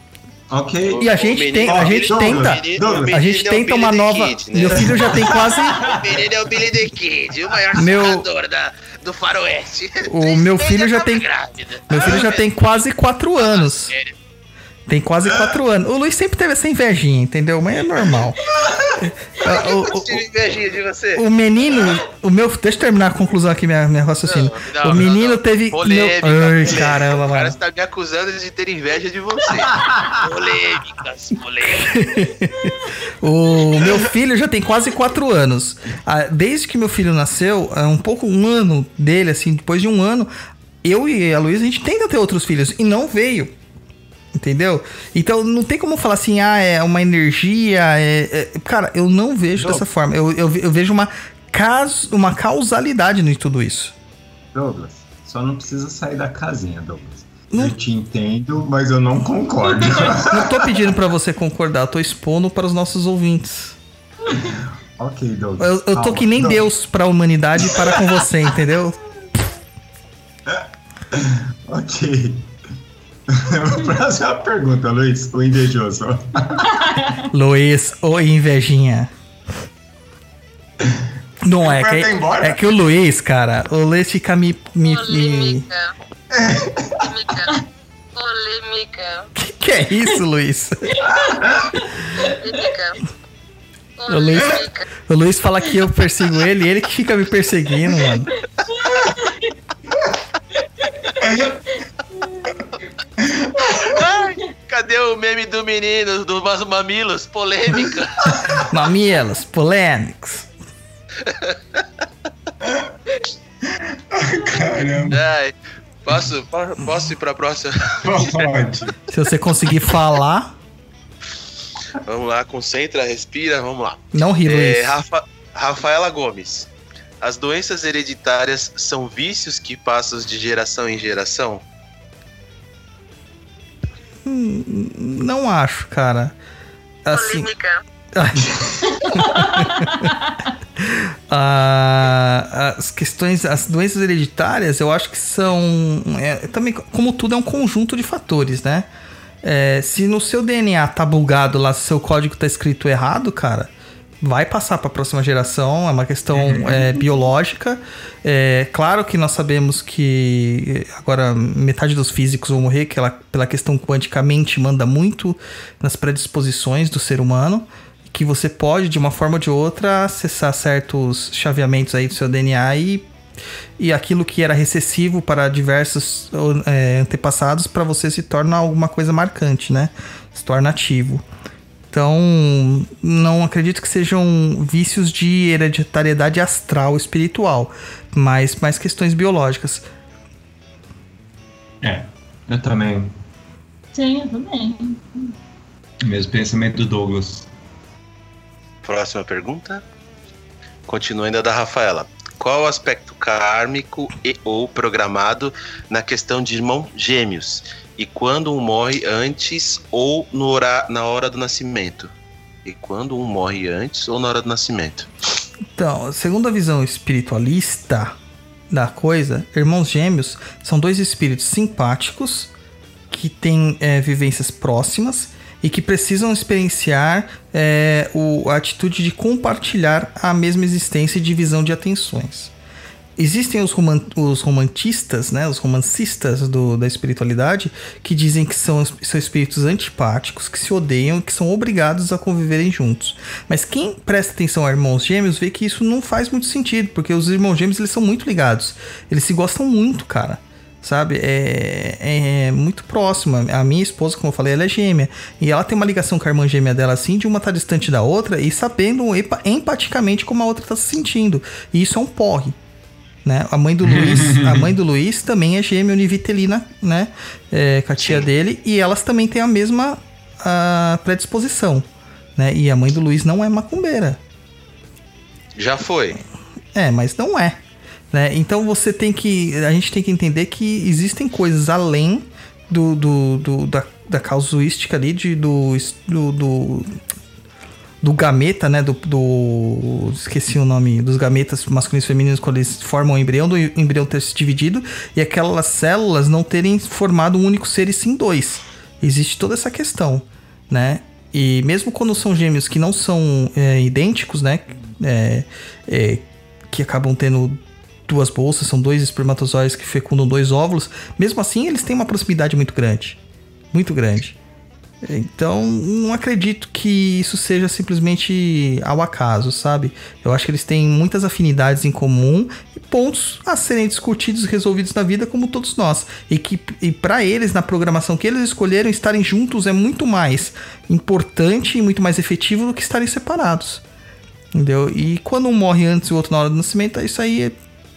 Ok. E a gente tem, a gente tenta. A gente é o tenta uma nova. Kid, né? Meu filho já tem quase. O menino é o Billy the Kid, o maior Meu- da, do faroeste. O meu filho já tem. Grávida. Meu filho já tem quase quatro anos. Sério. Tem quase quatro anos. O Luiz sempre teve essa invejinha, entendeu? Mas é normal. O- o- Eu tive invejinha de você. o, o menino, o meu. Deixa eu terminar a conclusão aqui, minha, minha raciocínio. Não, não, o menino não, teve. Polêmica, meu... Ai, caramba, O cara mano. está me acusando de ter inveja de você. Polêmicas, polêmicas. O meu filho já tem quase quatro anos. Ah, Desde que meu filho nasceu, é um pouco um ano dele, assim, depois de um ano, eu e a Luísa, a gente tenta ter outros filhos e não veio. Entendeu? Então não tem como falar assim, ah, é uma energia. é- é- Cara, eu não vejo dessa forma. Eu, eu, eu vejo uma, cas... uma causalidade em tudo isso. Douglas, só não precisa sair da casinha, Douglas. Não- Eu te entendo, mas eu não concordo. Não tô pedindo pra você concordar, tô expondo para os nossos ouvintes. ok, Douglas. Eu, eu tô calma. que nem Deus pra humanidade e para com você, entendeu? Ok. Próxima pergunta, Luiz, o invejoso. Luiz, ô invejinha. Não é que, é que o Luiz, cara, o Luiz fica me. me, me... Polêmica. Polêmica. Polêmica. Que, que é isso, Luiz? Polêmica. O Luiz, o Luiz fala que eu persigo ele e ele que fica me perseguindo, mano. Ai, cadê o meme do menino, dos mas- mamilos? Polêmica. Mamielas, polêmicos. Caramba, Ai, posso, po- posso ir pra próxima? pode. Se você conseguir falar, Vamos lá, concentra, respira, vamos lá. não ri, É, Luiz. Rafa- Rafaela Gomes. As doenças hereditárias são vícios que passam de geração em geração? Não acho, cara. Assim, Polêmica. Ah, as questões, as doenças hereditárias, eu acho que são. é, também, como tudo, é um conjunto de fatores, né? É, se no seu DNA tá bugado lá, se seu código tá escrito errado, cara, vai passar para a próxima geração. É uma questão é, biológica. É, claro que nós sabemos que agora metade dos físicos vão morrer, que ela, pela questão quanticamente manda muito nas predisposições do ser humano que você pode, de uma forma ou de outra, acessar certos chaveamentos aí do seu DNA e, e aquilo que era recessivo para diversos é, antepassados, para você se torna alguma coisa marcante, né? Se torna ativo. Então, não acredito que sejam vícios de hereditariedade astral, espiritual, mas mais questões biológicas. É, eu também. Sim, eu também. Mesmo pensamento do Douglas. Próxima pergunta. Continua ainda da Rafaela. Qual o aspecto kármico e ou programado na questão de irmão gêmeos? E quando um morre antes ou no hora, na hora do nascimento? E quando um morre antes ou na hora do nascimento? Então, segundo a visão espiritualista da coisa, irmãos gêmeos são dois espíritos simpáticos que têm é, vivências próximas e que precisam experienciar é, o, a atitude de compartilhar a mesma existência e divisão de atenções. Existem os, roman os romantistas, né, os romancistas do, da espiritualidade, que dizem que são, são espíritos antipáticos, que se odeiam e que são obrigados a conviverem juntos. Mas quem presta atenção a irmãos gêmeos vê que isso não faz muito sentido, porque os irmãos gêmeos eles são muito ligados. Eles se gostam muito, cara sabe? É, é, muito próxima. A minha esposa, como eu falei, ela é gêmea. E ela tem uma ligação com a irmã gêmea dela, assim, de uma tá distante da outra e sabendo empaticamente como a outra tá se sentindo. E isso é um porre. Né? A mãe do Luiz, a mãe do Luiz também é gêmea univitelina, né? É, com a tia Sim. dele, e elas também têm a mesma a predisposição, né? E a mãe do Luiz não é macumbeira. Já foi. É, mas não é. Né? Então você tem que. A gente tem que entender que existem coisas além do, do, do da, da causuística ali, de, do, do, do do gameta, né? Do, do, Esqueci o nome. Dos gametas masculinos e femininos quando eles formam o embrião, do embrião ter se dividido e aquelas células não terem formado um único ser e sim dois. Existe toda essa questão, né? E mesmo quando são gêmeos que não são é, idênticos, né? É, é, que acabam tendo duas bolsas, são dois espermatozoides que fecundam dois óvulos, mesmo assim eles têm uma proximidade muito grande. Muito grande. Então, não acredito que isso seja simplesmente ao acaso, sabe? Eu acho que eles têm muitas afinidades em comum e pontos a serem discutidos e resolvidos na vida, como todos nós. E que e para eles, na programação que eles escolheram, estarem juntos é muito mais importante e muito mais efetivo do que estarem separados. Entendeu? E quando um morre antes e o outro na hora do nascimento, isso aí é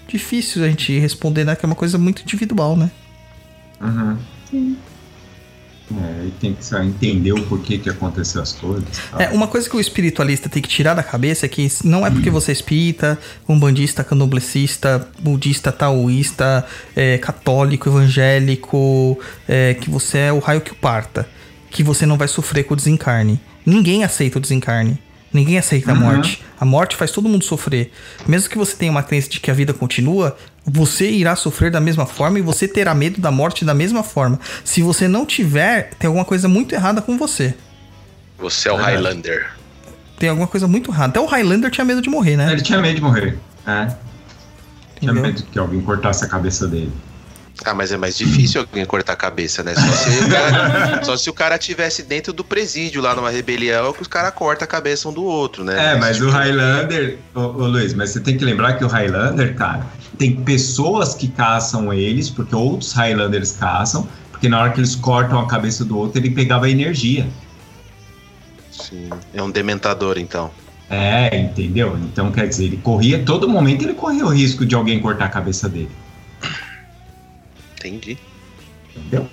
difícil a gente responder, né? Que é uma coisa muito individual, né? Uhum. Sim. É, e tem que saber entender o porquê que aconteceu as coisas. Tá? É, uma coisa que o espiritualista tem que tirar da cabeça é que não é porque você é espírita, umbandista, candomblessista, budista, taoísta, é, católico, evangélico, é, que você é o raio que o parta. Que você não vai sofrer com o desencarne. Ninguém aceita o desencarne. Ninguém aceita uhum. a morte. A morte faz todo mundo sofrer. Mesmo que você tenha uma crença de que a vida continua, você irá sofrer da mesma forma e você terá medo da morte da mesma forma. Se você não tiver, tem alguma coisa muito errada com você. Você é o é. Highlander. Tem alguma coisa muito errada. Até o Highlander tinha medo de morrer, né? Ele tinha medo de morrer. É. Tinha medo que alguém cortasse a cabeça dele. Ah, mas é mais difícil alguém cortar a cabeça, né? Só se, o cara, só se o cara tivesse dentro do presídio lá numa rebelião que os caras cortam a cabeça um do outro, né? É, mas o Highlander, ô, ô, Luiz, mas você tem que lembrar que o Highlander, cara, tem pessoas que caçam eles, porque outros Highlanders caçam, porque na hora que eles cortam a cabeça do outro, ele pegava energia. Sim, é um dementador então. É, entendeu? Então quer dizer, ele corria, todo momento ele corria o risco de alguém cortar a cabeça dele. Entendi. Entendeu?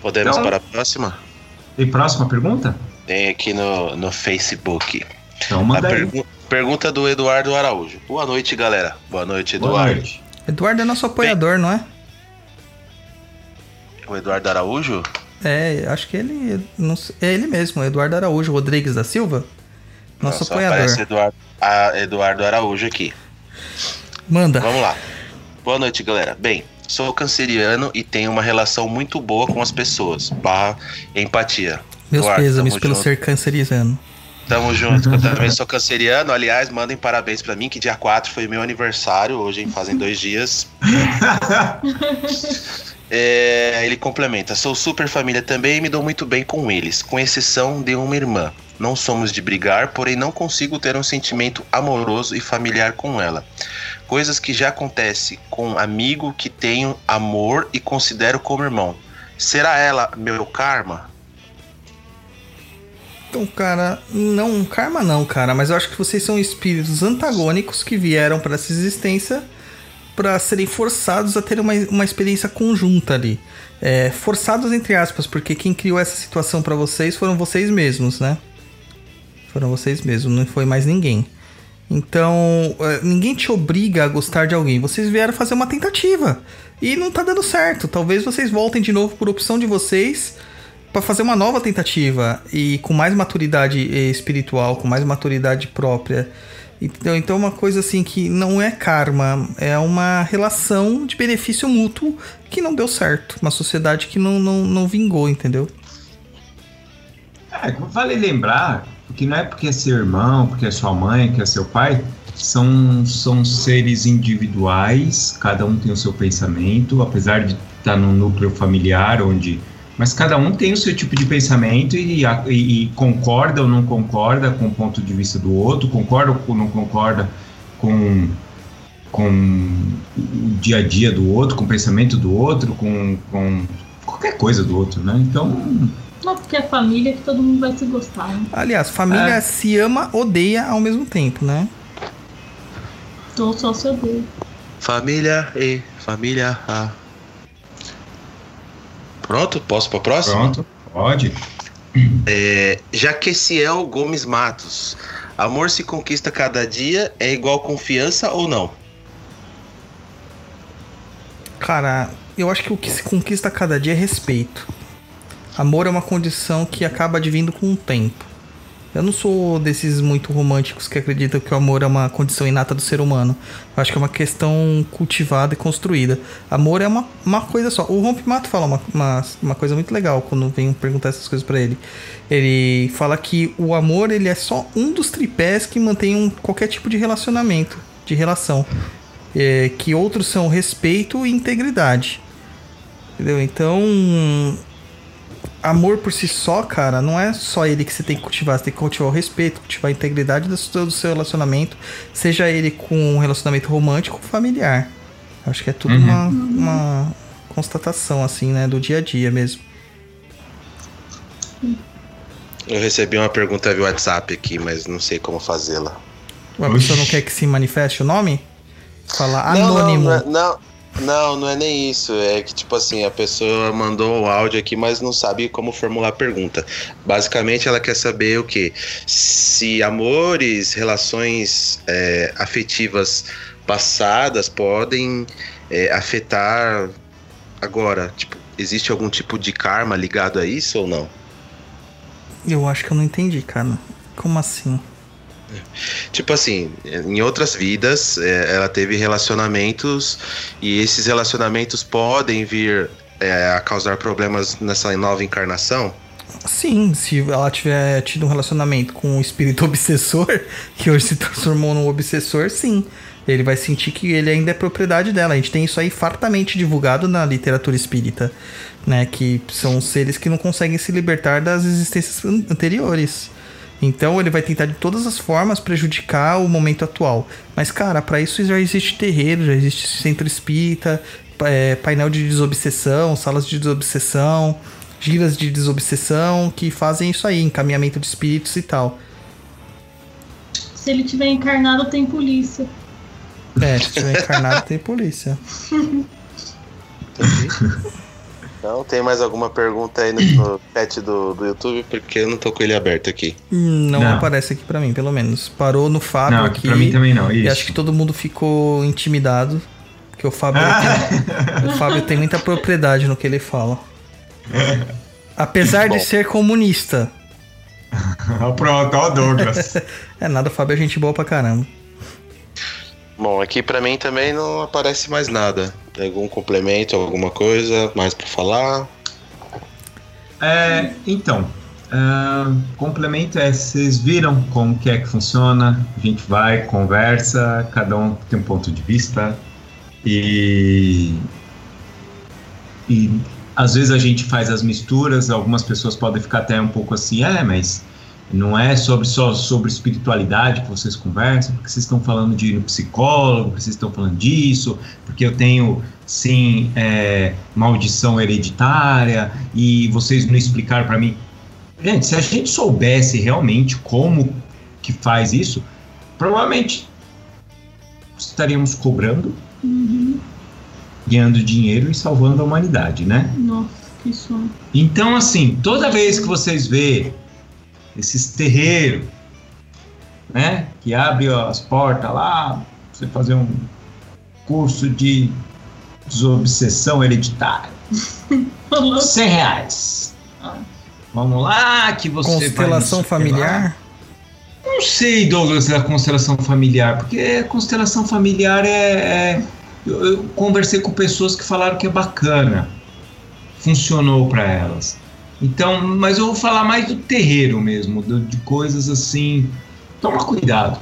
Podemos então, para a próxima? Tem próxima pergunta? Tem aqui no, no Facebook. Então manda a pergu pergunta do Eduardo Araújo. Boa noite, galera. Boa noite, Eduardo. Boa noite. Eduardo é nosso apoiador, Bem, não é? O Eduardo Araújo? É, acho que ele. Não, é ele mesmo, Eduardo Araújo Rodrigues da Silva. Nosso Nossa, apoiador. Aparece Eduardo, Eduardo Araújo aqui. Manda. Vamos lá. Boa noite, galera. Bem, Sou canceriano e tenho uma relação muito boa com as pessoas. Barra empatia. Meus Eduardo, pêsames pelo junto. ser canceriano. Tamo junto, eu também sou canceriano. Aliás, mandem parabéns para mim, que dia 4 foi meu aniversário, hoje fazem dois dias. é, ele complementa: sou super família também e me dou muito bem com eles, com exceção de uma irmã. Não somos de brigar, porém não consigo ter um sentimento amoroso e familiar com ela coisas que já acontece com amigo que tenho amor e considero como irmão. Será ela meu karma? Então, cara, não, karma não, cara, mas eu acho que vocês são espíritos antagônicos que vieram para essa existência para serem forçados a ter uma, uma experiência conjunta ali. É, forçados entre aspas, porque quem criou essa situação para vocês foram vocês mesmos, né? Foram vocês mesmos, não foi mais ninguém. Então, é, ninguém te obriga a gostar de alguém. Vocês vieram fazer uma tentativa. E não tá dando certo. Talvez vocês voltem de novo por opção de vocês para fazer uma nova tentativa e com mais maturidade espiritual, com mais maturidade própria. Então, então uma coisa assim que não é karma, é uma relação de benefício mútuo que não deu certo. Uma sociedade que não, não, não vingou, entendeu? É, vale lembrar que não é porque é seu irmão, porque é sua mãe, que é seu pai, são, são seres individuais, cada um tem o seu pensamento, apesar de estar num núcleo familiar onde mas cada um tem o seu tipo de pensamento e, e, e, concorda ou não concorda com o ponto de vista do outro, concorda ou não concorda com, com o dia a dia do outro, com o pensamento do outro, com, com qualquer coisa do outro, né? Então. Não, porque é família que todo mundo vai se gostar, né? Aliás, família é. se ama, odeia ao mesmo tempo, né? Tô só se odeia. Família e família A. Pronto? Posso para a próxima? Pronto, pode. É, Jaqueciel Gomes Matos. Amor se conquista cada dia é igual confiança ou não? Cara, eu acho que o que se conquista cada dia é respeito. Amor é uma condição que acaba advindo com o tempo. Eu não sou desses muito românticos que acreditam que o amor é uma condição inata do ser humano. Eu acho que é uma questão cultivada e construída. Amor é uma, uma coisa só. O Rompimato fala uma, uma, uma coisa muito legal quando vem perguntar essas coisas para ele. Ele fala que o amor ele é só um dos tripés que mantém um, qualquer tipo de relacionamento, de relação. É, que outros são respeito e integridade. Entendeu? Então, amor por si só, cara, não é só ele que você tem que cultivar. Você tem que cultivar o respeito, cultivar a integridade do seu, do seu relacionamento, seja ele com um relacionamento romântico ou familiar. Acho que é tudo uhum. uma, uma constatação, assim, né, do dia a dia mesmo. Eu recebi uma pergunta via WhatsApp aqui, mas não sei como fazê-la. A pessoa não quer que se manifeste o nome? Falar anônimo. Não, não, não, não, não é nem isso. É que, tipo assim, a pessoa mandou o áudio aqui, mas não sabe como formular a pergunta. Basicamente, ela quer saber o que? Se amores, relações é, afetivas passadas podem é, afetar agora. Tipo, existe algum tipo de karma ligado a isso ou não? Eu acho que eu não entendi, cara. Como assim? Tipo assim, em outras vidas, é, ela teve relacionamentos e esses relacionamentos podem vir é, a causar problemas nessa nova encarnação? Sim, se ela tiver tido um relacionamento com um espírito obsessor, que hoje se transformou num obsessor, sim. Ele vai sentir que ele ainda é propriedade dela. A gente tem isso aí fartamente divulgado na literatura espírita, né? Que são seres que não conseguem se libertar das existências anteriores. Então ele vai tentar de todas as formas prejudicar o momento atual. Mas, cara, para isso já existe terreiro, já existe centro espírita, é, painel de desobsessão, salas de desobsessão, giras de desobsessão que fazem isso aí, encaminhamento de espíritos e tal. Se ele tiver encarnado, tem polícia. É, se tiver encarnado, tem polícia. Então, tem mais alguma pergunta aí no, no chat do, do YouTube? Porque eu não tô com ele aberto aqui. Não, não. aparece aqui para mim, pelo menos. Parou no Fábio não, aqui. Pra mim também não. Isso. E acho que todo mundo ficou intimidado. Porque o Fábio, ah. tem, o Fábio tem muita propriedade no que ele fala. Apesar de ser comunista. Pronto, ó, Douglas. é nada, o Fábio é gente boa pra caramba. Bom, aqui para mim também não aparece mais nada. Algum complemento, alguma coisa mais para falar? É, então, uh, complemento é, vocês viram como que é que funciona, a gente vai, conversa, cada um tem um ponto de vista e, e às vezes a gente faz as misturas, algumas pessoas podem ficar até um pouco assim, é, mas não é sobre só sobre espiritualidade que vocês conversam, porque vocês estão falando de ir no psicólogo, porque vocês estão falando disso, porque eu tenho sim é, maldição hereditária e vocês não explicaram para mim. Gente, se a gente soubesse realmente como que faz isso, provavelmente estaríamos cobrando, uhum. ganhando dinheiro e salvando a humanidade, né? Nossa, que sonho. Então, assim, toda vez que vocês vê esses terreiros, né? Que abre as portas lá, você fazer um curso de desobsessão hereditária. 100 reais. Vamos lá, que você vai Constelação familiar? Não sei, Douglas, da constelação familiar, porque a constelação familiar é. é- eu, eu conversei com pessoas que falaram que é bacana, funcionou para elas. Então, mas eu vou falar mais do terreiro mesmo, do- de coisas assim. Toma cuidado,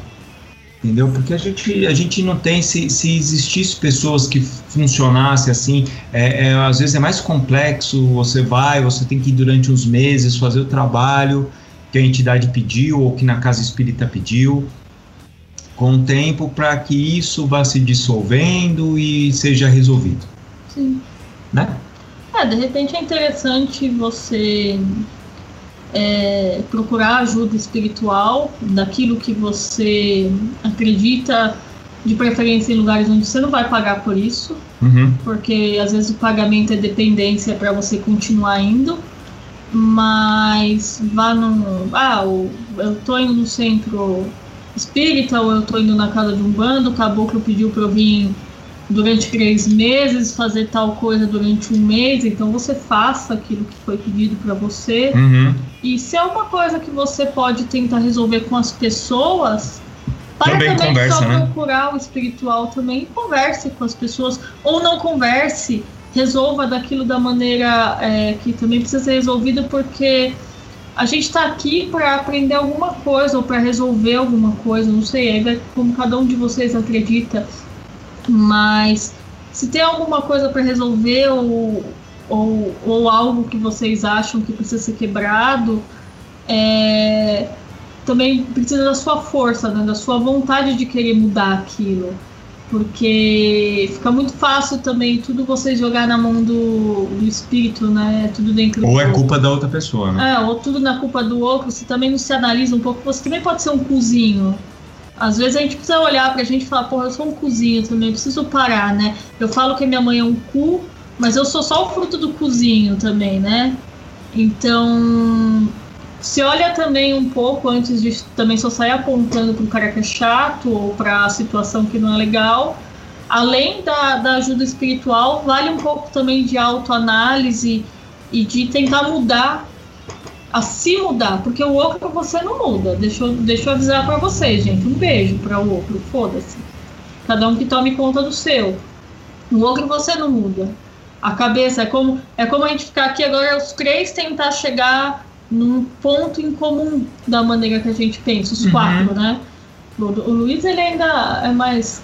entendeu? Porque a gente, a gente não tem. Se, se existisse pessoas que funcionassem assim, é, é, às vezes é mais complexo. Você vai, você tem que ir durante uns meses fazer o trabalho que a entidade pediu ou que na casa espírita pediu, com o tempo para que isso vá se dissolvendo e seja resolvido, Sim. né? É, de repente é interessante você é, procurar ajuda espiritual daquilo que você acredita, de preferência em lugares onde você não vai pagar por isso, Uhum. porque às vezes o pagamento é dependência para você continuar indo, mas vá num. Ah, eu tô indo no centro espírita ou eu tô indo na casa de um bando, o caboclo pediu para eu vir durante três meses, fazer tal coisa durante um mês, então você faça aquilo que foi pedido para você. Uhum. E se é uma coisa que você pode tentar resolver com as pessoas, para Também também conversa, só né? procurar o espiritual também e converse com as pessoas. Ou não converse, resolva daquilo da maneira é, que também precisa ser resolvida, porque a gente está aqui para aprender alguma coisa ou para resolver alguma coisa, não sei, vai como cada um de vocês acredita. Mas se tem alguma coisa para resolver ou, ou, ou algo que vocês acham que precisa ser quebrado, é, também precisa da sua força, né, da sua vontade de querer mudar aquilo. Porque fica muito fácil também tudo vocês jogar na mão do, do espírito, né? Tudo dentro Ou é culpa da outra pessoa, né? é, ou tudo na culpa do outro, você também não se analisa um pouco, você também pode ser um cozinho. Às vezes a gente precisa olhar pra gente e falar, porra, eu sou um cozinho também, preciso parar, né? Eu falo que minha mãe é um cu, mas eu sou só o fruto do cozinho também, né? Então, se olha também um pouco antes de também só sair apontando pro cara que é chato ou pra situação que não é legal. Além da, da ajuda espiritual, vale um pouco também de autoanálise e de tentar mudar a se mudar, porque o outro você não muda. Deixa eu, deixa eu avisar pra vocês, gente. Um beijo para o outro, foda-se. Cada um que tome conta do seu. O outro você não muda. A cabeça é como é como a gente ficar aqui agora os três tentar chegar num ponto em comum da maneira que a gente pensa, os Uhum. quatro, né? O, o Luiz ele ainda é mais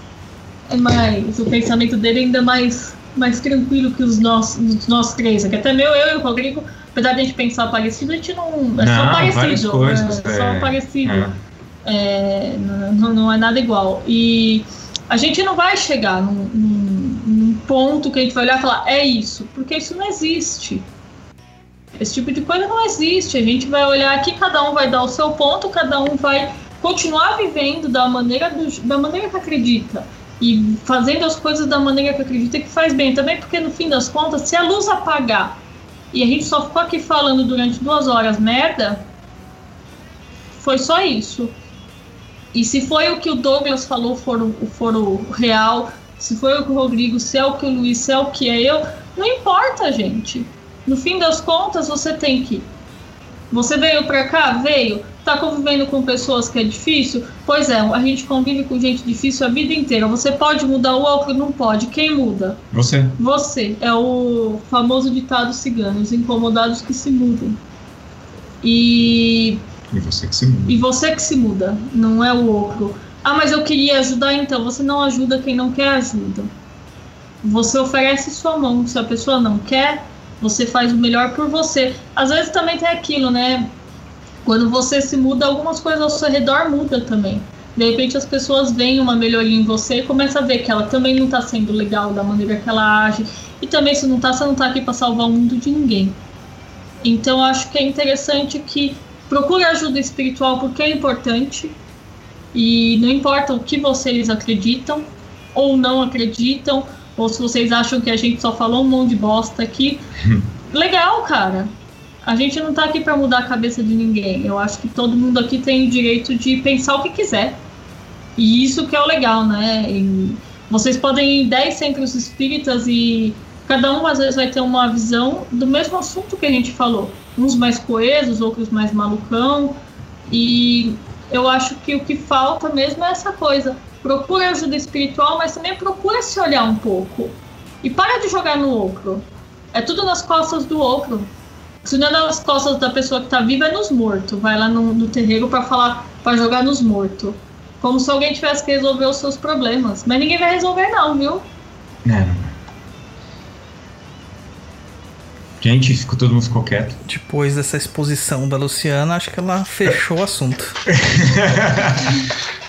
é mais o pensamento dele ainda é mais mais tranquilo que os nossos os nós três, aqui até meu eu e o Rodrigo apesar de a gente pensar parecido, a gente não. É só Não, várias parecido. coisas, é, só é, parecido. é. É, não, não é nada igual. E a gente não vai chegar num, num- num ponto que a gente vai olhar e falar, é isso, porque isso não existe. Esse tipo de coisa não existe. A gente vai olhar aqui, cada um vai dar o seu ponto, cada um vai continuar vivendo da maneira, do- da maneira que acredita. E fazendo as coisas da maneira que acredita que faz bem. Também porque, no fim das contas, se a luz apagar e a gente só ficou aqui falando durante duas horas merda, foi só isso. E se foi o que o Douglas falou for o, for o real, se foi o que o Rodrigo, se é o que o Luiz, se é o que é eu, não importa, gente. No fim das contas, você tem que. Você veio pra cá? Veio. Tá convivendo com pessoas que é difícil? Pois é, a gente convive com gente difícil a vida inteira. Você pode mudar o outro? Não pode. Quem muda? Você. Você. É o famoso ditado cigano: os incomodados que se mudam. E E você que se muda. e você que se muda, não é o outro. Ah, mas eu queria ajudar, então você não ajuda quem não quer ajuda. Você oferece sua mão. Se a pessoa não quer, você faz o melhor por você. Às vezes também tem aquilo, né? Quando você se muda, algumas coisas ao seu redor mudam também. De repente as pessoas veem uma melhoria em você e começam a ver que ela também não está sendo legal da maneira que ela age. E também se não tá, você não tá aqui para salvar o mundo de ninguém. Então eu acho que é interessante que procure ajuda espiritual porque é importante. E não importa o que vocês acreditam ou não acreditam, ou se vocês acham que a gente só falou um monte de bosta aqui. Legal, cara. A gente não tá aqui para mudar a cabeça de ninguém. Eu acho que todo mundo aqui tem o direito de pensar o que quiser. E isso que é o legal, né? E Vocês podem ir em 10 centros espíritas e cada um às vezes vai ter uma visão do mesmo assunto que a gente falou. Uns mais coesos, outros mais malucão. E eu acho que o que falta mesmo é essa coisa. Procura ajuda espiritual, mas também procura se olhar um pouco. E para de jogar no outro. É tudo nas costas do outro. Se não é nas costas da pessoa que tá viva, é nos mortos. Vai lá no, no terreiro para falar, para jogar nos mortos. Como se alguém tivesse que resolver os seus problemas. Mas ninguém vai resolver, não, viu? É. Gente, ficou, todo mundo ficou quieto. Depois dessa exposição da Luciana, acho que ela fechou o assunto.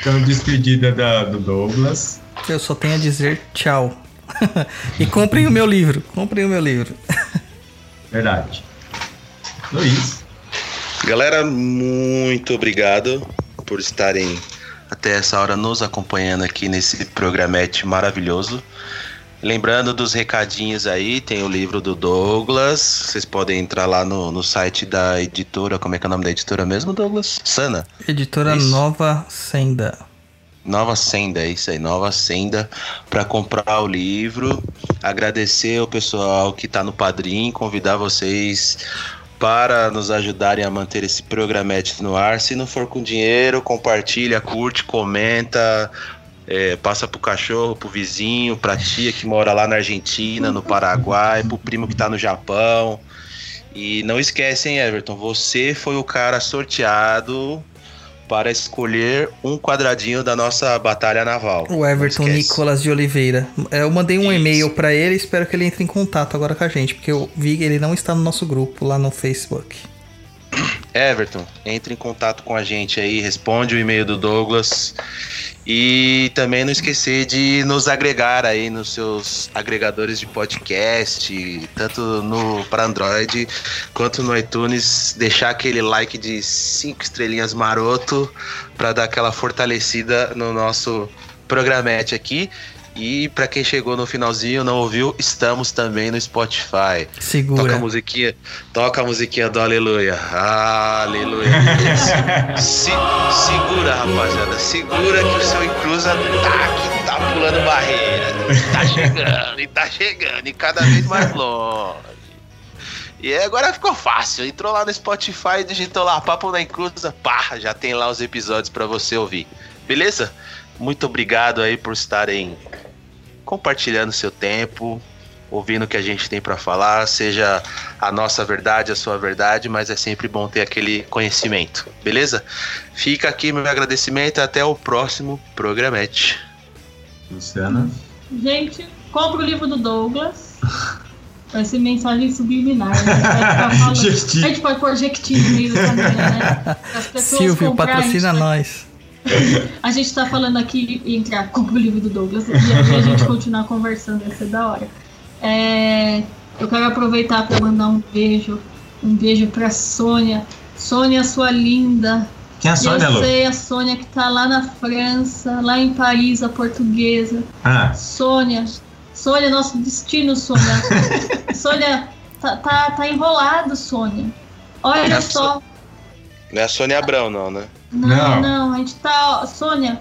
Então, despedida da, do Douglas. Eu só tenho a dizer tchau. e comprem o meu livro. Comprem o meu livro. Verdade. Luiz. Galera, muito obrigado por estarem até essa hora nos acompanhando aqui nesse programete maravilhoso. Lembrando dos recadinhos aí, tem o livro do Douglas. Vocês podem entrar lá no, no site da editora. Como é que é o nome da editora mesmo, Douglas? Sana. Editora isso. Nova Senda. Nova Senda, é isso aí, Nova Senda, para comprar o livro. Agradecer o pessoal que está no Padrim, convidar vocês para nos ajudarem a manter esse programete no ar. Se não for com dinheiro, compartilha, curte, comenta, é, passa pro cachorro, pro vizinho, pra tia que mora lá na Argentina, no Paraguai, pro primo que tá no Japão. E não esquecem, Everton, você foi o cara sorteado para escolher um quadradinho da nossa batalha naval. O Everton. Nicolas de Oliveira. É, Eu mandei um e-mail pra ele, espero que ele entre em contato agora com a gente, porque eu vi que ele não está no nosso grupo lá no Facebook. Everton, entre em contato com a gente aí, responde o e-mail do Douglas. E também não esquecer de nos agregar aí nos seus agregadores de podcast, tanto no para Android quanto no iTunes, deixar aquele like de cinco estrelinhas maroto para dar aquela fortalecida no nosso programete aqui. E para quem chegou no finalzinho e não ouviu, estamos também no Spotify. Toca a Segura. musiquinha, toca a musiquinha do Aleluia. Aleluia. Se, segura, rapaziada. Segura que o seu encruza tá aqui, tá pulando barreira. Tá chegando, e tá chegando, e cada vez mais longe. E agora ficou fácil. Entrou lá no Spotify, digitou lá Papo na Encruza, pá, já tem lá os episódios pra você ouvir. Beleza? Muito obrigado aí por estarem compartilhando seu tempo, ouvindo o que a gente tem pra falar, seja a nossa verdade, a sua verdade, mas é sempre bom ter aquele conhecimento, beleza? Fica aqui meu agradecimento, até o próximo programete. Luciana. Gente, compra o livro do Douglas. Vai ser mensagem subliminar. né? Falando-. A gente pode pôr Jequiti no meio dessa merda, né? As pessoas Silvio, patrocina nós. A gente tá falando aqui e entrar compra o livro do Douglas e a gente continuar conversando, ia ser da hora. É, eu quero aproveitar para mandar um beijo, um beijo pra Sônia. Sônia, sua linda. Quem é a Sônia, eu Lu? sei a Sônia que tá lá na França, lá em Paris, a portuguesa. Ah, Sônia, Sônia, nosso destino, Sônia. Sônia, tá, tá, tá enrolado, Sônia. Olha Não é só. Não é a Sônia Abrão, não, né? Não, Não. não, a gente tá. Sônia,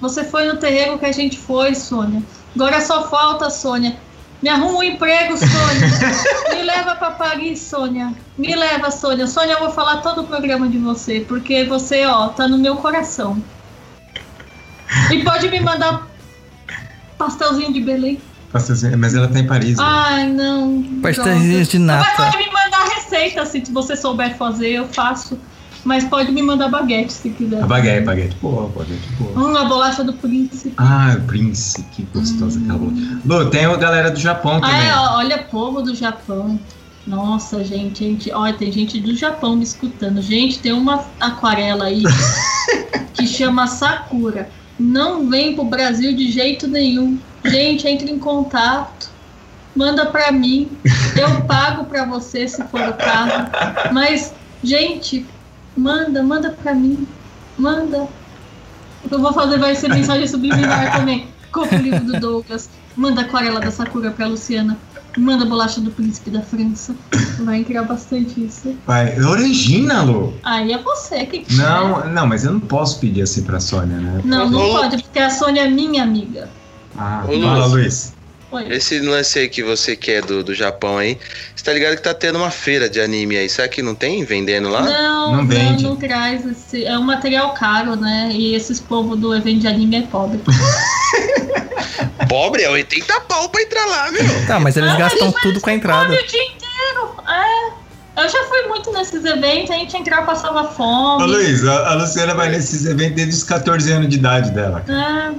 você foi no terreiro que a gente foi, Sônia. Agora só falta, Sônia. Me arruma um emprego, Sônia. Me leva pra Paris, Sônia. Me leva, Sônia. Sônia, eu vou falar todo o programa de você, porque você, ó, tá no meu coração. E pode me mandar pastelzinho de Belém. pastelzinho- mas ela tá em Paris. né? Ai, não. Pastéis de Mas nata. pode me mandar receita, se você souber fazer, eu faço. Mas pode me mandar baguete, se quiser. A baguete, baguete boa, baguete boa. Hum, a bolacha do príncipe. Ah, o Prince, que gostosa aquela bola. Lu, tem a galera do Japão também. Ah, é, olha, povo do Japão. Nossa, gente, gente, olha, tem gente do Japão me escutando. Gente, tem uma aquarela aí que chama Sakura. Não vem pro Brasil de jeito nenhum. Gente, entre em contato. Manda pra mim. Eu pago pra você se for o caso. Mas, gente, manda, manda pra mim. Manda. O que eu vou fazer vai ser mensagem subliminar também. Compre o livro do Douglas. Manda a aquarela da Sakura pra Luciana. Manda bolacha do príncipe da França. Vai entrar bastante isso. Vai, Orangina, Lu. Aí é você que quer. Não, não, mas eu não posso pedir assim pra Sônia, né? Não, não pode, porque a Sônia é minha amiga. Ah, fala, Luiz. Oi. Esse lance aí que você quer do, do Japão aí, você tá ligado que tá tendo uma feira de anime aí, será que não tem vendendo lá? Não, Não não, vende. não, traz esse. É um material caro, né? E esses povos do evento de anime é pobre. Pobre, é 80 pau pra entrar lá, meu. Tá, mas eles Ah, gastam eles tudo com a entrada. O dia inteiro. É. Eu já fui muito nesses eventos, a gente entrava passava Ô, fome. Luiz, a, a Luciana vai nesses eventos desde os 14 anos de idade dela. É,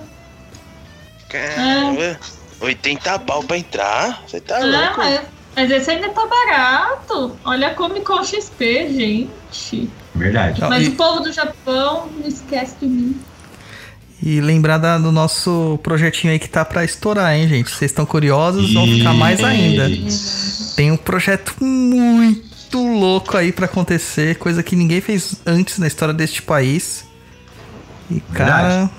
Caramba, 80 pau pra entrar? Você tá louco? mas, mas esse ainda tá barato. Olha Comic Con XP, gente. Verdade. Mas e- o povo do Japão não esquece de mim. E lembrar da- do nosso projetinho aí que tá pra estourar, hein, gente? Vocês estão curiosos, vão ficar mais ainda. Tem um projeto muito louco aí pra acontecer, coisa que ninguém fez antes na história deste país. E, cara. Verdade.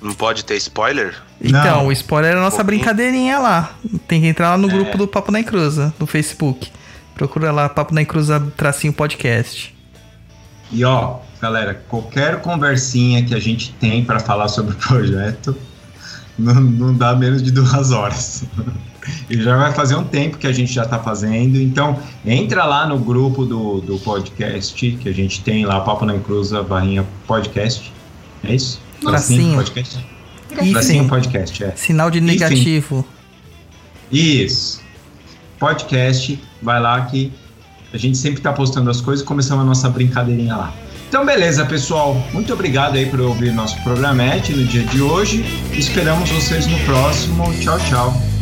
Não pode ter spoiler? Então, Não. o spoiler é a nossa brincadeirinha lá. Tem que entrar lá no grupo do Papo na Encruza, no Facebook. Procura lá, Papo na Encruza, tracinho podcast. E ó, galera, qualquer conversinha que a gente tem pra falar sobre o projeto não, não dá menos de duas horas. E já vai fazer um tempo que a gente já tá fazendo. Então, entra lá no grupo do, do podcast que a gente tem lá, Papo na Encruza, barrinha podcast. É isso? Tracinho. podcast? E Tracinho sim, podcast, é. sinal de Enfim. negativo. Isso. Podcast, vai lá que a gente sempre tá postando as coisas e começamos a nossa brincadeirinha lá. Então, beleza, pessoal. Muito obrigado aí por ouvir nosso programete no dia de hoje. Esperamos vocês no próximo. Tchau, tchau.